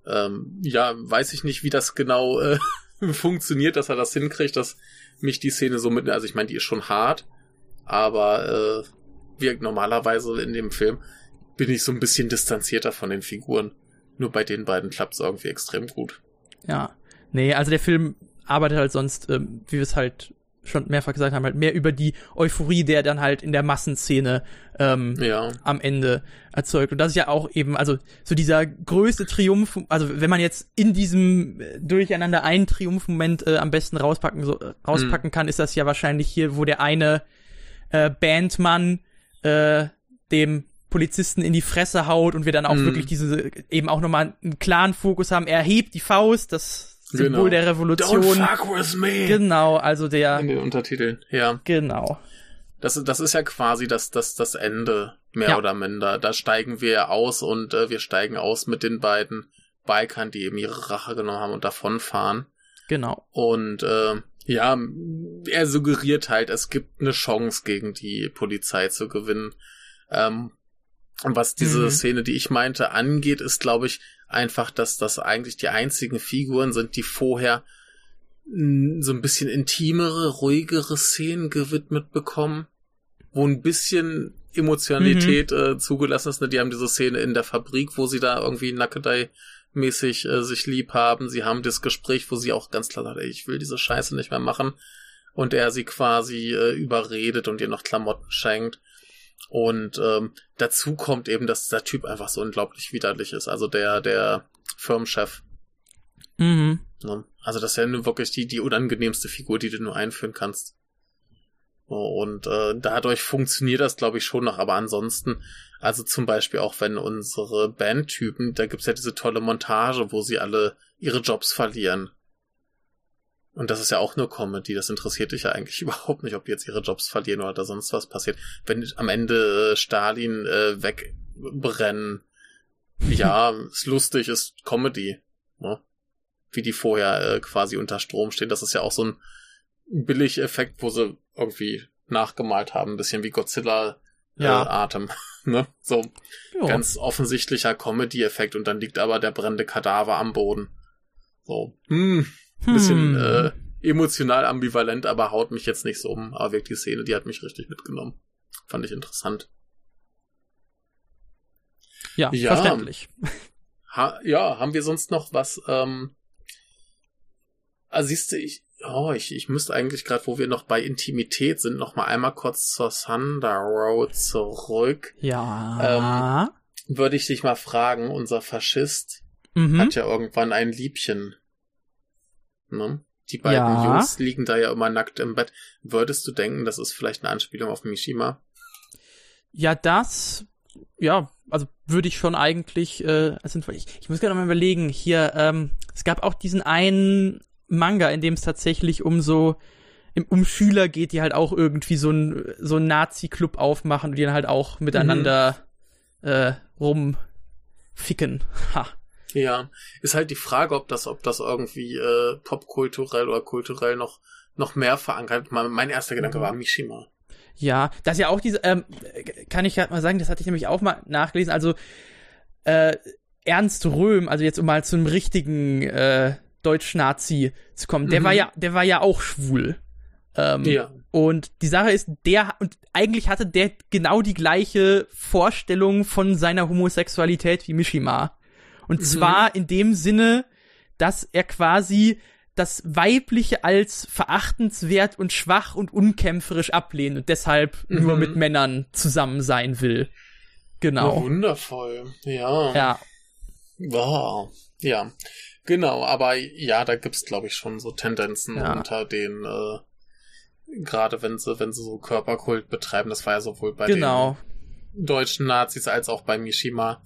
Ähm, ja, weiß ich nicht, wie das genau äh, funktioniert, dass er das hinkriegt, dass mich die Szene so mit, also ich meine, die ist schon hart, aber äh, wirkt normalerweise in dem Film bin ich so ein bisschen distanzierter von den Figuren. Nur bei den beiden klappt es irgendwie extrem gut. Ja. Nee, also der Film arbeitet halt sonst, ähm, wie wir es halt schon mehrfach gesagt haben, halt mehr über die Euphorie, der dann halt in der Massenszene ähm, ja. am Ende erzeugt. Und das ist ja auch eben, also so dieser größte Triumph, also wenn man jetzt in diesem äh, Durcheinander einen Triumphmoment äh, am besten rauspacken, so, äh, rauspacken mhm. kann, ist das ja wahrscheinlich hier, wo der eine äh, Bandmann äh, dem Polizisten in die Fresse haut und wir dann auch mhm. wirklich diese, eben auch nochmal einen klaren Fokus haben. Er hebt die Faust, das Symbol genau. der Revolution. Don't fuck with me. Genau, also der. In den Untertiteln, ja. Genau. Das, das ist ja quasi das, das, das Ende, mehr ja. oder minder. Da steigen wir aus und äh, wir steigen aus mit den beiden Bikern, die eben ihre Rache genommen haben und davonfahren. Genau. Und äh, ja, er suggeriert halt, es gibt eine Chance gegen die Polizei zu gewinnen. Ähm, und was diese mhm. Szene, die ich meinte, angeht, ist, glaube ich, einfach, dass das eigentlich die einzigen Figuren sind, die vorher so ein bisschen intimere, ruhigere Szenen gewidmet bekommen, wo ein bisschen Emotionalität mhm. äh, zugelassen ist. Ne? Die haben diese Szene in der Fabrik, wo sie da irgendwie Nackedei mäßig äh, sich lieb haben. Sie haben das Gespräch, wo sie auch ganz klar sagt, ey, ich will diese Scheiße nicht mehr machen. Und er sie quasi äh, überredet und ihr noch Klamotten schenkt. Und ähm, dazu kommt eben, dass der Typ einfach so unglaublich widerlich ist. Also der, der Firmenchef. Mhm. Ne? Also das ist ja nur wirklich die, die unangenehmste Figur, die du nur einführen kannst. Und äh, dadurch funktioniert das, glaube ich, schon noch. Aber ansonsten, also zum Beispiel auch wenn unsere Bandtypen, da gibt's ja diese tolle Montage, wo sie alle ihre Jobs verlieren. Und das ist ja auch nur Comedy, das interessiert dich ja eigentlich überhaupt nicht, ob die jetzt ihre Jobs verlieren oder sonst was passiert. Wenn am Ende äh, Stalin äh, wegbrennen, ja, ist lustig, ist Comedy. Ne? Wie die vorher äh, quasi unter Strom stehen. Das ist ja auch so ein Billig-Effekt, wo sie irgendwie nachgemalt haben, ein bisschen wie Godzilla äh, ja. Atem. ne? So jo. ganz offensichtlicher Comedy-Effekt und dann liegt aber der brennende Kadaver am Boden. So, hm, ein bisschen hm. äh, emotional ambivalent, aber haut mich jetzt nicht so um. Aber wirklich die Szene, die hat mich richtig mitgenommen. Fand ich interessant. Ja, ja verständlich. Ha, ja, haben wir sonst noch was? Ähm, ah, siehst du, ich, oh, ich, ich müsste eigentlich gerade, wo wir noch bei Intimität sind, noch mal einmal kurz zur Thunder Road zurück. Ja. Ähm, würde ich dich mal fragen, unser Faschist, mhm. hat ja irgendwann ein Liebchen. Ne? Die beiden ja. Jungs liegen da ja immer nackt im Bett. Würdest du denken, das ist vielleicht eine Anspielung auf Mishima? Ja, das, ja, also würde ich schon eigentlich, äh, also ich, ich muss gerade mal überlegen, hier, ähm, es gab auch diesen einen Manga, in dem es tatsächlich um so, um Schüler geht, die halt auch irgendwie so ein, so ein Nazi-Club aufmachen und die dann halt auch miteinander mhm. äh, rumficken. Ha. Ja, ist halt die Frage, ob das, ob das irgendwie äh, popkulturell oder kulturell noch, noch mehr verankert. Mein, mein erster Gedanke war Mishima. Ja, das ist ja auch diese, ähm, kann ich halt mal sagen, das hatte ich nämlich auch mal nachgelesen. Also äh, Ernst Röhm, also jetzt um mal zu einem richtigen äh, Deutsch-Nazi zu kommen, der mhm. war ja, der war ja auch schwul. Ähm, ja. Und die Sache ist, der, und eigentlich hatte der genau die gleiche Vorstellung von seiner Homosexualität wie Mishima. Und mhm. zwar in dem Sinne, dass er quasi das Weibliche als verachtenswert und schwach und unkämpferisch ablehnt und deshalb mhm. nur mit Männern zusammen sein will. Genau. Oh, wundervoll. Ja. Ja. Wow. Ja. Genau, aber ja, da gibt's glaube ich schon so Tendenzen ja. unter den äh, gerade wenn sie wenn sie so Körperkult betreiben, das war ja sowohl bei genau. den deutschen Nazis als auch bei Mishima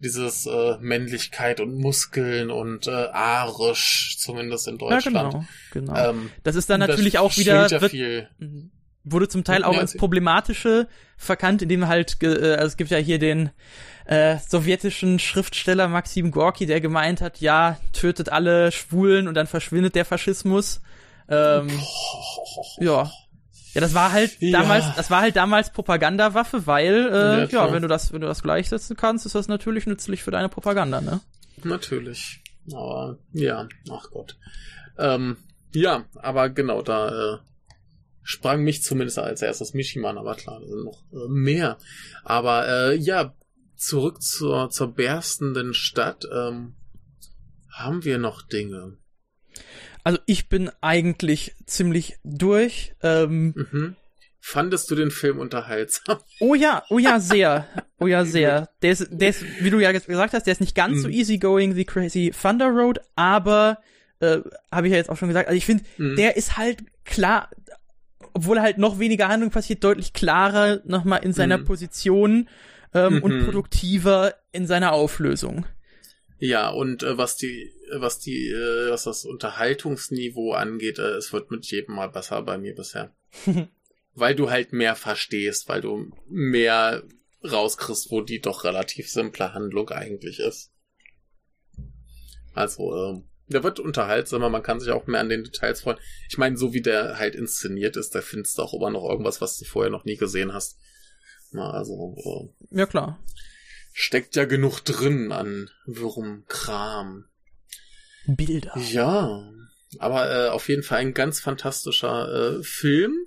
dieses äh, Männlichkeit und Muskeln und äh, arisch, zumindest in Deutschland. Ja, genau, genau. Ähm, das ist dann natürlich auch wieder ja wird, viel. Mhm. wurde zum Teil auch ins Problematische verkannt, indem halt äh, also es gibt ja hier den äh, sowjetischen Schriftsteller Maxim Gorki, der gemeint hat, ja, tötet alle Schwulen und dann verschwindet der Faschismus. Ähm, ja, ja, das war halt ja. damals, das war halt damals Propagandawaffe, weil äh, ja, ja, wenn du das, wenn du das gleichsetzen kannst, ist das natürlich nützlich für deine Propaganda, ne? Natürlich. Aber ja, ach Gott. Ähm, ja, aber genau, da äh, sprang mich zumindest als erstes Mishiman, aber klar, da sind noch äh, mehr. Aber äh, ja, zurück zur, zur berstenden Stadt. Ähm, haben wir noch Dinge? Also ich bin eigentlich ziemlich durch. Ähm, mhm. Fandest du den Film unterhaltsam? Oh ja, oh ja, sehr. Oh ja, sehr. Der ist, der ist, wie du ja gesagt hast, der ist nicht ganz mhm. so easygoing wie Crazy Thunder Road, aber äh, habe ich ja jetzt auch schon gesagt. Also ich finde, mhm. der ist halt klar, obwohl halt noch weniger Handlung passiert, deutlich klarer nochmal in seiner mhm. Position ähm, und mhm. produktiver in seiner Auflösung. Ja, und äh, was die, was die, äh, was das Unterhaltungsniveau angeht, äh, es wird mit jedem Mal besser bei mir bisher. weil du halt mehr verstehst, weil du mehr rauskriegst, wo die doch relativ simple Handlung eigentlich ist. Also, äh, der wird unterhaltsamer, man kann sich auch mehr an den Details freuen. Ich meine, so wie der halt inszeniert ist, da findest du auch immer noch irgendwas, was du vorher noch nie gesehen hast. Na, also. Äh, ja, klar steckt ja genug drin an Würmkram. Bilder. Ja, aber äh, auf jeden Fall ein ganz fantastischer äh, Film.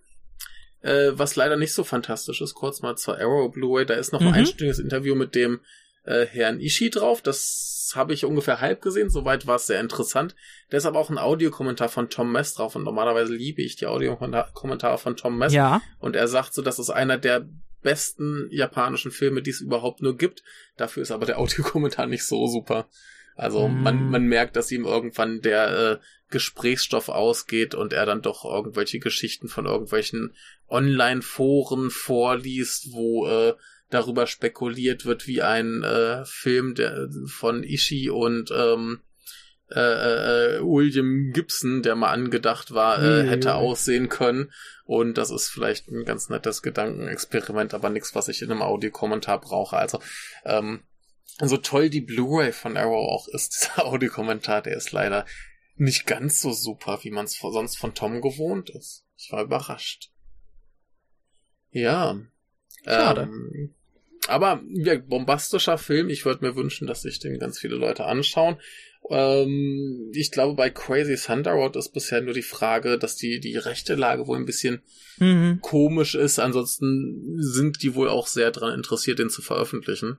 Äh, was leider nicht so fantastisch ist, kurz mal zur Arrow Blu-ray, da ist noch mhm. ein einstündiges Interview mit dem äh, Herrn Ishii drauf. Das habe ich ungefähr halb gesehen, soweit war es sehr interessant. Da ist aber auch ein Audiokommentar von Tom Mess drauf und normalerweise liebe ich die Audiokommentare von Tom Mess. Ja. Und er sagt so, das ist einer der besten japanischen Filme, die es überhaupt nur gibt. Dafür ist aber der Audiokommentar nicht so super. Also mm. man, man merkt, dass ihm irgendwann der äh, Gesprächsstoff ausgeht und er dann doch irgendwelche Geschichten von irgendwelchen Online-Foren vorliest, wo äh, darüber spekuliert wird, wie ein äh, Film der, von Ishii und ähm, äh, äh, äh, William Gibson, der mal angedacht war, äh, hätte aussehen können. Und das ist vielleicht ein ganz nettes Gedankenexperiment, aber nichts, was ich in einem Audiokommentar brauche. Also, ähm, so toll die Blu-ray von Arrow auch ist, dieser Audiokommentar, der ist leider nicht ganz so super, wie man es sonst von Tom gewohnt ist. Ich war überrascht. Ja. Schade. Ähm, aber ja, bombastischer Film. Ich würde mir wünschen, dass sich den ganz viele Leute anschauen. Ähm, ich glaube, bei Crazy Thunder Road ist bisher nur die Frage, dass die, die rechte Lage wohl ein bisschen mhm. komisch ist. Ansonsten sind die wohl auch sehr daran interessiert, den zu veröffentlichen.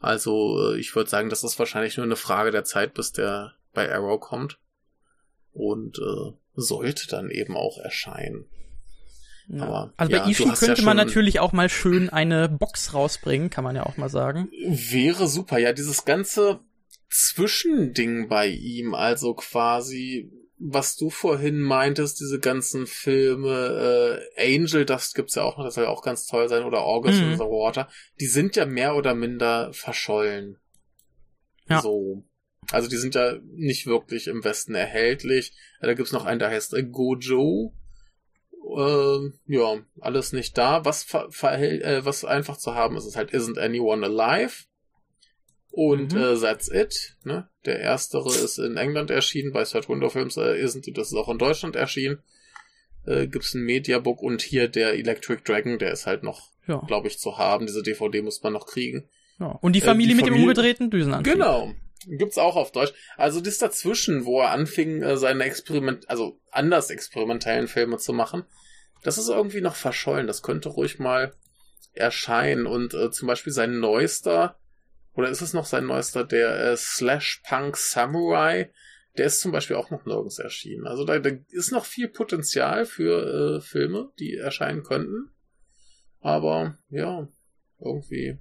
Also, äh, ich würde sagen, das ist wahrscheinlich nur eine Frage der Zeit, bis der bei Arrow kommt. Und äh, sollte dann eben auch erscheinen. Ja. Aber, also bei ja, Ishi könnte ja man natürlich auch mal schön eine Box rausbringen, kann man ja auch mal sagen. Wäre super, ja, dieses ganze Zwischending bei ihm, also quasi, was du vorhin meintest, diese ganzen Filme, äh, Angel, das gibt's ja auch noch, das soll ja auch ganz toll sein, oder August Mhm. in the Water, die sind ja mehr oder minder verschollen. Ja. So. Also die sind ja nicht wirklich im Westen erhältlich. Da gibt's noch einen, der heißt äh, Gojo. Ähm, ja, alles nicht da. Was, ver äh, was einfach zu haben ist, ist halt Isn't Anyone Alive. Und Mhm. äh, That's It. Ne? Der erstere ist in England erschienen, bei Third Window Films äh, Isn't It, das ist auch in Deutschland erschienen. Äh, gibt's ein Mediabook und hier der Electric Dragon, der ist halt noch, Ja. glaube ich, zu haben. Diese DVD muss man noch kriegen. ja. Und die Äh, Familie die mit dem Familie- umgedrehten Düsenantrieb. Genau. Gibt's auch auf Deutsch. Also das dazwischen, wo er anfing, äh, seine Experiment, also anders experimentellen Filme zu machen, das ist irgendwie noch verschollen. Das könnte ruhig mal erscheinen. Und äh, zum Beispiel sein neuester, oder ist es noch sein neuester, der äh, Slash Punk Samurai, der ist zum Beispiel auch noch nirgends erschienen. Also da, da ist noch viel Potenzial für äh, Filme, die erscheinen könnten. Aber ja, irgendwie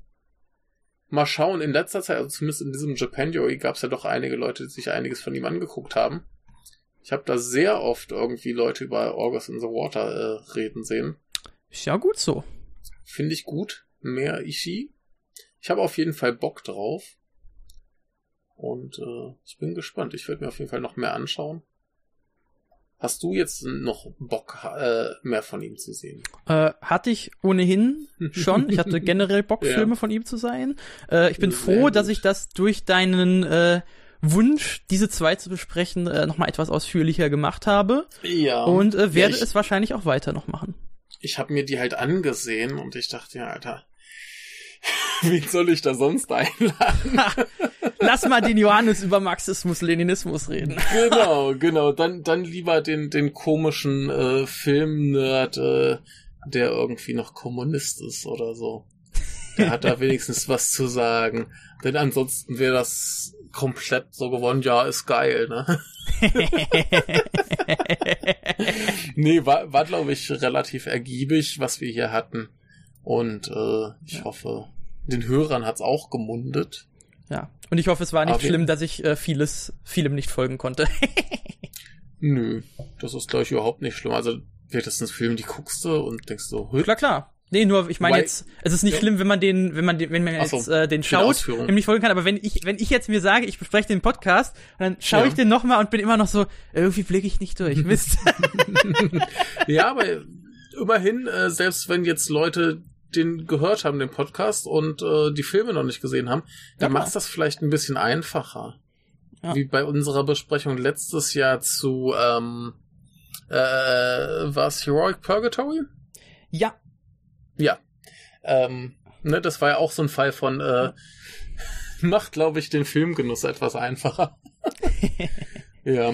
mal schauen, in letzter Zeit, also zumindest in diesem Japanuary, gab es ja doch einige Leute, die sich einiges von ihm angeguckt haben. Ich habe da sehr oft irgendwie Leute über August in the Water äh, reden sehen. Ist ja gut so. Finde ich gut. Mehr Ishii. Ich habe auf jeden Fall Bock drauf. Und äh, ich bin gespannt. Ich werde mir auf jeden Fall noch mehr anschauen. Hast du jetzt noch Bock, äh, mehr von ihm zu sehen? Äh, hatte ich ohnehin schon. Ich hatte generell Bock, Ja. Filme von ihm zu sein. Äh, ich bin Sehr froh, gut. dass ich das durch deinen äh, Wunsch, diese zwei zu besprechen, äh, nochmal etwas ausführlicher gemacht habe. Ja. Und äh, werde ja, ich, es wahrscheinlich auch weiter noch machen. ich habe mir die halt angesehen und ich dachte, ja, Alter, wen soll ich da sonst einladen? Lass mal den Johannes über Marxismus, Leninismus reden. genau, genau. Dann, dann lieber den, den komischen äh, Filmnerd, äh, der irgendwie noch Kommunist ist oder so. Der hat da wenigstens was zu sagen. Denn ansonsten wäre das komplett so geworden, ja, ist geil, ne? nee, war, war glaube ich, relativ ergiebig, was wir hier hatten. Und äh, ich Ja. hoffe, den Hörern hat's auch gemundet. Ja. Und ich hoffe, es war nicht Aber schlimm, dass ich äh, vieles, vielem nicht folgen konnte. Nö, das ist gleich überhaupt nicht schlimm. Also spätestens Film, die guckst du und denkst so, hü, klar, klar. Nee, nur ich meine jetzt, es ist nicht Ja. schlimm, wenn man den, wenn man den, wenn man Ach so, jetzt äh, den schaut, dem nicht folgen kann, aber wenn ich, wenn ich jetzt mir sage, ich bespreche den Podcast, dann schaue Ja. ich den nochmal und bin immer noch so, irgendwie blicke ich nicht durch. Mist. Ja, aber immerhin, äh, selbst wenn jetzt Leute den gehört haben, den Podcast, und äh, die Filme noch nicht gesehen haben, dann Ja, macht's das vielleicht ein bisschen einfacher. Ja. Wie bei unserer Besprechung letztes Jahr zu ähm, äh, was Heroic Purgatory? ja, Ja. Ähm, ne, das war ja auch so ein Fall von äh, macht, glaube ich, den Filmgenuss etwas einfacher. ja.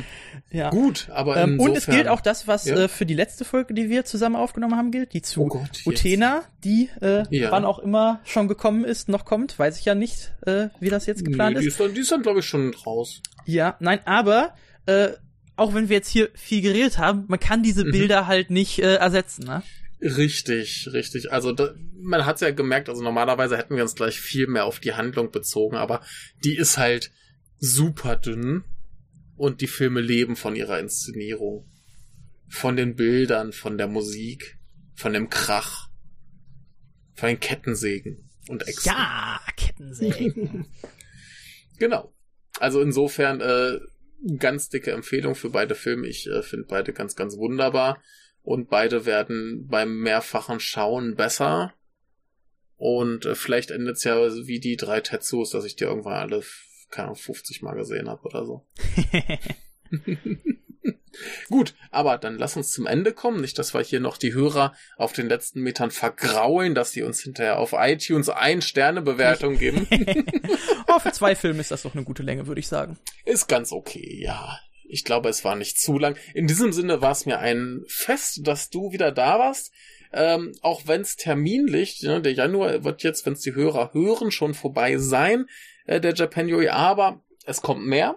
ja. Gut, aber Ähm, und es insofern- gilt auch das, was Ja. äh, für die letzte Folge, die wir zusammen aufgenommen haben, gilt, die zu Oh Gott. Utena, die äh, Ja. wann auch immer schon gekommen ist, noch kommt, weiß ich ja nicht, äh, wie das jetzt geplant nee, die ist. dann, die ist dann glaube ich, schon raus. Ja, nein, aber äh, auch wenn wir jetzt hier viel geredet haben, man kann diese Mhm. Bilder halt nicht äh, ersetzen, ne? Richtig, richtig. Also da, man hat's ja gemerkt, also normalerweise hätten wir uns gleich viel mehr auf die Handlung bezogen, aber die ist halt super dünn und die Filme leben von ihrer Inszenierung. Von den Bildern, von der Musik, von dem Krach, von den Kettensägen und Äxten. Ja, Kettensägen. Genau. Also insofern äh, ganz dicke Empfehlung für beide Filme. Ich äh, finde beide ganz, ganz wunderbar. Und beide werden beim mehrfachen Schauen besser. Und äh, vielleicht endet es ja wie die drei Tetsus, dass ich die irgendwann alle, keine Ahnung, 50 Mal gesehen habe oder so. Gut, aber dann lass uns zum Ende kommen. Nicht, dass wir hier noch die Hörer auf den letzten Metern vergraulen, dass sie uns hinterher auf iTunes ein Sterne Bewertung geben. oh, für zwei Filme ist das doch eine gute Länge, würde ich sagen. Ist ganz okay, ja. Ich glaube, es war nicht zu lang. In diesem Sinne war es mir ein Fest, dass du wieder da warst. Ähm, auch wenn es terminlich, ne, der Januar wird jetzt, wenn es die Hörer hören, schon vorbei sein, äh, der Japanuary, aber es kommt mehr.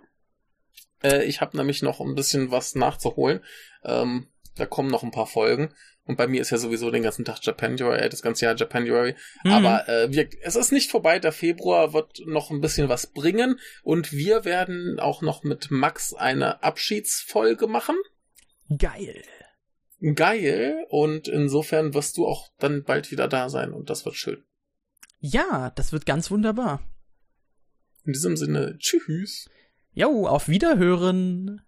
Äh, ich habe nämlich noch ein bisschen was nachzuholen. Ähm, Da kommen noch ein paar Folgen. Und bei mir ist ja sowieso den ganzen Tag Japanuary, äh, das ganze Jahr Japanuary. Mhm. Aber äh, wir, es ist nicht vorbei. Der Februar wird noch ein bisschen was bringen. Und wir werden auch noch mit Max eine Abschiedsfolge machen. Geil. Geil. Und insofern wirst du auch dann bald wieder da sein. Und das wird schön. Ja, das wird ganz wunderbar. In diesem Sinne, tschüss. Jo, auf Wiederhören.